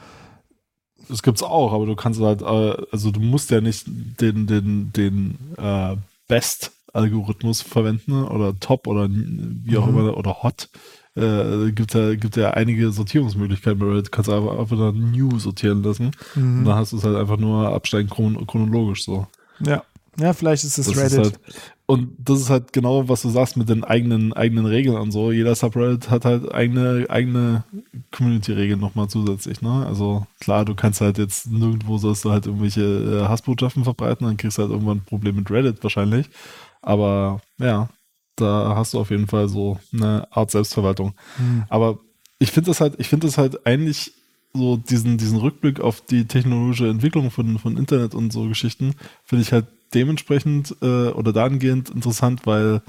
das gibt's auch, aber du kannst halt, äh, also du musst ja nicht den, den, den äh, Best-Algorithmus verwenden oder Top oder wie auch mhm. immer oder Hot äh, gibt ja, gibt ja einige Sortierungsmöglichkeiten bei Reddit. Kannst du einfach, einfach nach New sortieren lassen. Mhm. Und dann hast du es halt einfach nur absteigen chron chronologisch so. Ja. Ja, vielleicht ist es das Reddit. Ist halt, und das ist halt genau, was du sagst mit den eigenen, eigenen Regeln und so. Jeder Subreddit hat halt eigene, eigene Community-Regeln nochmal zusätzlich, ne? Also klar, du kannst halt jetzt nirgendwo sollst du halt irgendwelche äh, Hassbotschaften verbreiten, dann kriegst du halt irgendwann ein Problem mit Reddit wahrscheinlich. Aber ja, da hast du auf jeden Fall so eine Art Selbstverwaltung. Mhm. Aber ich finde das halt, ich finde das halt eigentlich so diesen, diesen Rückblick auf die technologische Entwicklung von, von Internet und so Geschichten, finde ich halt dementsprechend äh, oder dahingehend interessant, weil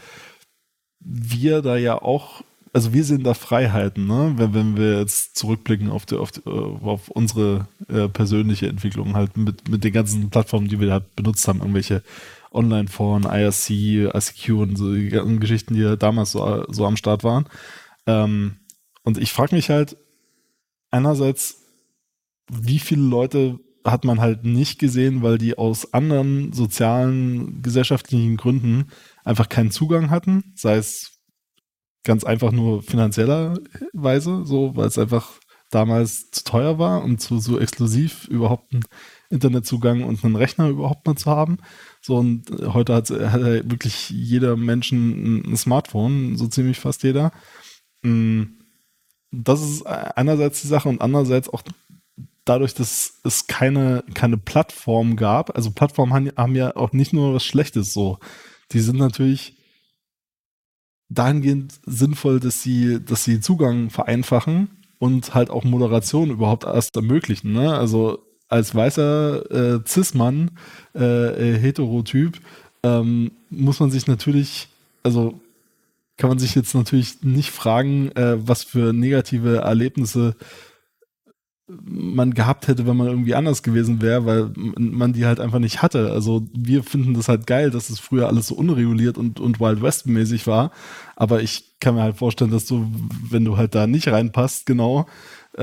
wir da ja auch, also wir sehen da Freiheiten, ne? wenn, wenn wir jetzt zurückblicken auf, die, auf, die, auf unsere äh, persönliche Entwicklung, halt mit, mit den ganzen Plattformen, die wir halt benutzt haben, irgendwelche Online-Foren, IRC, ICQ und so die ganzen Geschichten, die damals so, so am Start waren. Ähm, und ich frage mich halt einerseits, wie viele Leute hat man halt nicht gesehen, weil die aus anderen sozialen, gesellschaftlichen Gründen einfach keinen Zugang hatten, sei es ganz einfach nur finanzieller-Weise, so, weil es einfach damals zu teuer war und zu so exklusiv überhaupt einen Internetzugang und einen Rechner überhaupt mal zu haben. So, und heute hat, hat wirklich jeder Menschen ein Smartphone, so ziemlich fast jeder. Mm, das ist einerseits die Sache und andererseits auch dadurch, dass es keine, keine Plattform gab. Also Plattformen haben, haben ja auch nicht nur was Schlechtes so. Die sind natürlich dahingehend sinnvoll, dass sie, dass sie Zugang vereinfachen und halt auch Moderation überhaupt erst ermöglichen. Ne? Also als weißer äh, Cis-Mann, äh, äh, Heterotyp, ähm, muss man sich natürlich, also kann man sich jetzt natürlich nicht fragen, äh, was für negative Erlebnisse man gehabt hätte, wenn man irgendwie anders gewesen wäre, weil man die halt einfach nicht hatte. Also wir finden das halt geil, dass es früher alles so unreguliert und, und Wild West mäßig war. Aber ich kann mir halt vorstellen, dass du, wenn du halt da nicht reinpasst, genau,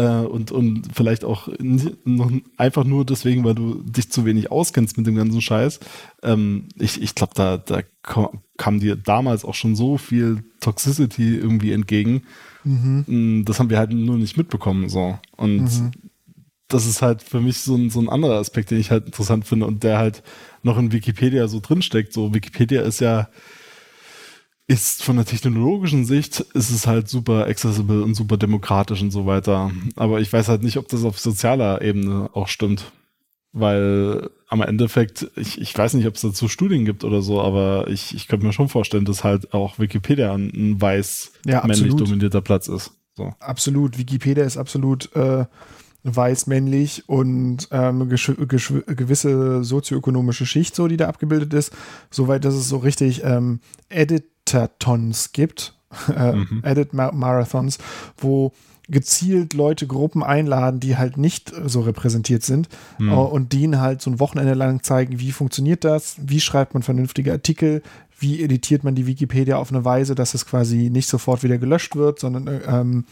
und, und vielleicht auch noch einfach nur deswegen, weil du dich zu wenig auskennst mit dem ganzen Scheiß. Ähm, ich ich glaube, da, da kam dir damals auch schon so viel Toxicity irgendwie entgegen. Mhm. Mm, das haben wir halt nur nicht mitbekommen. So. Und mhm. das ist halt für mich so ein, so ein anderer Aspekt, den ich halt interessant finde und der halt noch in Wikipedia so drinsteckt. So, Wikipedia ist ja ist von der technologischen Sicht ist es halt super accessible und super demokratisch und so weiter. Aber ich weiß halt nicht, ob das auf sozialer Ebene auch stimmt. Weil am Endeffekt, ich, ich weiß nicht, ob es dazu Studien gibt oder so, aber ich, ich könnte mir schon vorstellen, dass halt auch Wikipedia ein, weiß ja, männlich dominierter Platz ist. So. Absolut. Wikipedia ist absolut äh, weiß männlich und ähm, gewisse sozioökonomische Schicht, so die da abgebildet ist, soweit, dass es so richtig ähm, Edit Editatons gibt, äh, mhm. Edit Marathons, wo gezielt Leute, Gruppen einladen, die halt nicht so repräsentiert sind Hm. äh, und denen halt so ein Wochenende lang zeigen, wie funktioniert das, wie schreibt man vernünftige Artikel, wie editiert man die Wikipedia auf eine Weise, dass es quasi nicht sofort wieder gelöscht wird, sondern äh, ähm,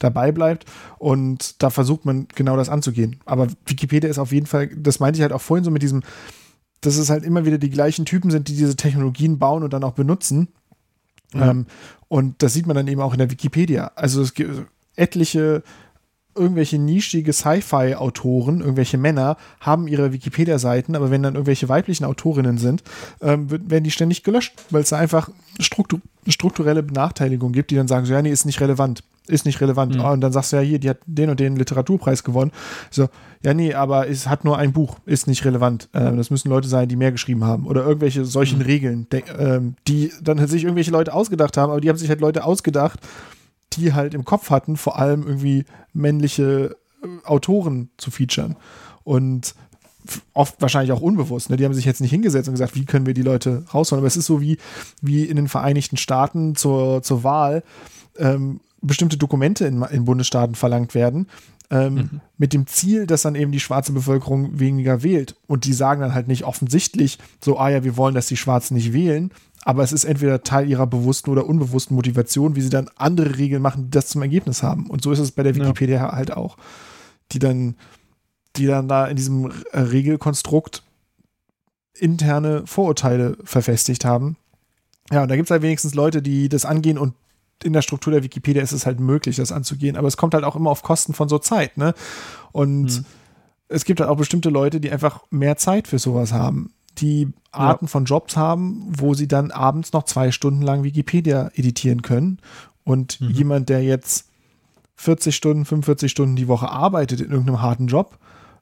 dabei bleibt. Und da versucht man genau das anzugehen. Aber Wikipedia ist auf jeden Fall, das meinte ich halt auch vorhin so mit diesem, dass es halt immer wieder die gleichen Typen sind, die diese Technologien bauen und dann auch benutzen. Ja. Ähm, und das sieht man dann eben auch in der Wikipedia. Also es gibt etliche irgendwelche nischige Sci-Fi-Autoren, irgendwelche Männer, haben ihre Wikipedia-Seiten, aber wenn dann irgendwelche weiblichen Autorinnen sind, ähm, werden die ständig gelöscht, weil es da einfach struktu strukturelle Benachteiligung gibt, die dann sagen, so, ja, nee, ist nicht relevant, ist nicht relevant. Mhm. Ah, Und dann sagst du ja hier, die hat den und den Literaturpreis gewonnen. So, ja, nee, aber es hat nur ein Buch, ist nicht relevant. Ähm, das müssen Leute sein, die mehr geschrieben haben. Oder irgendwelche solchen Regeln, de- ähm, die dann sich irgendwelche Leute ausgedacht haben, aber die haben sich halt Leute ausgedacht, die halt im Kopf hatten, vor allem irgendwie männliche äh, Autoren zu featuren. Und oft wahrscheinlich auch unbewusst. Ne? Die haben sich jetzt nicht hingesetzt und gesagt, wie können wir die Leute rausholen. Aber es ist so wie, wie in den Vereinigten Staaten zur, zur Wahl ähm, bestimmte Dokumente in, in Bundesstaaten verlangt werden, ähm, mit dem Ziel, dass dann eben die schwarze Bevölkerung weniger wählt. Und die sagen dann halt nicht offensichtlich so, ah ja, wir wollen, dass die Schwarzen nicht wählen, aber es ist entweder Teil ihrer bewussten oder unbewussten Motivation, wie sie dann andere Regeln machen, die das zum Ergebnis haben. Und so ist es bei der Ja. Wikipedia halt auch. Die dann, die dann da in diesem äh, Regelkonstrukt interne Vorurteile verfestigt haben. Ja, und da gibt es halt wenigstens Leute, die das angehen und in der Struktur der Wikipedia ist es halt möglich, das anzugehen. Aber es kommt halt auch immer auf Kosten von so Zeit, ne? Und Mhm. es gibt halt auch bestimmte Leute, die einfach mehr Zeit für sowas haben. Die Arten von Jobs haben, wo sie dann abends noch zwei Stunden lang Wikipedia editieren können. Und Mhm. jemand, der jetzt 40 Stunden, 45 Stunden die Woche arbeitet in irgendeinem harten Job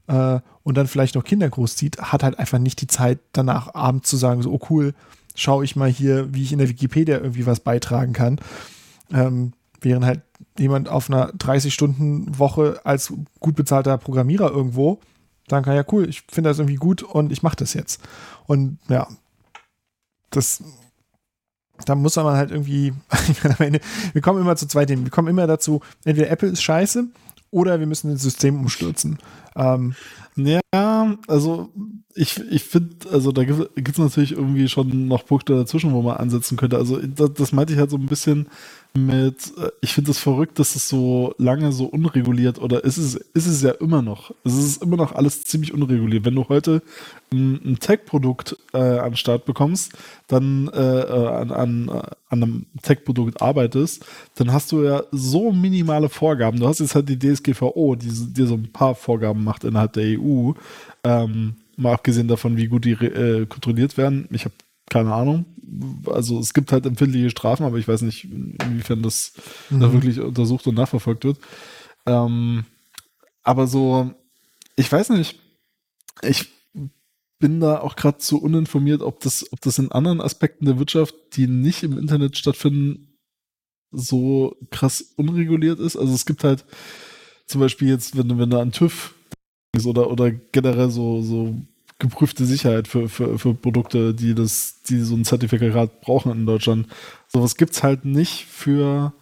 äh, und dann vielleicht noch Kinder großzieht, hat halt einfach nicht die Zeit, danach abends zu sagen, so, oh cool, schaue ich mal hier, wie ich in der Wikipedia irgendwie was beitragen kann. Ähm, während halt jemand auf einer 30-Stunden-Woche als gut bezahlter Programmierer irgendwo kann, ja cool, ich finde das irgendwie gut und ich mache das jetzt. Und ja, das, da muss man halt irgendwie, meine, wir kommen immer zu zwei Themen. Wir kommen immer dazu, entweder Apple ist scheiße oder wir müssen das System umstürzen. Ähm, Ja, also ich, ich finde, also da gibt es natürlich irgendwie schon noch Punkte dazwischen, wo man ansetzen könnte. Also das, das meinte ich halt so ein bisschen mit, äh, ich finde es verrückt, dass es so lange so unreguliert oder ist es, ist es ja immer noch. Es ist immer noch alles ziemlich unreguliert. Wenn du heute ein, ein Tech-Produkt äh, an den Start bekommst, dann äh, äh, an, an, an einem Tech-Produkt arbeitest, dann hast du ja so minimale Vorgaben. Du hast jetzt halt die DSGVO, die dir so ein paar Vorgaben macht innerhalb der EU. Ähm, mal abgesehen davon, wie gut die äh, kontrolliert werden. Ich habe keine Ahnung. Also es gibt halt empfindliche Strafen, aber ich weiß nicht, inwiefern das da wirklich untersucht und nachverfolgt wird. Ähm, aber so, ich weiß nicht. Ich bin da auch gerade zu uninformiert, ob das, ob das in anderen Aspekten der Wirtschaft, die nicht im Internet stattfinden, so krass unreguliert ist. Also es gibt halt zum Beispiel jetzt, wenn du, wenn du an TÜV oder, oder generell so, so geprüfte Sicherheit für, für, für Produkte, die das, die so ein Zertifikat brauchen in Deutschland. Sowas gibt's halt nicht für,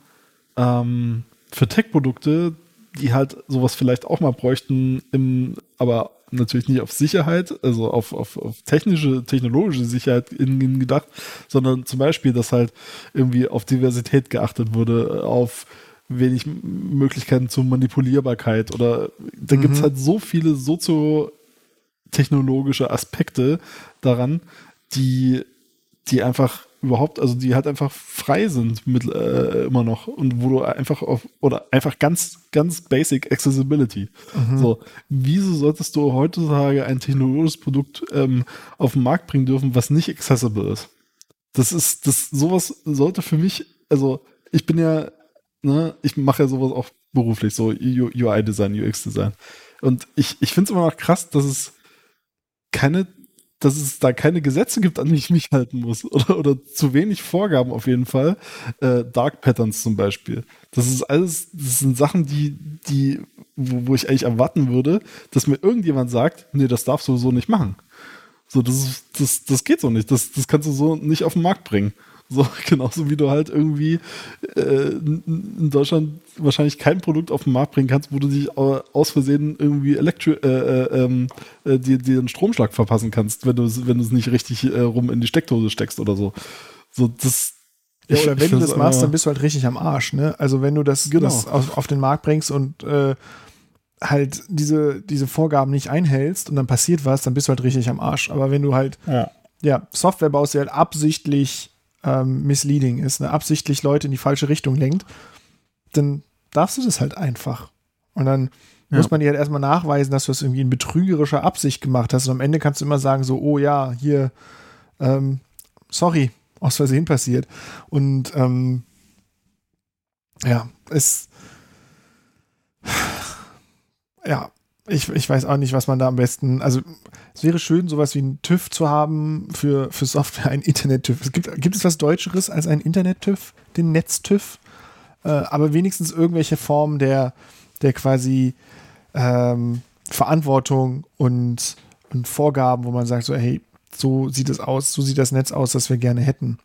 ähm, für Tech-Produkte, die halt sowas vielleicht auch mal bräuchten, im, aber natürlich nicht auf Sicherheit, also auf, auf, auf technische, technologische Sicherheit in, in gedacht, sondern zum Beispiel, dass halt irgendwie auf Diversität geachtet wurde, auf wenig Möglichkeiten zur Manipulierbarkeit oder da gibt's halt so viele soziotechnologische Aspekte daran, die, die einfach überhaupt, also die halt einfach frei sind mit, äh, immer noch und wo du einfach auf, oder einfach ganz, ganz basic Accessibility. So, wieso solltest du heutzutage ein technologisches Produkt ähm, auf den Markt bringen dürfen, was nicht accessible ist? Das ist, das, sowas sollte für mich, also ich bin ja, ne, ich mache ja sowas auch beruflich, so UI-Design, UX-Design. Und ich, ich finde es immer noch krass, dass es keine, dass es da keine Gesetze gibt, an die ich mich halten muss. Oder, oder zu wenig Vorgaben auf jeden Fall. Äh, Dark Patterns zum Beispiel. Das ist alles, das sind Sachen, die, die, wo, wo ich eigentlich erwarten würde, dass mir irgendjemand sagt, nee, das darfst du so nicht machen. So, das, das, das geht so nicht. Das, das kannst du so nicht auf den Markt bringen. So, genauso wie du halt irgendwie äh, in Deutschland wahrscheinlich kein Produkt auf den Markt bringen kannst, wo du dich aus Versehen irgendwie Elektro äh, äh, ähm, äh, dir, dir einen Stromschlag verpassen kannst, wenn du es wenn nicht richtig äh, rum in die Steckdose steckst oder so. So, das. Ja, oder wenn du das machst, dann bist du halt richtig am Arsch, ne? Also wenn du das, genau. das auf, auf den Markt bringst und äh, halt diese, diese Vorgaben nicht einhältst und dann passiert was, dann bist du halt richtig am Arsch. Aber wenn du halt ja, ja Software baust, die halt absichtlich ähm, misleading ist, ne, absichtlich Leute in die falsche Richtung lenkt, dann darfst du das halt einfach. Und dann ja. muss man dir halt erstmal nachweisen, dass du das irgendwie in betrügerischer Absicht gemacht hast. Und am Ende kannst du immer sagen, so, oh ja, hier, ähm, sorry, aus Versehen passiert. Und ähm, ja, es ja, ich, ich weiß auch nicht, was man da am besten. Also, es wäre schön, sowas wie ein TÜV zu haben für, für Software, ein Internet-TÜV. Es gibt, gibt es was Deutscheres als ein Internet-TÜV, den Netz-TÜV? Äh, aber wenigstens irgendwelche Formen der, der quasi ähm, Verantwortung und, und Vorgaben, wo man sagt, so, hey, so sieht es aus, so sieht das Netz aus, das wir gerne hätten.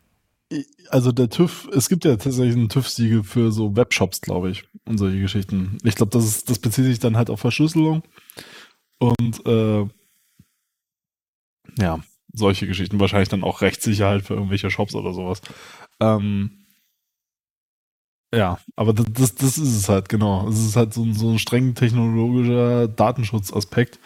Also der TÜV, es gibt ja tatsächlich ein TÜV-Siegel für so Webshops, glaube ich, und solche Geschichten. Ich glaube, das, ist, das bezieht sich dann halt auf Verschlüsselung und äh, ja, solche Geschichten. Wahrscheinlich dann auch Rechtssicherheit für irgendwelche Shops oder sowas. Ähm, ja, aber das, das, das ist es halt, genau. Es ist halt so, so ein streng technologischer Datenschutzaspekt,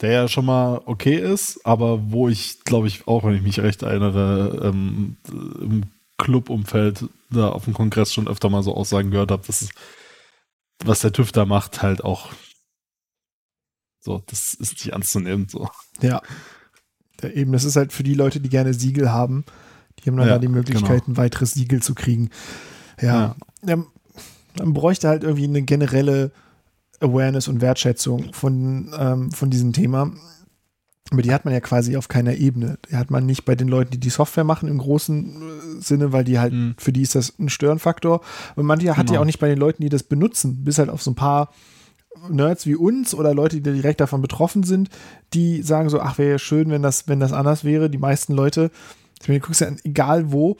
der ja schon mal okay ist, aber wo ich, glaube ich, auch, wenn ich mich recht erinnere, ähm, im Clubumfeld da auf dem Kongress schon öfter mal so Aussagen gehört habe, dass was der TÜV da macht, halt auch so, das ist nicht anzunehmen. So. Ja. ja. Eben, das ist halt für die Leute, die gerne Siegel haben, die haben dann ja, da die Möglichkeit, genau. ein weiteres Siegel zu kriegen. Ja. ja. Man bräuchte halt irgendwie eine generelle Awareness und Wertschätzung von, ähm, von diesem Thema. Aber die hat man ja quasi auf keiner Ebene. Die hat man nicht bei den Leuten, die die Software machen im großen äh, Sinne, weil die halt, mhm. für die ist das ein Störenfaktor. Und manche genau. hat ja auch nicht bei den Leuten, die das benutzen, bis halt auf so ein paar Nerds wie uns oder Leute, die direkt davon betroffen sind, die sagen so, ach, wäre ja schön, wenn das, wenn das anders wäre. Die meisten Leute, ich meine, du guckst ja an, egal wo,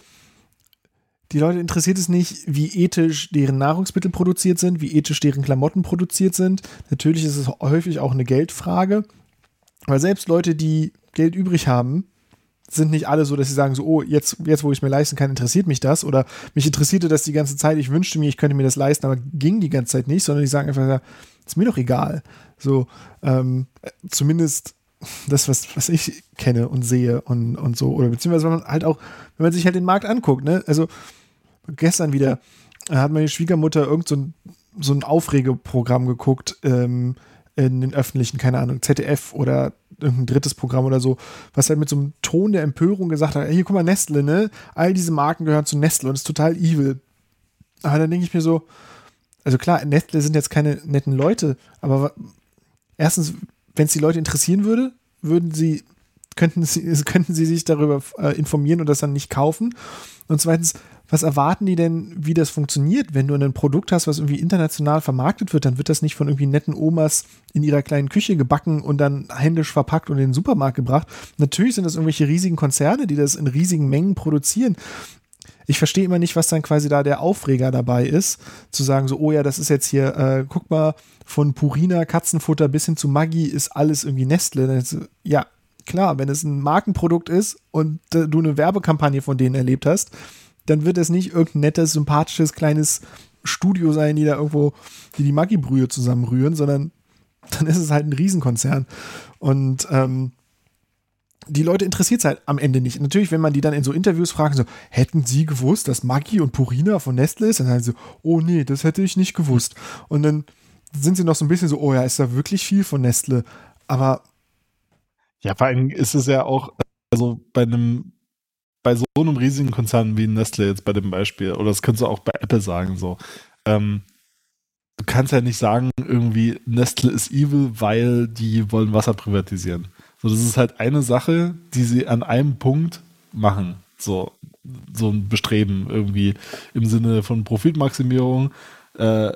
die Leute interessiert es nicht, wie ethisch deren Nahrungsmittel produziert sind, wie ethisch deren Klamotten produziert sind. Natürlich ist es häufig auch eine Geldfrage. Weil selbst Leute, die Geld übrig haben, sind nicht alle so, dass sie sagen so, oh, jetzt, jetzt wo ich es mir leisten kann, interessiert mich das. Oder mich interessierte das die ganze Zeit, ich wünschte mir, ich könnte mir das leisten, aber ging die ganze Zeit nicht, sondern die sagen einfach, ist mir doch egal. So, ähm, zumindest das, was, was ich kenne und sehe und, und so. Oder beziehungsweise wenn man halt auch, wenn man sich halt den Markt anguckt, ne? Also gestern wieder hat meine Schwiegermutter irgend so ein, so ein Aufregeprogramm geguckt ähm, in den öffentlichen, keine Ahnung, ZDF oder irgendein drittes Programm oder so, was halt mit so einem Ton der Empörung gesagt hat, hier guck mal, Nestle, ne? All diese Marken gehören zu Nestle und ist total evil. Aber dann denke ich mir so, also klar, Nestle sind jetzt keine netten Leute, aber erstens, wenn es die Leute interessieren würde, würden sie, könnten sie, könnten sie sich darüber äh, informieren und das dann nicht kaufen. Und zweitens, was erwarten die denn, wie das funktioniert? Wenn du ein Produkt hast, was irgendwie international vermarktet wird, dann wird das nicht von irgendwie netten Omas in ihrer kleinen Küche gebacken und dann händisch verpackt und in den Supermarkt gebracht. Natürlich sind das irgendwelche riesigen Konzerne, die das in riesigen Mengen produzieren. Ich verstehe immer nicht, was dann quasi da der Aufreger dabei ist, zu sagen so, oh ja, das ist jetzt hier, äh, guck mal, von Purina, Katzenfutter bis hin zu Maggi ist alles irgendwie Nestle. ja, klar, wenn es ein Markenprodukt ist und äh, du eine Werbekampagne von denen erlebt hast, dann wird es nicht irgendein nettes, sympathisches, kleines Studio sein, die da irgendwo, die die Maggi-Brühe zusammenrühren, sondern dann ist es halt ein Riesenkonzern. Und ähm, die Leute interessiert es halt am Ende nicht. Natürlich, wenn man die dann in so Interviews fragt, so, hätten sie gewusst, dass Maggi und Purina von Nestle ist? Dann sagen sie oh nee, das hätte ich nicht gewusst. Und dann sind sie noch so ein bisschen so, oh ja, ist da wirklich viel von Nestle? Aber. Ja, vor allem ist es ja auch, also bei einem bei so einem riesigen Konzern wie Nestle jetzt bei dem Beispiel, oder das könntest du auch bei Apple sagen, so, ähm, du kannst ja nicht sagen, irgendwie Nestle ist evil, weil die wollen Wasser privatisieren. So, das ist halt eine Sache, die sie an einem Punkt machen. So, so ein Bestreben irgendwie im Sinne von Profitmaximierung. Äh,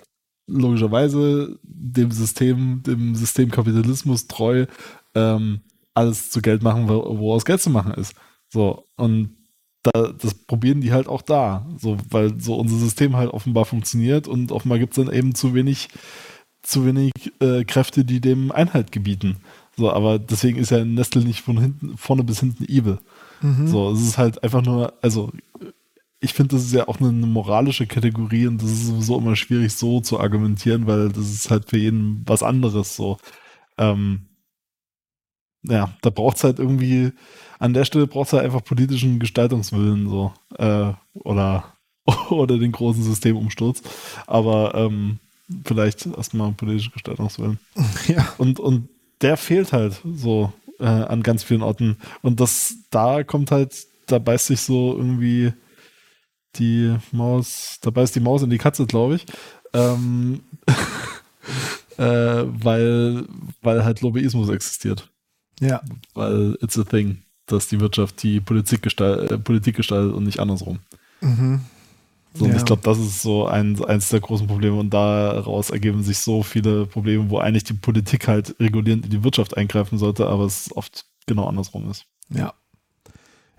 logischerweise dem System, dem System Kapitalismus treu, ähm, alles zu Geld machen, wo, wo aus Geld zu machen ist. So, und da, das probieren die halt auch da. So, weil so unser System halt offenbar funktioniert und offenbar gibt es dann eben zu wenig, zu wenig äh, Kräfte, die dem Einhalt gebieten. So, aber deswegen ist ja Nestle nicht von hinten, vorne bis hinten evil. Mhm. So, es ist halt einfach nur, also ich finde, das ist ja auch eine, eine, moralische Kategorie und das ist sowieso immer schwierig so zu argumentieren, weil das ist halt für jeden was anderes so. Ähm, ja, da braucht es halt irgendwie, an der Stelle braucht es halt einfach politischen Gestaltungswillen so. Äh, oder, oder den großen Systemumsturz. Aber ähm, vielleicht erstmal politischen Gestaltungswillen. Ja. Und, und der fehlt halt so äh, an ganz vielen Orten. Und das, da kommt halt, da beißt sich so irgendwie die Maus, da beißt die Maus in die Katze, glaube ich. Ähm, äh, weil, weil halt Lobbyismus existiert. Ja. Weil it's a thing, dass die Wirtschaft die Politik, gestalt, äh, Politik gestaltet und nicht andersrum. Mhm. So, ja. Und ich glaube, das ist so ein, eins der großen Probleme und daraus ergeben sich so viele Probleme, wo eigentlich die Politik halt regulierend in die Wirtschaft eingreifen sollte, aber es oft genau andersrum ist. Ja.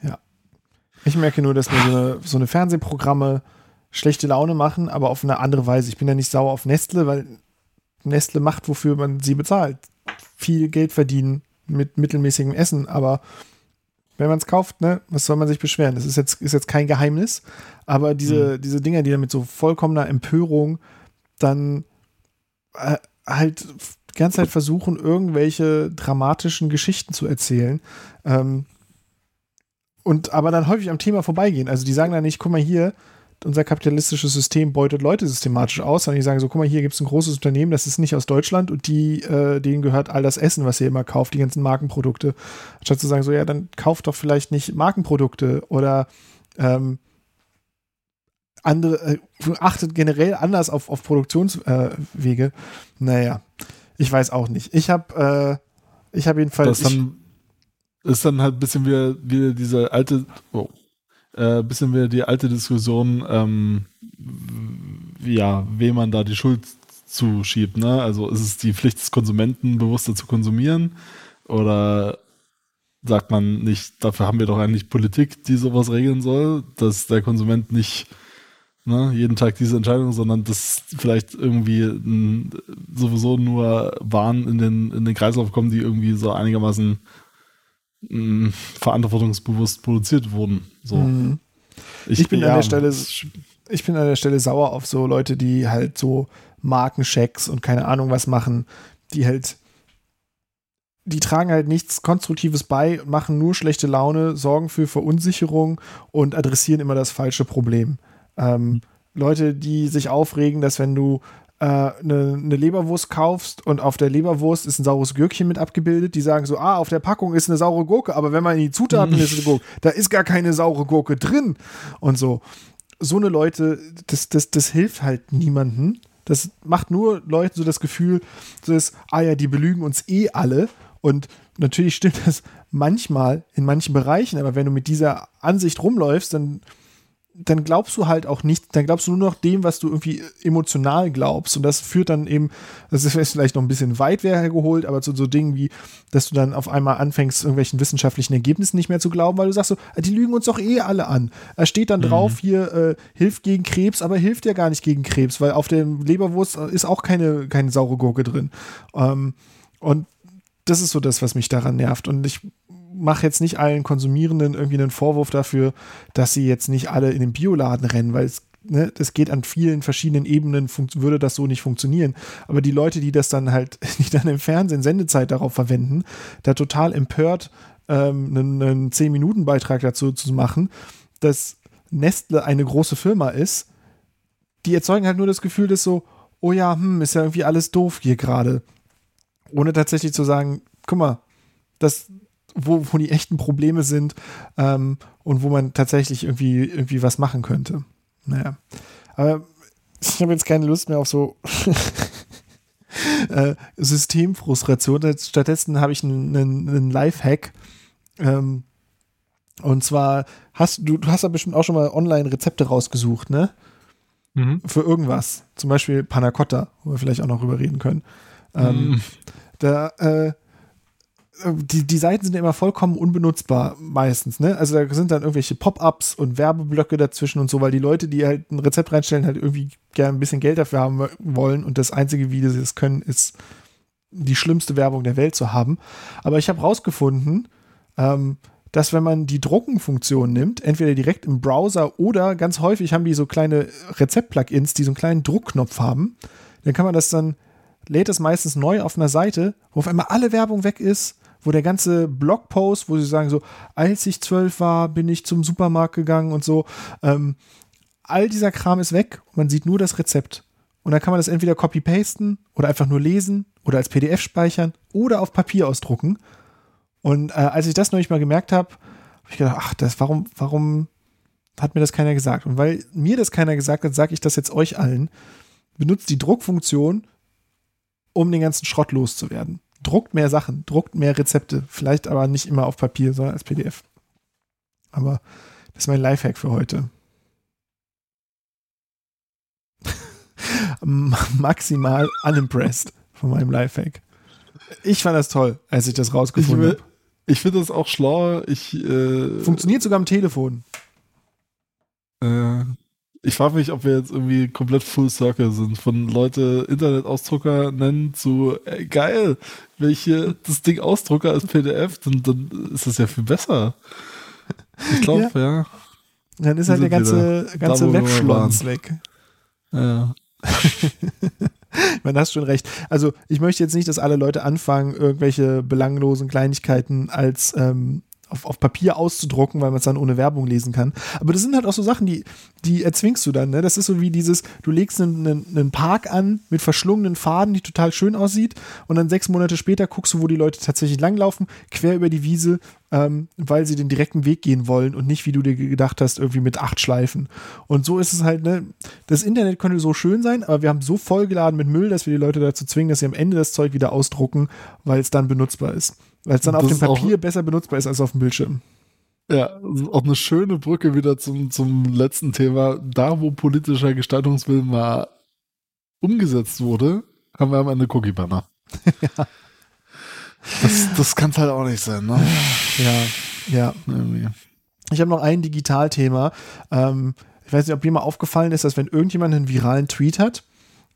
Ja. Ich merke nur, dass mir so eine, so eine Fernsehprogramme schlechte Laune machen, aber auf eine andere Weise. Ich bin ja nicht sauer auf Nestle, weil Nestle macht, wofür man sie bezahlt. Viel Geld verdienen mit mittelmäßigem Essen, aber wenn man es kauft, ne, was soll man sich beschweren? Das ist jetzt, ist jetzt kein Geheimnis, aber diese, mhm. diese Dinger, die dann mit so vollkommener Empörung dann äh, halt die ganze Zeit versuchen, irgendwelche dramatischen Geschichten zu erzählen. Ähm, und aber dann häufig am Thema vorbeigehen. Also die sagen dann nicht, guck mal hier, unser kapitalistisches System beutet Leute systematisch aus, sondern die sagen so, guck mal, hier gibt es ein großes Unternehmen, das ist nicht aus Deutschland und die, äh, denen gehört all das Essen, was ihr immer kauft, die ganzen Markenprodukte. Anstatt zu sagen, so, ja, dann kauft doch vielleicht nicht Markenprodukte oder ähm, andere, äh, achtet generell anders auf, auf Produktionswege. Äh, naja, ich weiß auch nicht. Ich habe äh, ich habe jedenfalls. Das dann, ist dann halt ein bisschen wie, wie diese alte, oh, äh, bisschen wieder die alte Diskussion, ähm, ja, wem man da die Schuld zuschiebt. Ne? Also ist es die Pflicht des Konsumenten, bewusster zu konsumieren? Oder sagt man nicht, dafür haben wir doch eigentlich Politik, die sowas regeln soll, dass der Konsument nicht ne, jeden Tag diese Entscheidung, sondern dass vielleicht irgendwie n, sowieso nur Waren in den, in den Kreislauf kommen, die irgendwie so einigermaßen mh, verantwortungsbewusst produziert wurden. So. Mhm. Ich, ich, bin ja, an der Stelle, ich bin an der Stelle sauer auf so Leute, die halt so Markenchecks und keine Ahnung was machen, die halt die tragen halt nichts Konstruktives bei, machen nur schlechte Laune, sorgen für Verunsicherung und adressieren immer das falsche Problem. Ähm, mhm. Leute, die sich aufregen, dass wenn du eine, äh, eine Leberwurst kaufst und auf der Leberwurst ist ein saures Gürkchen mit abgebildet, die sagen so, ah, auf der Packung ist eine saure Gurke, aber wenn man in die Zutaten ist, eine Gurke, da ist gar keine saure Gurke drin und so. So eine Leute, das, das, das hilft halt niemandem. Das macht nur Leuten so das Gefühl, dass, ah ja, die belügen uns eh alle. Und natürlich stimmt das manchmal in manchen Bereichen, aber wenn du mit dieser Ansicht rumläufst, dann dann glaubst du halt auch nicht, dann glaubst du nur noch dem, was du irgendwie emotional glaubst. Und das führt dann eben, das ist vielleicht noch ein bisschen weit hergeholt, aber zu so Dingen wie, dass du dann auf einmal anfängst, irgendwelchen wissenschaftlichen Ergebnissen nicht mehr zu glauben, weil du sagst so, ah, die lügen uns doch eh alle an. Er steht dann mhm. drauf, hier äh, hilft gegen Krebs, aber hilft ja gar nicht gegen Krebs, weil auf der Leberwurst ist auch keine, keine saure Gurke drin. Ähm, und das ist so das, was mich daran nervt. Und ich mache jetzt nicht allen Konsumierenden irgendwie einen Vorwurf dafür, dass sie jetzt nicht alle in den Bioladen rennen, weil es Ne, das geht an vielen verschiedenen Ebenen, würde das so nicht funktionieren. Aber die Leute, die das dann halt, die dann im Fernsehen Sendezeit darauf verwenden, da total empört ähm, einen, einen 10-Minuten-Beitrag dazu zu machen, dass Nestle eine große Firma ist, die erzeugen halt nur das Gefühl, dass so, oh ja, hm, ist ja irgendwie alles doof hier gerade. Ohne tatsächlich zu sagen, guck mal, das, wo, wo die echten Probleme sind ähm, und wo man tatsächlich irgendwie, irgendwie was machen könnte. Naja. Aber ich habe jetzt keine Lust mehr auf so äh, Systemfrustration. Stattdessen habe ich einen, einen, Lifehack. Ähm, und zwar hast du, du hast ja bestimmt auch schon mal online Rezepte rausgesucht, ne? Mhm. Für irgendwas. Zum Beispiel Panna Cotta, wo wir vielleicht auch noch drüber reden können. Ähm, mhm. Da äh, die, die Seiten sind immer vollkommen unbenutzbar meistens, ne? Also da sind dann irgendwelche Pop-ups und Werbeblöcke dazwischen und so, weil die Leute, die halt ein Rezept reinstellen, halt irgendwie gerne ein bisschen Geld dafür haben wollen und das einzige, wie sie es können, ist die schlimmste Werbung der Welt zu haben. Aber ich habe rausgefunden, ähm, dass wenn man die Druckenfunktion nimmt, entweder direkt im Browser oder ganz häufig haben die so kleine Rezept-Plugins, die so einen kleinen Druckknopf haben, dann kann man das dann, lädt es meistens neu auf einer Seite, wo auf einmal alle Werbung weg ist, wo der ganze Blogpost, wo sie sagen so, als ich zwölf war, bin ich zum Supermarkt gegangen und so, ähm, all dieser Kram ist weg und man sieht nur das Rezept. Und dann kann man das entweder copy-pasten oder einfach nur lesen oder als PDF speichern oder auf Papier ausdrucken. Und äh, als ich das neulich mal gemerkt habe, habe ich gedacht, ach, das, warum, warum hat mir das keiner gesagt? Und weil mir das keiner gesagt hat, sage ich das jetzt euch allen. Benutzt die Druckfunktion, um den ganzen Schrott loszuwerden. Druckt mehr Sachen, druckt mehr Rezepte. Vielleicht aber nicht immer auf Papier, sondern als PDF. Aber das ist mein Lifehack für heute. Maximal unimpressed von meinem Lifehack. Ich fand das toll, als ich das rausgefunden habe. Ich finde das auch schlau. Ich, äh, Funktioniert sogar am Telefon. Äh, ich frage mich, ob wir jetzt irgendwie komplett Full Circle sind. Von Leute Internetausdrucker nennen zu, ey, geil, wenn ich hier das Ding ausdrucke als PDF, dann, dann ist das ja viel besser. Ich glaube, ja. ja. Dann ist halt der ganze, ganze Webschlons weg. Ja. Man hast schon recht. Also ich möchte jetzt nicht, dass alle Leute anfangen, irgendwelche belanglosen Kleinigkeiten als ähm, auf, auf Papier auszudrucken, weil man es dann ohne Werbung lesen kann. Aber das sind halt auch so Sachen, die, die erzwingst du dann. Ne? Das ist so wie dieses, du legst einen, einen, Park an mit verschlungenen Faden, die total schön aussieht und dann sechs Monate später guckst du, wo die Leute tatsächlich langlaufen, quer über die Wiese, ähm, weil sie den direkten Weg gehen wollen und nicht, wie du dir gedacht hast, irgendwie mit acht Schleifen. Und so ist es halt, ne? Das Internet könnte so schön sein, aber wir haben so vollgeladen mit Müll, dass wir die Leute dazu zwingen, dass sie am Ende das Zeug wieder ausdrucken, weil es dann benutzbar ist. Weil es dann das auf dem Papier besser benutzbar ist als auf dem Bildschirm. Ja, auch eine schöne Brücke wieder zum, zum letzten Thema. Da, wo politischer Gestaltungswillen mal umgesetzt wurde, haben wir am Ende Cookie-Banner. ja. Das, das kann es halt auch nicht sein, ne? Ja, ja. Irgendwie. Ich habe noch ein Digitalthema. Ähm, ich weiß nicht, ob dir mal aufgefallen ist, dass wenn irgendjemand einen viralen Tweet hat,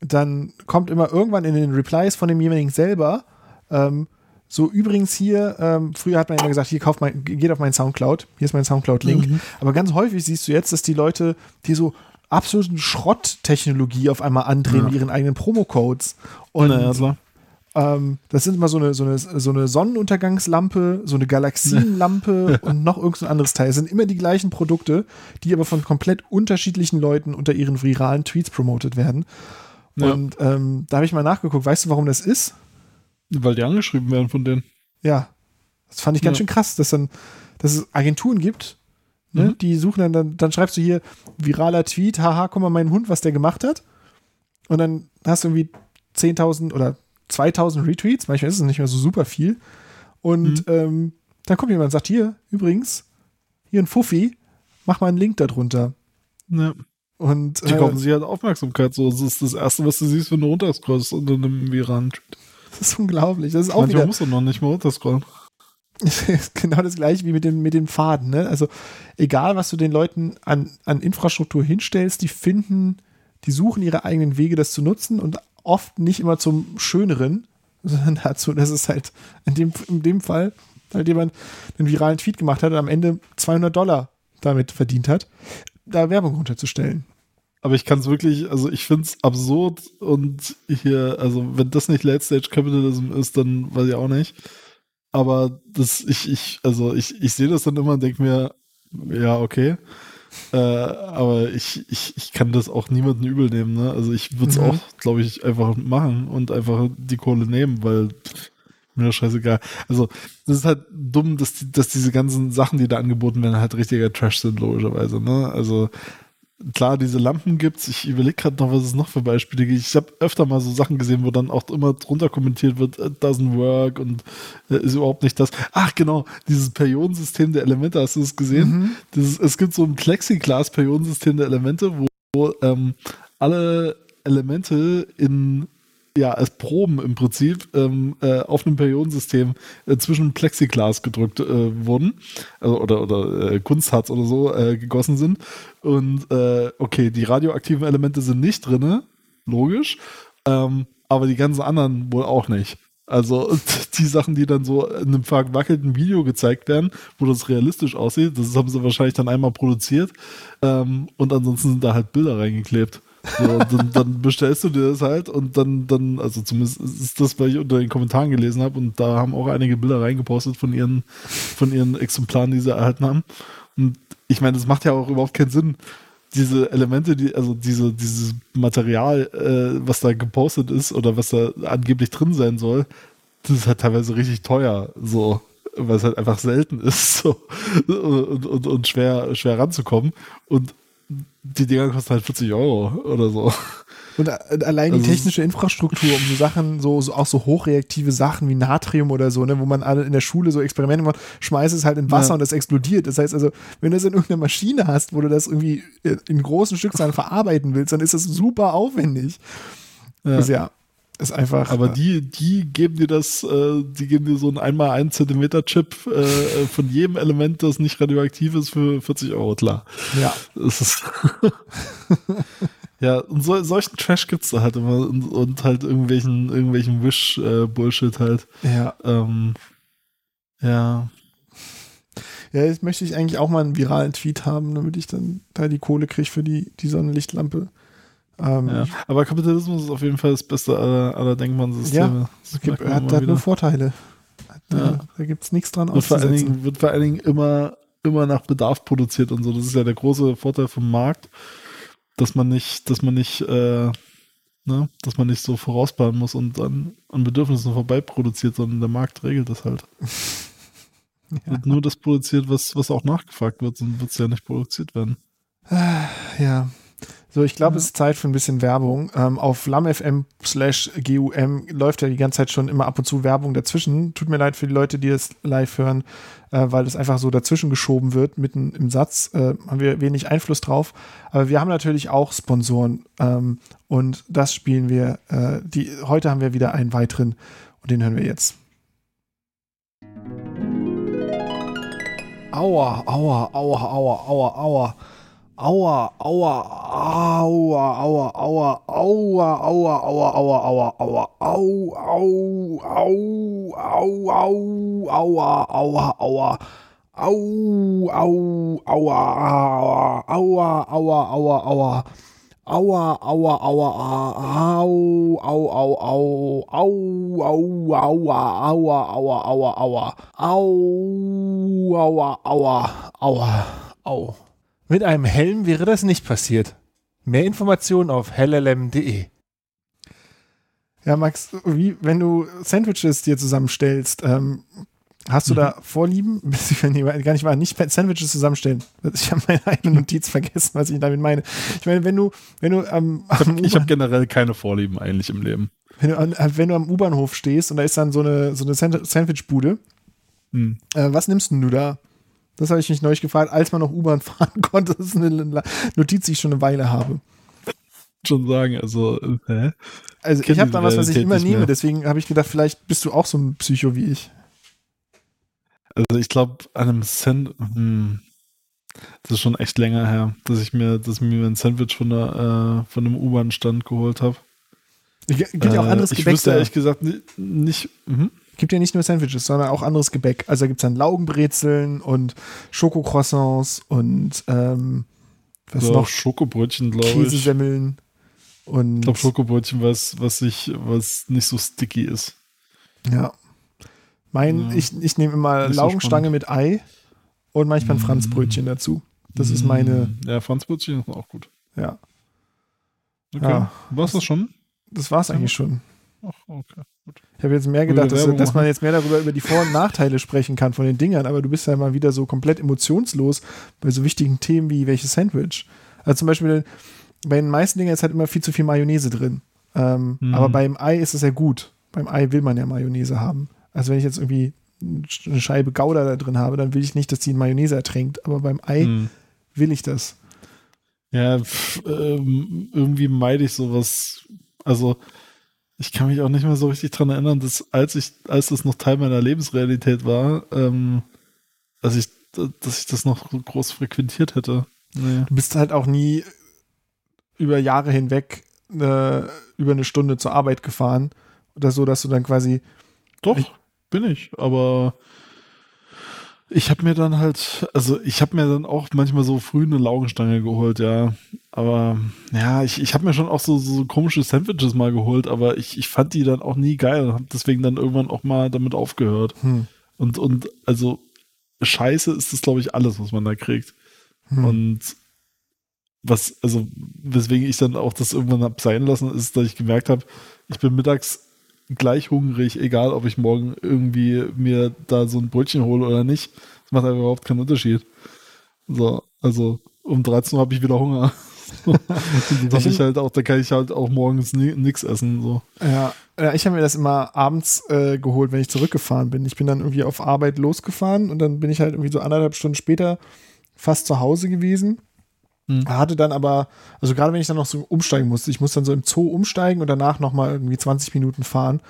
dann kommt immer irgendwann in den Replies von dem jeweiligen selber ähm, so, übrigens hier, ähm, früher hat man immer gesagt, hier kauft mein, geht auf meinen Soundcloud, hier ist mein Soundcloud-Link. Mhm. Aber ganz häufig siehst du jetzt, dass die Leute, die so absoluten Schrotttechnologie auf einmal andrehen ja. mit ihren eigenen Promo-Codes. Und naja, ähm, das sind immer so eine, so, eine, so eine Sonnenuntergangslampe, so eine Galaxienlampe und noch irgendein anderes Teil. Es sind immer die gleichen Produkte, die aber von komplett unterschiedlichen Leuten unter ihren viralen Tweets promotet werden. Ja. Und ähm, da habe ich mal nachgeguckt. Weißt du, warum das ist? Weil die angeschrieben werden von denen. Ja. Das fand ich ganz ja. schön krass, dass dann, dass es Agenturen gibt, ne, mhm. die suchen dann, dann, dann schreibst du hier viraler Tweet, haha, guck mal, mein Hund, was der gemacht hat. Und dann hast du irgendwie 10.000 oder 2.000 Retweets, manchmal ist es nicht mehr so super viel. Und mhm. ähm, dann kommt jemand und sagt, hier, übrigens, hier ein Fuffi, mach mal einen Link darunter. Ja. Und, die äh, kaufen sich halt Aufmerksamkeit. So, das ist das Erste, was du siehst, wenn du runterscrollst unter einem viralen Tweet. Das ist unglaublich. Das ist auch Manchmal wieder, musst du noch nicht mal runterscrollen. genau das gleiche wie mit dem, mit dem Faden. Ne? Also egal, was du den Leuten an, an Infrastruktur hinstellst, die finden, die suchen ihre eigenen Wege, das zu nutzen und oft nicht immer zum Schöneren, sondern dazu, dass es halt in dem, in dem Fall halt jemand einen viralen Tweet gemacht hat und am Ende 200 Dollar damit verdient hat, da Werbung runterzustellen. Aber ich kann es wirklich, also ich finde es absurd und hier, also wenn das nicht Late Stage Capitalism ist, dann weiß ich auch nicht. Aber das, ich, ich, also ich, ich sehe das dann immer und denke mir, ja, okay. Äh, aber ich, ich, ich kann das auch niemandem übel nehmen. Ne? Also ich würde es mhm. auch, glaube ich, einfach machen und einfach die Kohle nehmen, weil mir das scheißegal. Also das ist halt dumm, dass, die, dass diese ganzen Sachen, die da angeboten werden, halt richtiger Trash sind, logischerweise. Ne? Also klar, diese Lampen gibt's. Ich überlege gerade noch, was es noch für Beispiele gibt. Ich habe öfter mal so Sachen gesehen, wo dann auch immer drunter kommentiert wird, it doesn't work und äh, ist überhaupt nicht das. Ach genau, dieses Periodensystem der Elemente, hast du das gesehen? Mhm. Dieses, es gibt so ein Plexiglas-Periodensystem der Elemente, wo, wo ähm, alle Elemente in ja, als Proben im Prinzip ähm, äh, auf einem Periodensystem äh, zwischen Plexiglas gedrückt äh, wurden also, oder, oder äh, Kunstharz oder so äh, gegossen sind. Und okay, die radioaktiven Elemente sind nicht drinne, logisch, ähm, aber die ganzen anderen wohl auch nicht. Also die Sachen, die dann so in einem verwackelten Video gezeigt werden, wo das realistisch aussieht, das haben sie wahrscheinlich dann einmal produziert ähm, und ansonsten sind da halt Bilder reingeklebt. So, dann, dann, bestellst du dir das halt und dann, dann, also zumindest ist das, was ich unter den Kommentaren gelesen habe und da haben auch einige Bilder reingepostet von ihren, von ihren Exemplaren, die sie erhalten haben. Und ich meine, das macht ja auch überhaupt keinen Sinn. Diese Elemente, die, also diese, dieses Material, äh, was da gepostet ist oder was da angeblich drin sein soll, das ist halt teilweise richtig teuer, so, weil es halt einfach selten ist, so, und, und, und schwer, schwer ranzukommen. Und die Dinger kosten halt 40 Euro oder so. Und allein die also technische Infrastruktur, um so Sachen, so, so auch so hochreaktive Sachen wie Natrium oder so, ne, wo man alle in der Schule so Experimente macht, schmeißt es halt in Wasser ja. und es explodiert. Das heißt also, wenn du es in irgendeiner Maschine hast, wo du das irgendwie in großen Stückzahlen verarbeiten willst, dann ist das super aufwendig. Ja. Also ja, ist einfach. Aber die, die geben dir das, äh, die geben dir so einen einmal 1 Zentimeter Chip äh, von jedem Element, das nicht radioaktiv ist, für 40 Euro, klar. Ja. Das ist ja, und so, solchen Trash gibt's da halt immer und, und halt irgendwelchen, irgendwelchen Wish-Bullshit äh, halt. Ja. Ähm, ja. Ja, jetzt möchte ich eigentlich auch mal einen viralen Tweet haben, damit ich dann da die Kohle kriege für die, die Sonnenlichtlampe. Ähm, ja. Aber Kapitalismus ist auf jeden Fall das beste aller, aller Denkmannsysteme. Ja, es gibt, hat, hat nur Vorteile. Ja. Da, da gibt es nichts dran wird vor, allen Dingen, wird vor allen Dingen immer, immer nach Bedarf produziert und so. Das ist ja der große Vorteil vom Markt, dass man nicht, dass man nicht, äh, ne, dass man nicht so vorausplanen muss und an, an Bedürfnissen vorbei produziert, sondern der Markt regelt das halt. ja. Wird nur das produziert, was, was auch nachgefragt wird, sonst wird es ja nicht produziert werden. Ja, so, ich glaube, mhm. es ist Zeit für ein bisschen Werbung. Ähm, auf lamfm slash GUM läuft ja die ganze Zeit schon immer ab und zu Werbung dazwischen. Tut mir leid für die Leute, die es live hören, äh, weil das einfach so dazwischen geschoben wird, mitten im Satz. Äh, haben wir wenig Einfluss drauf. Aber wir haben natürlich auch Sponsoren ähm, und das spielen wir. Äh, die, heute haben wir wieder einen weiteren und den hören wir jetzt. Aua, aua, aua, aua, aua, aua. Aua, aua, aua, aua, aua, aua, aua, aua, aua, aua, aua, au, au, au, au, au, aua, aua, aua. Au, au, aua, aua, aua, aua, aua. Aua, aua, aua, au, au, au, au, au, au, aua, aua, aua, aua, aua, au, aua, aua, aua, au. Mit einem Helm wäre das nicht passiert. Mehr Informationen auf hellelm.de. Ja, Max, wie, wenn du Sandwiches dir zusammenstellst, ähm, hast du mhm. da Vorlieben? Wenn die gar nicht wahr, nicht Sandwiches zusammenstellen. Ich habe meine eigene Notiz vergessen, was ich damit meine. Ich meine, wenn du, wenn du am, am Ich habe hab generell keine Vorlieben eigentlich im Leben. Wenn du, wenn du am U-Bahnhof stehst und da ist dann so eine, so eine Sandwichbude, mhm. äh, was nimmst denn du da? Das habe ich mich neulich gefragt, als man noch U-Bahn fahren konnte. Das ist eine Notiz, die ich schon eine Weile habe. Schon sagen, also, hä? Also, ich habe da was, was ich immer nehme, deswegen habe ich gedacht, vielleicht bist du auch so ein Psycho wie ich. Also, ich glaube, an einem Sand, hm, das ist schon echt länger her, dass ich mir, dass ich mir ein Sandwich von, der, äh, von einem U-Bahn-Stand geholt habe. Gibt ja auch anderes äh, Ich wüsste ehrlich gesagt nicht. nicht mh gibt ja nicht nur Sandwiches, sondern auch anderes Gebäck. Also da gibt es dann Laugenbrezeln und Schokocroissants und ähm, was ja, noch? Schokobrötchen, glaube ich. Käsesemmeln. Und ich glaube Schokobrötchen, was, was, ich, was nicht so sticky ist. Ja. Mein, ja. ich, ich nehme immer nicht Laugenstange so mit Ei und manchmal ein mm. Franzbrötchen dazu. Das mm. ist meine. Ja, Franzbrötchen ist auch gut. Ja. Okay. Ja. War's das schon? Das war's eigentlich schon. Ach, okay. Ich habe jetzt mehr gedacht, dass, dass, man jetzt mehr darüber über die Vor- und Nachteile sprechen kann von den Dingern, aber du bist ja mal wieder so komplett emotionslos bei so wichtigen Themen wie welches Sandwich. Also zum Beispiel bei den meisten Dingen ist halt immer viel zu viel Mayonnaise drin. Ähm, mhm. Aber beim Ei ist es ja gut. Beim Ei will man ja Mayonnaise haben. Also wenn ich jetzt irgendwie eine Scheibe Gouda da drin habe, dann will ich nicht, dass die in Mayonnaise ertränkt. Aber beim Ei mhm. will ich das. Ja, pff, ähm, irgendwie meide ich sowas. Also ich kann mich auch nicht mehr so richtig dran erinnern, dass als ich, als das noch Teil meiner Lebensrealität war, ähm, dass ich, dass ich das noch groß frequentiert hätte. Nee. Du bist halt auch nie über Jahre hinweg äh, über eine Stunde zur Arbeit gefahren oder so, dass du dann quasi. Doch, ich, bin ich, aber ich habe mir dann halt, also ich habe mir dann auch manchmal so früh eine Laugenstange geholt, ja. Aber ja, ich, ich habe mir schon auch so, so komische Sandwiches mal geholt, aber ich, ich fand die dann auch nie geil und habe deswegen dann irgendwann auch mal damit aufgehört. Hm. Und, und also Scheiße ist das, glaube ich, alles, was man da kriegt. Hm. Und was, also, weswegen ich dann auch das irgendwann hab sein lassen, ist, dass ich gemerkt habe, ich bin mittags gleich hungrig, egal ob ich morgen irgendwie mir da so ein Brötchen hole oder nicht. Das macht einfach überhaupt keinen Unterschied. So, also um 13 Uhr habe ich wieder Hunger. dann, ich halt auch, da kann ich halt auch morgens nichts essen. So. Ja, ich habe mir das immer abends äh, geholt, wenn ich zurückgefahren bin. Ich bin dann irgendwie auf Arbeit losgefahren und dann bin ich halt irgendwie so anderthalb Stunden später fast zu Hause gewesen. Hm. Hatte dann aber, also gerade wenn ich dann noch so umsteigen musste, ich muss dann so im Zoo umsteigen und danach nochmal irgendwie 20 Minuten fahren.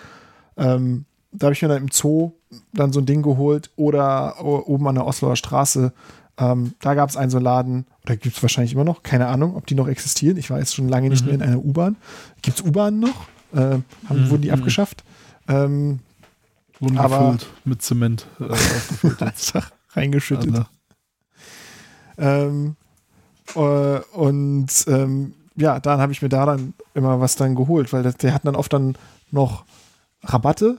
Ähm, da habe ich mir dann im Zoo dann so ein Ding geholt oder oben an der Osloer Straße. Ähm, da gab es einen so Laden, oder gibt es wahrscheinlich immer noch, keine Ahnung, ob die noch existieren. Ich war jetzt schon lange nicht mhm. mehr in einer U-Bahn. Gibt es U-Bahnen noch? Äh, haben, mhm. Wurden die abgeschafft? Ähm, wurden aber, mit Zement äh, reingeschüttet. Ähm, äh, und ähm, ja, dann habe ich mir da dann immer was dann geholt, weil der hat dann oft dann noch Rabatte.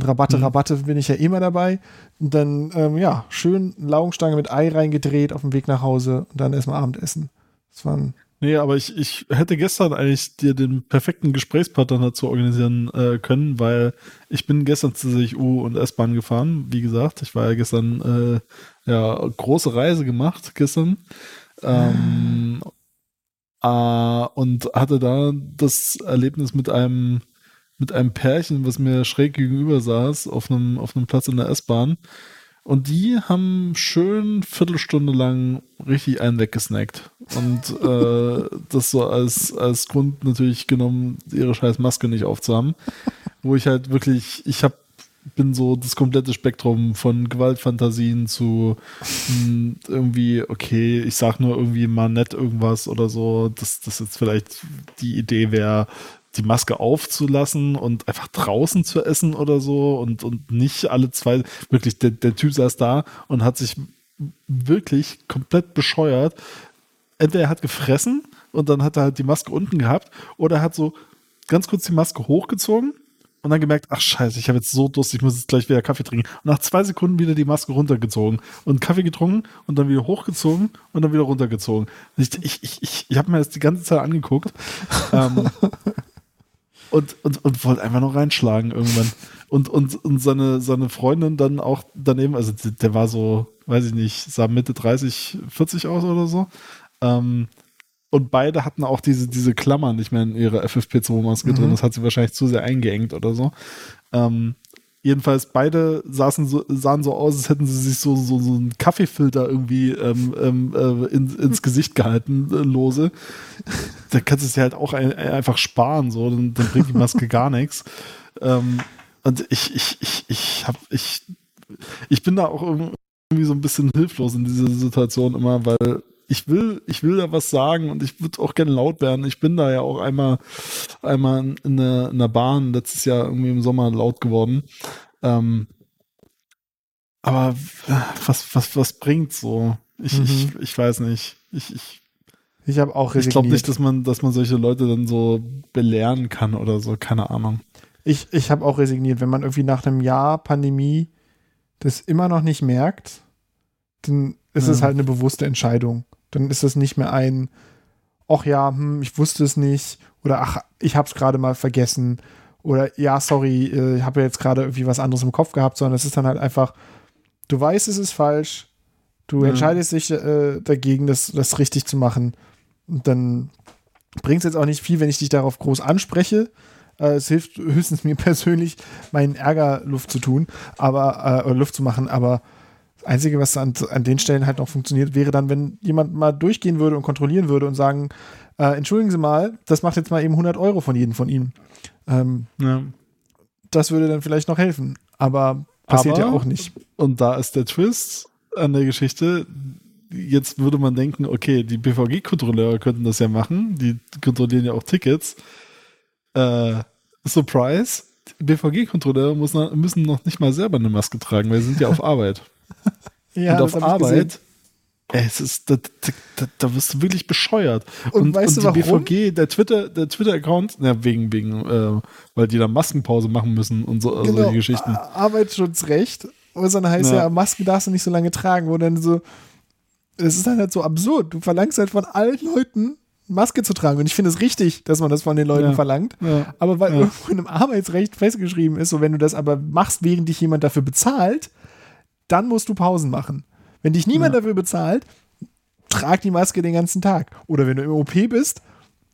Rabatte, mhm. Rabatte bin ich ja immer dabei. Und dann, ähm, ja, schön Laugenstange mit Ei reingedreht auf dem Weg nach Hause und dann erstmal Abendessen. Das waren. Nee, aber ich, ich hätte gestern eigentlich dir den perfekten Gesprächspartner dazu organisieren äh, können, weil ich bin gestern tatsächlich U- und S-Bahn gefahren. Wie gesagt, ich war ja gestern, äh, ja, große Reise gemacht gestern. Ähm, äh, und hatte da das Erlebnis mit einem, mit einem Pärchen, was mir schräg gegenüber saß, auf einem, auf einem Platz in der S-Bahn. Und die haben schön Viertelstunde lang richtig einen weggesnackt. Und äh, das so als, als Grund natürlich genommen, ihre scheiß Maske nicht aufzuhaben. Wo ich halt wirklich, ich habe bin so das komplette Spektrum von Gewaltfantasien zu mh, hm, irgendwie, okay, ich sag nur irgendwie mal nett irgendwas oder so, dass das jetzt vielleicht die Idee wäre, die Maske aufzulassen und einfach draußen zu essen oder so und, und nicht alle zwei, wirklich, der, der Typ saß da und hat sich wirklich komplett bescheuert. Entweder er hat gefressen und dann hat er halt die Maske unten gehabt oder er hat so ganz kurz die Maske hochgezogen und dann gemerkt, ach scheiße, ich habe jetzt so Durst, ich muss jetzt gleich wieder Kaffee trinken. Und nach zwei Sekunden wieder die Maske runtergezogen und Kaffee getrunken und dann wieder hochgezogen und dann wieder runtergezogen. Ich, ich, ich, ich, ich habe mir das die ganze Zeit angeguckt ähm, und, und, und wollte einfach noch reinschlagen irgendwann. Und, und, und seine, seine Freundin dann auch daneben, also der war so, weiß ich nicht, sah Mitte 30, 40 aus oder so. Ähm, und beide hatten auch diese, diese Klammern nicht mehr in ihrer FFP2-Maske mhm. drin. Das hat sie wahrscheinlich zu sehr eingeengt oder so. Ähm, jedenfalls beide saßen so, sahen so aus, als hätten sie sich so, so, so einen Kaffeefilter irgendwie ähm, ähm, äh, in, ins Gesicht gehalten, äh, lose. Da kannst du es dir halt auch ein, einfach sparen, so, dann, dann bringt die Maske gar nichts. Ähm, und ich, ich, ich, ich hab, ich, ich bin da auch irgendwie so ein bisschen hilflos in dieser Situation immer, weil ich will, ich will da was sagen und ich würde auch gerne laut werden. Ich bin da ja auch einmal, einmal in der, in der Bahn letztes Jahr irgendwie im Sommer laut geworden. Ähm, aber was, was, was bringt so? Ich, mhm. ich, ich weiß nicht. Ich, ich, ich habe auch resigniert. Ich glaube nicht, dass man, dass man solche Leute dann so belehren kann oder so, keine Ahnung. Ich, ich habe auch resigniert. Wenn man irgendwie nach einem Jahr Pandemie das immer noch nicht merkt, dann ist ja. es halt eine bewusste Entscheidung. Dann ist das nicht mehr ein, ach ja, hm, ich wusste es nicht oder ach, ich habe es gerade mal vergessen oder ja, sorry, äh, ich habe ja jetzt gerade irgendwie was anderes im Kopf gehabt, sondern es ist dann halt einfach, du weißt, es ist falsch, du ja. entscheidest dich äh, dagegen, das, das richtig zu machen und dann bringt es jetzt auch nicht viel, wenn ich dich darauf groß anspreche. Äh, es hilft höchstens mir persönlich, meinen Ärger Luft zu tun, aber äh, Luft zu machen, aber Einzige, was an, an den Stellen halt noch funktioniert, wäre dann, wenn jemand mal durchgehen würde und kontrollieren würde und sagen, äh, entschuldigen Sie mal, das macht jetzt mal eben 100 Euro von jedem von Ihnen. Ähm, Ja. das würde dann vielleicht noch helfen, aber passiert Aber- ja auch nicht. Und da ist der Twist an der Geschichte. Jetzt würde man denken, okay, die BVG-Kontrolleure könnten das ja machen. Die kontrollieren ja auch Tickets. Äh, Surprise. BVG-Kontrolleure müssen noch nicht mal selber eine Maske tragen, weil sie sind ja auf Arbeit. Ja, und auf. Arbeit, ey, es ist, da, da, da, wirst du wirklich bescheuert. Und weißt du die warum? BVG, der Twitter, der Twitter-Account, ja, wegen, wegen, äh, weil die da Maskenpause machen müssen und so, also solche Geschichten. Ar- Arbeitsschutzrecht. Und dann heißt ja. Ja. Maske darfst du nicht so lange tragen, wo dann so, es ist dann halt so absurd. Du verlangst halt von allen Leuten, Maske zu tragen. Und ich finde es richtig, dass man das von den Leuten Ja. verlangt. Ja. Aber weil irgendwo in einem Arbeitsrecht festgeschrieben ist, so wenn du das aber machst, während dich jemand dafür bezahlt, dann musst du Pausen machen. Wenn dich niemand Ja. dafür bezahlt, trag die Maske den ganzen Tag. Oder wenn du im OP bist,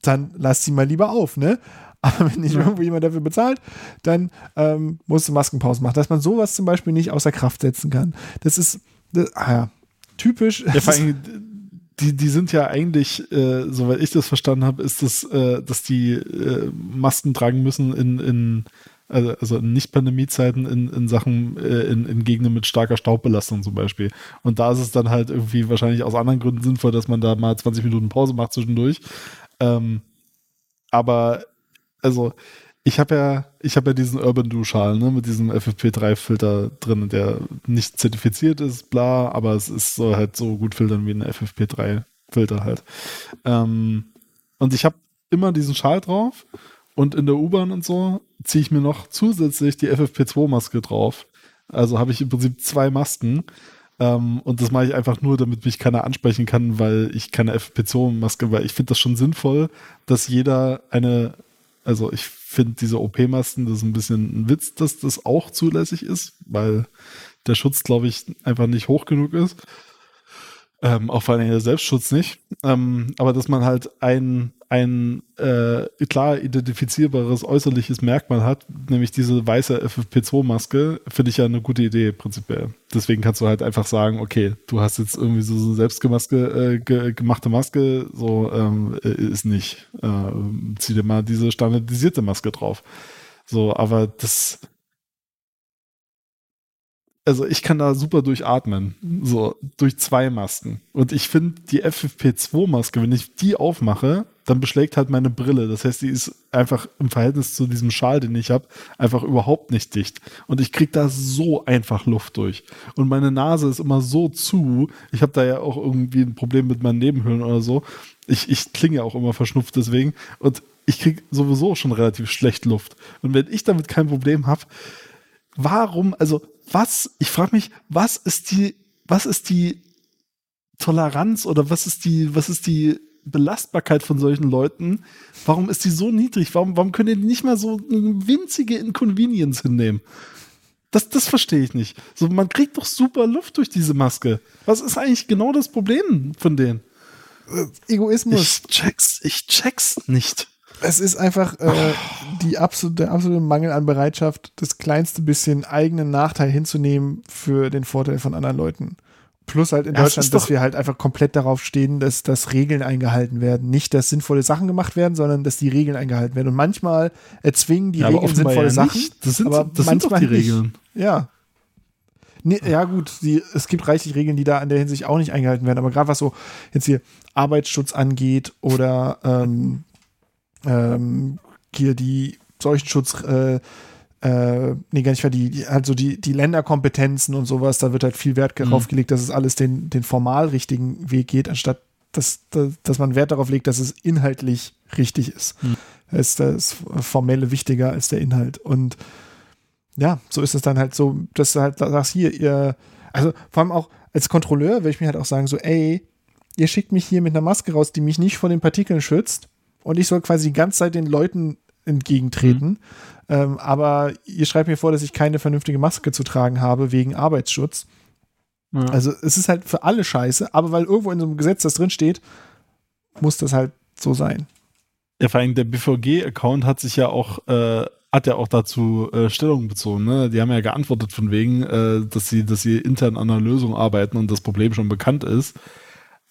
dann lass sie mal lieber auf, ne? Aber wenn nicht Ja. irgendwo jemand dafür bezahlt, dann ähm, musst du Maskenpausen machen. Dass man sowas zum Beispiel nicht außer Kraft setzen kann. Das ist, das, ah ja, typisch. Ja, vor allem, die, die sind ja eigentlich, äh, soweit ich das verstanden habe, ist das, äh, dass die äh, Masken tragen müssen in, in also, also in Nicht-Pandemie-Zeiten in, in Sachen, äh, in, in Gegenden mit starker Staubbelastung zum Beispiel. Und da ist es dann halt irgendwie wahrscheinlich aus anderen Gründen sinnvoll, dass man da mal 20 Minuten Pause macht zwischendurch. Ähm, aber, also, ich habe ja, ich habe ja diesen Urban Do Schal, ne, mit diesem FFP3-Filter drin, der nicht zertifiziert ist, bla, aber es ist so halt so gut filtern wie ein FFP3-Filter halt. Ähm, und ich habe immer diesen Schal drauf und in der U-Bahn und so ziehe ich mir noch zusätzlich die FFP2-Maske drauf. Also habe ich im Prinzip zwei Masken. Ähm, und das mache ich einfach nur, damit mich keiner ansprechen kann, weil ich keine FFP2-Maske, weil ich finde das schon sinnvoll, dass jeder eine, also ich finde diese OP-Masken, das ist ein bisschen ein Witz, dass das auch zulässig ist, weil der Schutz, glaube ich, einfach nicht hoch genug ist. Ähm, auch vor allem der Selbstschutz nicht. Ähm, aber dass man halt ein, ein äh, klar identifizierbares äußerliches Merkmal hat, nämlich diese weiße FFP2-Maske, finde ich ja eine gute Idee prinzipiell. Deswegen kannst du halt einfach sagen, okay, du hast jetzt irgendwie so eine selbstgemaske, äh, ge gemachte Maske, so ähm, äh, ist nicht. Äh, zieh dir mal diese standardisierte Maske drauf. So, aber das, also ich kann da super durchatmen, so durch zwei Masken. Und ich finde die FFP2-Maske, wenn ich die aufmache, dann beschlägt halt meine Brille. Das heißt, die ist einfach im Verhältnis zu diesem Schal, den ich habe, einfach überhaupt nicht dicht. Und ich kriege da so einfach Luft durch. Und meine Nase ist immer so zu. Ich habe da ja auch irgendwie ein Problem mit meinen Nebenhöhlen oder so. Ich, ich klinge auch immer verschnupft deswegen. Und ich kriege sowieso schon relativ schlecht Luft. Und wenn ich damit kein Problem habe, warum, also was, ich frage mich, was ist die, was ist die Toleranz oder was ist die, was ist die Belastbarkeit von solchen Leuten? Warum ist die so niedrig? Warum, warum können die nicht mal so eine winzige Inconvenience hinnehmen? Das, das verstehe ich nicht. So, man kriegt doch super Luft durch diese Maske. Was ist eigentlich genau das Problem von denen? Egoismus. Ich check's, ich check's nicht. Es ist einfach äh, die absolute, der absolute Mangel an Bereitschaft, das kleinste bisschen eigenen Nachteil hinzunehmen für den Vorteil von anderen Leuten. Plus halt in Ja, Deutschland, dass wir halt einfach komplett darauf stehen, dass, dass Regeln eingehalten werden. Nicht, dass sinnvolle Sachen gemacht werden, sondern dass die Regeln eingehalten werden. Und manchmal erzwingen die Ja, Regeln sinnvolle ja Sachen. nicht. Das sind- aber das sind doch manchmal die nicht. Regeln. Ja. Nee, ja, gut, die, es gibt reichlich Regeln, die da in der Hinsicht auch nicht eingehalten werden. Aber gerade was so jetzt hier Arbeitsschutz angeht oder ähm, ähm, hier die Seuchenschutz, äh, äh, nee, gar nicht wahr, die, also die, die Länderkompetenzen und sowas, da wird halt viel Wert darauf Mhm. gelegt, dass es alles den, den formal richtigen Weg geht, anstatt dass, dass, dass man Wert darauf legt, dass es inhaltlich richtig ist. Mhm. Ist das Formelle wichtiger als der Inhalt. Und ja, so ist es dann halt so, dass du halt sagst, hier, ihr, also vor allem auch als Kontrolleur würde ich mir halt auch sagen, so, ey, ihr schickt mich hier mit einer Maske raus, die mich nicht vor den Partikeln schützt und ich soll quasi die ganze Zeit den Leuten entgegentreten. Ähm, aber ihr schreibt mir vor, dass ich keine vernünftige Maske zu tragen habe wegen Arbeitsschutz. Ja. Also es ist halt für alle scheiße, aber weil irgendwo in so einem Gesetz das drin steht, muss das halt so sein. Ja, vor allem der BVG-Account hat sich ja auch, äh, hat ja auch dazu äh, Stellung bezogen. Ne? Die haben ja geantwortet von wegen, äh, dass sie, dass sie intern an einer Lösung arbeiten und das Problem schon bekannt ist.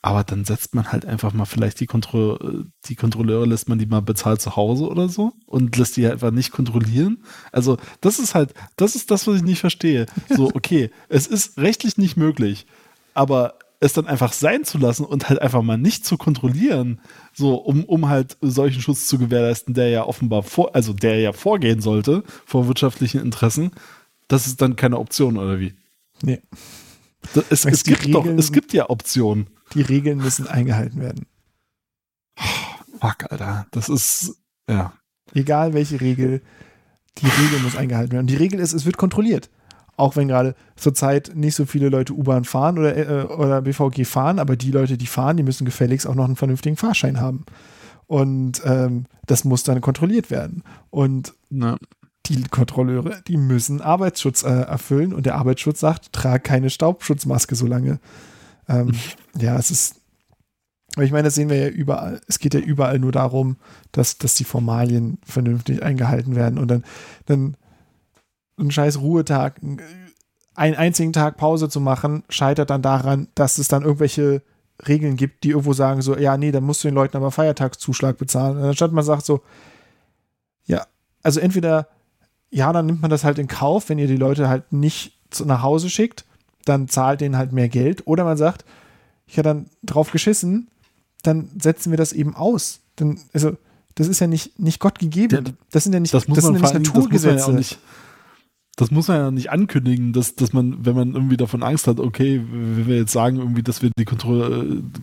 Aber dann setzt man halt einfach mal vielleicht die, Kontro die Kontrolleure, lässt man die mal bezahlt zu Hause oder so und lässt die einfach nicht kontrollieren. Also das ist halt, das ist das, was ich nicht verstehe. So, okay, es ist rechtlich nicht möglich, aber es dann einfach sein zu lassen und halt einfach mal nicht zu kontrollieren, so um, um halt solchen Schutz zu gewährleisten, der ja offenbar vor, also der ja vorgehen sollte vor wirtschaftlichen Interessen, das ist dann keine Option oder wie? Nee. Es, es gibt Regeln, doch, es gibt ja Optionen. Die Regeln müssen eingehalten werden. Fuck, Alter. Das ist, ja. Egal welche Regel, die Regel muss eingehalten werden. Und die Regel ist, es wird kontrolliert auch wenn gerade zurzeit nicht so viele Leute U-Bahn fahren oder, äh, oder BVG fahren, aber die Leute, die fahren, die müssen gefälligst auch noch einen vernünftigen Fahrschein haben. Und ähm, das muss dann kontrolliert werden. Und Na. die Kontrolleure, die müssen Arbeitsschutz äh, erfüllen und der Arbeitsschutz sagt, trag keine Staubschutzmaske so lange. Ähm, ja, es ist. Aber ich meine, das sehen wir ja überall. Es geht ja überall nur darum, dass, dass die Formalien vernünftig eingehalten werden. Und dann, dann einen scheiß Ruhetag, einen einzigen Tag Pause zu machen, scheitert dann daran, dass es dann irgendwelche Regeln gibt, die irgendwo sagen so, ja, nee, dann musst du den Leuten aber Feiertagszuschlag bezahlen. Und anstatt man sagt so, ja, also entweder, ja, dann nimmt man das halt in Kauf, wenn ihr die Leute halt nicht nach Hause schickt, dann zahlt denen halt mehr Geld. Oder man sagt, ich habe dann drauf geschissen, dann setzen wir das eben aus. Dann, also, das ist ja nicht, nicht Gott gegeben. Das sind ja nicht, das, das sind ja nicht Naturgesetze. Ja das muss man ja nicht ankündigen, dass, dass man, wenn man irgendwie davon Angst hat, okay, wenn wir jetzt sagen, irgendwie, dass wir die, Kontro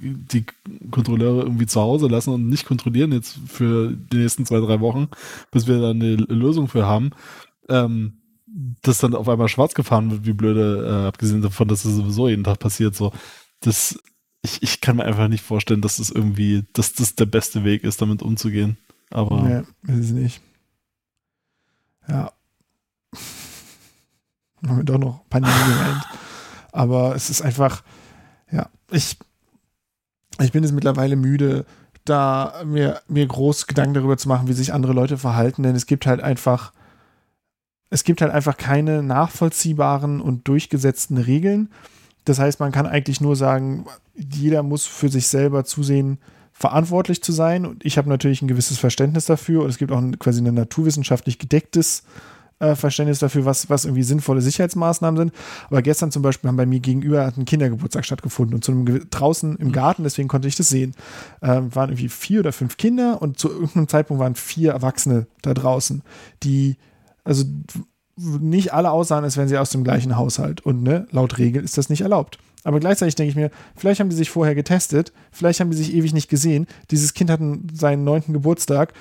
die Kontrolleure irgendwie zu Hause lassen und nicht kontrollieren jetzt für die nächsten zwei, drei Wochen, bis wir da eine Lösung für haben, ähm, dass dann auf einmal schwarz gefahren wird, wie blöde, äh, abgesehen davon, dass das sowieso jeden Tag passiert, so, das, ich, ich kann mir einfach nicht vorstellen, dass das irgendwie, dass das der beste Weg ist, damit umzugehen. Aber. Nee, ist es nicht. Ja haben wir doch noch Pandemie gemeint. Aber es ist einfach, ja, ich, ich bin jetzt mittlerweile müde, da mir, mir groß Gedanken darüber zu machen, wie sich andere Leute verhalten, denn es gibt halt einfach, es gibt halt einfach keine nachvollziehbaren und durchgesetzten Regeln. Das heißt, man kann eigentlich nur sagen, jeder muss für sich selber zusehen, verantwortlich zu sein. Und ich habe natürlich ein gewisses Verständnis dafür. Und es gibt auch ein, quasi ein naturwissenschaftlich gedecktes äh, Verständnis dafür, was, was irgendwie sinnvolle Sicherheitsmaßnahmen sind. Aber gestern zum Beispiel haben bei mir gegenüber ein Kindergeburtstag stattgefunden und zu einem, draußen im Garten, deswegen konnte ich das sehen, äh, waren irgendwie vier oder fünf Kinder und zu irgendeinem Zeitpunkt waren vier Erwachsene da draußen, die, also nicht alle aussahen, als wären sie aus dem gleichen Haushalt. Und ne, laut Regel ist das nicht erlaubt. Aber gleichzeitig denke ich mir, vielleicht haben die sich vorher getestet, vielleicht haben die sich ewig nicht gesehen. Dieses Kind hat seinen neunten Geburtstag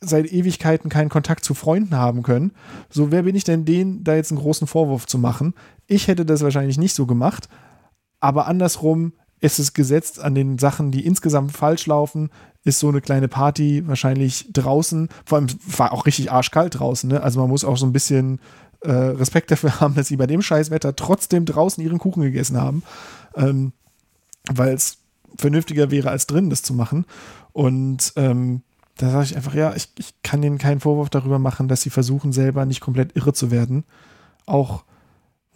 seit Ewigkeiten keinen Kontakt zu Freunden haben können. So, wer bin ich denn, denen da jetzt einen großen Vorwurf zu machen? Ich hätte das wahrscheinlich nicht so gemacht, aber andersrum ist es gesetzt an den Sachen, die insgesamt falsch laufen, ist so eine kleine Party wahrscheinlich draußen, vor allem war auch richtig arschkalt draußen, ne? also man muss auch so ein bisschen äh, Respekt dafür haben, dass sie bei dem Scheißwetter trotzdem draußen ihren Kuchen gegessen haben, ähm, weil es vernünftiger wäre als drin, das zu machen und ähm, da sage ich einfach, ja, ich, ich kann ihnen keinen Vorwurf darüber machen, dass sie versuchen, selber nicht komplett irre zu werden. Auch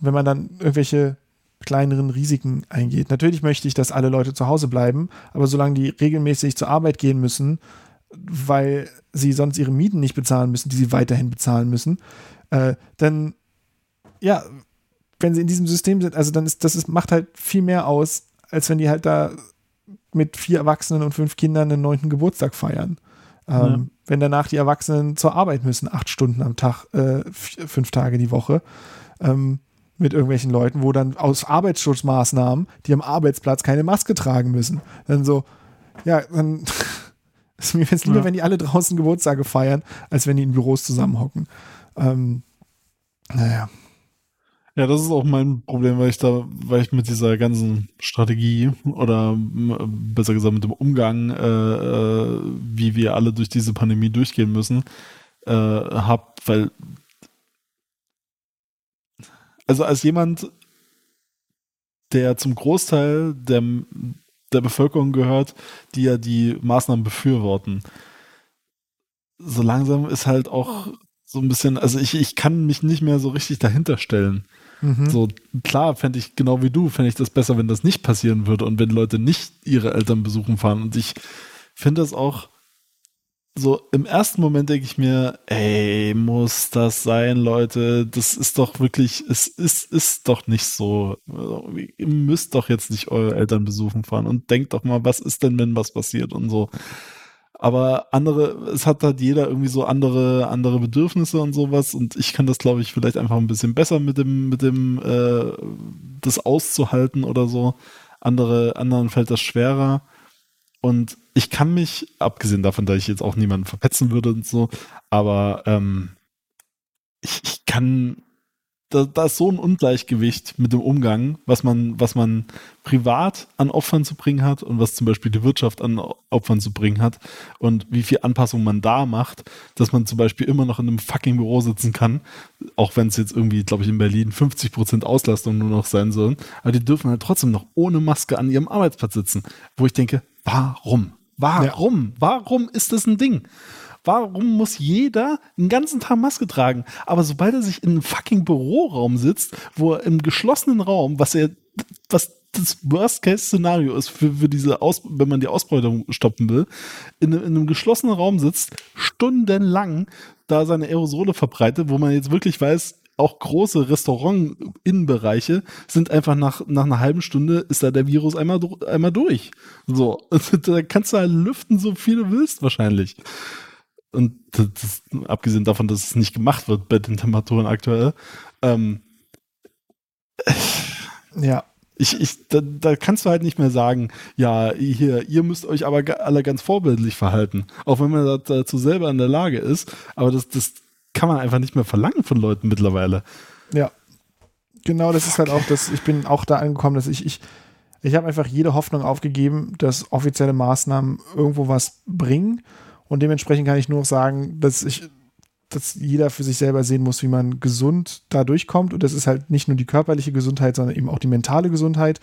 wenn man dann irgendwelche kleineren Risiken eingeht. Natürlich möchte ich, dass alle Leute zu Hause bleiben, aber solange die regelmäßig zur Arbeit gehen müssen, weil sie sonst ihre Mieten nicht bezahlen müssen, die sie weiterhin bezahlen müssen, äh, dann, ja, wenn sie in diesem System sind, also dann ist das ist, macht halt viel mehr aus, als wenn die halt da mit vier Erwachsenen und fünf Kindern den neunten Geburtstag feiern. Ähm, ja. Wenn danach die Erwachsenen zur Arbeit müssen, acht Stunden am Tag, äh, fünf Tage die Woche, ähm, mit irgendwelchen Leuten, wo dann aus Arbeitsschutzmaßnahmen, die am Arbeitsplatz keine Maske tragen müssen, dann so, ja, dann ist mir jetzt lieber, ja. wenn die alle draußen Geburtstage feiern, als wenn die in Büros zusammenhocken. Ähm, naja. Ja, das ist auch mein Problem, weil ich da, weil ich mit dieser ganzen Strategie oder besser gesagt mit dem Umgang, äh, äh, wie wir alle durch diese Pandemie durchgehen müssen, äh, hab, weil also als jemand, der zum Großteil der, der Bevölkerung gehört, die ja die Maßnahmen befürworten, so langsam ist halt auch so ein bisschen, also ich, ich kann mich nicht mehr so richtig dahinter stellen Mhm. So, klar fände ich, genau wie du, fände ich das besser, wenn das nicht passieren würde und wenn Leute nicht ihre Eltern besuchen fahren. Und ich finde das auch so, im ersten Moment denke ich mir, ey, muss das sein, Leute? Das ist doch wirklich, es ist, ist doch nicht so. Ihr müsst doch jetzt nicht eure Eltern besuchen fahren und denkt doch mal, was ist denn, wenn was passiert und so. Aber andere, es hat halt jeder irgendwie so andere, andere Bedürfnisse und sowas. Und ich kann das, glaube ich, vielleicht einfach ein bisschen besser mit dem, mit dem, äh, das auszuhalten oder so. Andere, anderen fällt das schwerer. Und ich kann mich, abgesehen davon, dass ich jetzt auch niemanden verpetzen würde und so, aber ähm, ich, ich kann da, da ist so ein Ungleichgewicht mit dem Umgang, was man, was man privat an Opfern zu bringen hat und was zum Beispiel die Wirtschaft an Opfern zu bringen hat und wie viel Anpassung man da macht, dass man zum Beispiel immer noch in einem fucking Büro sitzen kann, auch wenn es jetzt irgendwie, glaube ich, in Berlin 50 Prozent Auslastung nur noch sein sollen, aber die dürfen halt trotzdem noch ohne Maske an ihrem Arbeitsplatz sitzen, wo ich denke, warum? Warum? Ja. Warum ist das ein Ding? Warum muss jeder den ganzen Tag Maske tragen? Aber sobald er sich in einem fucking Büroraum sitzt, wo er im geschlossenen Raum, was er, was das Worst-Case-Szenario ist für, für diese Aus, wenn man die Ausbeutung stoppen will, in, in einem geschlossenen Raum sitzt, stundenlang da seine Aerosole verbreitet, wo man jetzt wirklich weiß, auch große Restaurant-Innenbereiche sind einfach nach, nach einer halben Stunde ist da der Virus einmal, einmal durch. So, da kannst du halt lüften, so viel du willst wahrscheinlich. Und das, das, abgesehen davon, dass es nicht gemacht wird bei den Temperaturen aktuell. Ähm, ja. Ich, ich, da, da, kannst du halt nicht mehr sagen, ja, hier, ihr müsst euch aber alle ganz vorbildlich verhalten. Auch wenn man dazu selber in der Lage ist. Aber das, das kann man einfach nicht mehr verlangen von Leuten mittlerweile. Ja. Genau, das ist halt auch das, ich bin auch da angekommen, dass ich, ich, ich habe einfach jede Hoffnung aufgegeben, dass offizielle Maßnahmen irgendwo was bringen. Und dementsprechend kann ich nur noch sagen, dass ich, dass jeder für sich selber sehen muss, wie man gesund da durchkommt. Und das ist halt nicht nur die körperliche Gesundheit, sondern eben auch die mentale Gesundheit.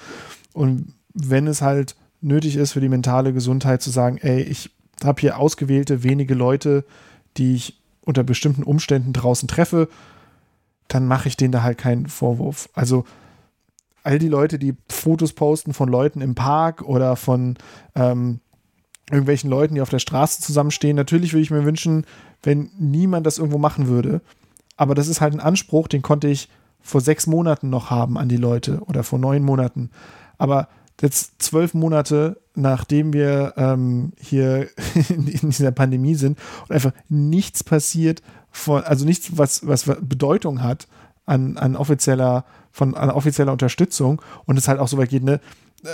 Und wenn es halt nötig ist für die mentale Gesundheit zu sagen, ey, ich habe hier ausgewählte wenige Leute, die ich unter bestimmten Umständen draußen treffe, dann mache ich denen da halt keinen Vorwurf. Also all die Leute, die Fotos posten von Leuten im Park oder von ähm, irgendwelchen Leuten, die auf der Straße zusammenstehen. Natürlich würde ich mir wünschen, wenn niemand das irgendwo machen würde. Aber das ist halt ein Anspruch, den konnte ich vor sechs Monaten noch haben an die Leute oder vor neun Monaten. Aber jetzt zwölf Monate, nachdem wir ähm, hier in, dieser Pandemie sind und einfach nichts passiert, von, also nichts, was, was Bedeutung hat an, an offizieller, von an offizieller Unterstützung und es halt auch so weit geht, ne? Äh,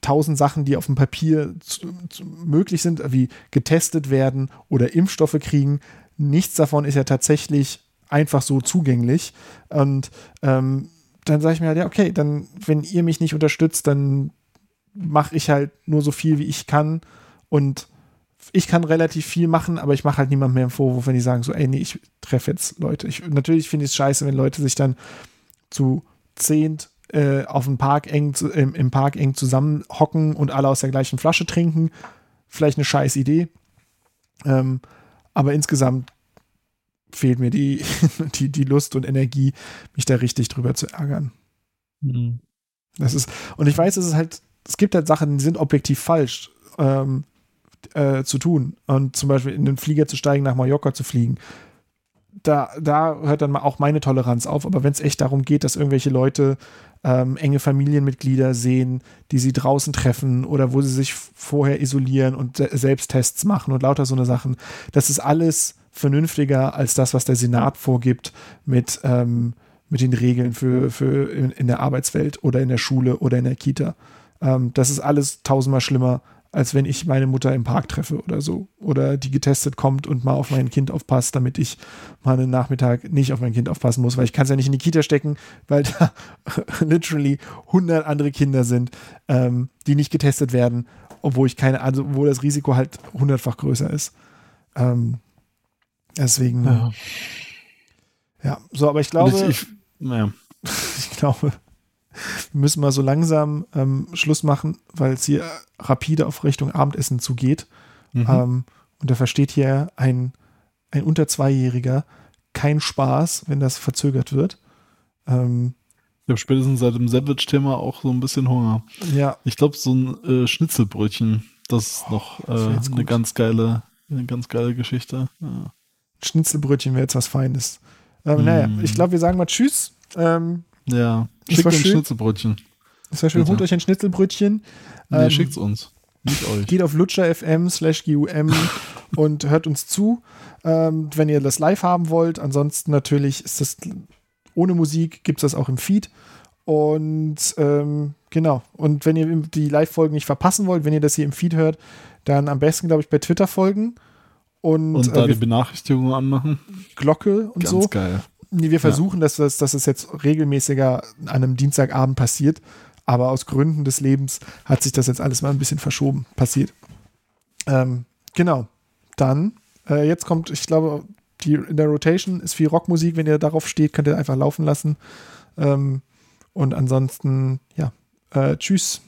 tausend Sachen, die auf dem Papier zu, zu, möglich sind, wie getestet werden oder Impfstoffe kriegen. Nichts davon ist ja tatsächlich einfach so zugänglich. Und ähm, dann sage ich mir halt, ja, okay, dann, wenn ihr mich nicht unterstützt, dann mache ich halt nur so viel, wie ich kann. Und ich kann relativ viel machen, aber ich mache halt niemand mehr einen Vorwurf, wenn die sagen so, ey, nee, ich treffe jetzt Leute. Ich, natürlich finde ich es scheiße, wenn Leute sich dann zu zehnt äh, auf dem Park eng im, im, Park eng zusammenhocken und alle aus der gleichen Flasche trinken. Vielleicht eine scheiß Idee. Ähm, aber insgesamt fehlt mir die, die, die Lust und Energie, mich da richtig drüber zu ärgern. Mhm. Das ist, und ich weiß, es ist halt, es gibt halt Sachen, die sind objektiv falsch ähm, äh, zu tun. Und zum Beispiel in den Flieger zu steigen, nach Mallorca zu fliegen. Da, da hört dann auch meine Toleranz auf. Aber wenn es echt darum geht, dass irgendwelche Leute ähm, enge Familienmitglieder sehen, die sie draußen treffen oder wo sie sich vorher isolieren und Selbsttests machen und lauter so eine Sachen. Das ist alles vernünftiger als das, was der Senat vorgibt mit, ähm, mit den Regeln für, für in, in, der Arbeitswelt oder in der Schule oder in der Kita. Ähm, das ist alles tausendmal schlimmer als wenn ich meine Mutter im Park treffe oder so. Oder die getestet kommt und mal auf mein Kind aufpasst, damit ich mal einen Nachmittag nicht auf mein Kind aufpassen muss, weil ich kann es ja nicht in die Kita stecken, weil da literally 100 andere Kinder sind, ähm, die nicht getestet werden, obwohl ich keine, also wo das Risiko halt hundertfach größer ist. Ähm, deswegen. Ja. ja. so, aber ich glaube. Ich, naja. ich glaube, wir müssen mal so langsam ähm, Schluss machen, weil es hier rapide auf Richtung Abendessen zugeht. Mhm. Ähm, und da versteht hier ein, ein unter Zweijähriger kein Spaß, wenn das verzögert wird. Ähm, Ich habe spätestens seit dem Sandwich-Thema auch so ein bisschen Hunger. Ja. Ich glaube, so ein äh, Schnitzelbrötchen, das ist noch äh, das eine ganz geile, eine ganz geile Geschichte. Ja. Schnitzelbrötchen wäre jetzt was Feines. Ähm, Naja, Mm. ich glaube, wir sagen mal Tschüss. Ähm, Ja, Das schickt uns schön. Schnitzelbrötchen. es war schön, Bitte. holt euch ein Schnitzelbrötchen. Nee, Ähm, schickt's uns. Nicht euch. Geht auf lutscher.fm slash GUM und hört uns zu, ähm, wenn ihr das live haben wollt. Ansonsten natürlich ist das ohne Musik, gibt es das auch im Feed. Und ähm, genau. Und wenn ihr die Live-Folgen nicht verpassen wollt, wenn ihr das hier im Feed hört, dann am besten, glaube ich, bei Twitter folgen und, Und da äh, die wir, Benachrichtigungen anmachen. Glocke und Ganz so. geil. Nee, wir versuchen, dass, das, dass es jetzt regelmäßiger an einem Dienstagabend passiert. Aber aus Gründen des Lebens hat sich das jetzt alles mal ein bisschen verschoben, passiert. Ähm, genau. Dann, äh, jetzt kommt, ich glaube, die, in der Rotation ist viel Rockmusik. Wenn ihr darauf steht, könnt ihr einfach laufen lassen. Ähm, und ansonsten, ja, äh, tschüss.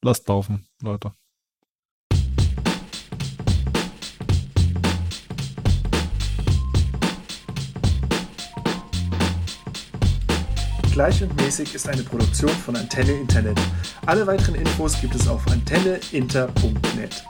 Lasst laufen, Leute. Gleich und mäßig ist eine Produktion von Antenne Internet. Alle weiteren Infos gibt es auf antenneinter.net.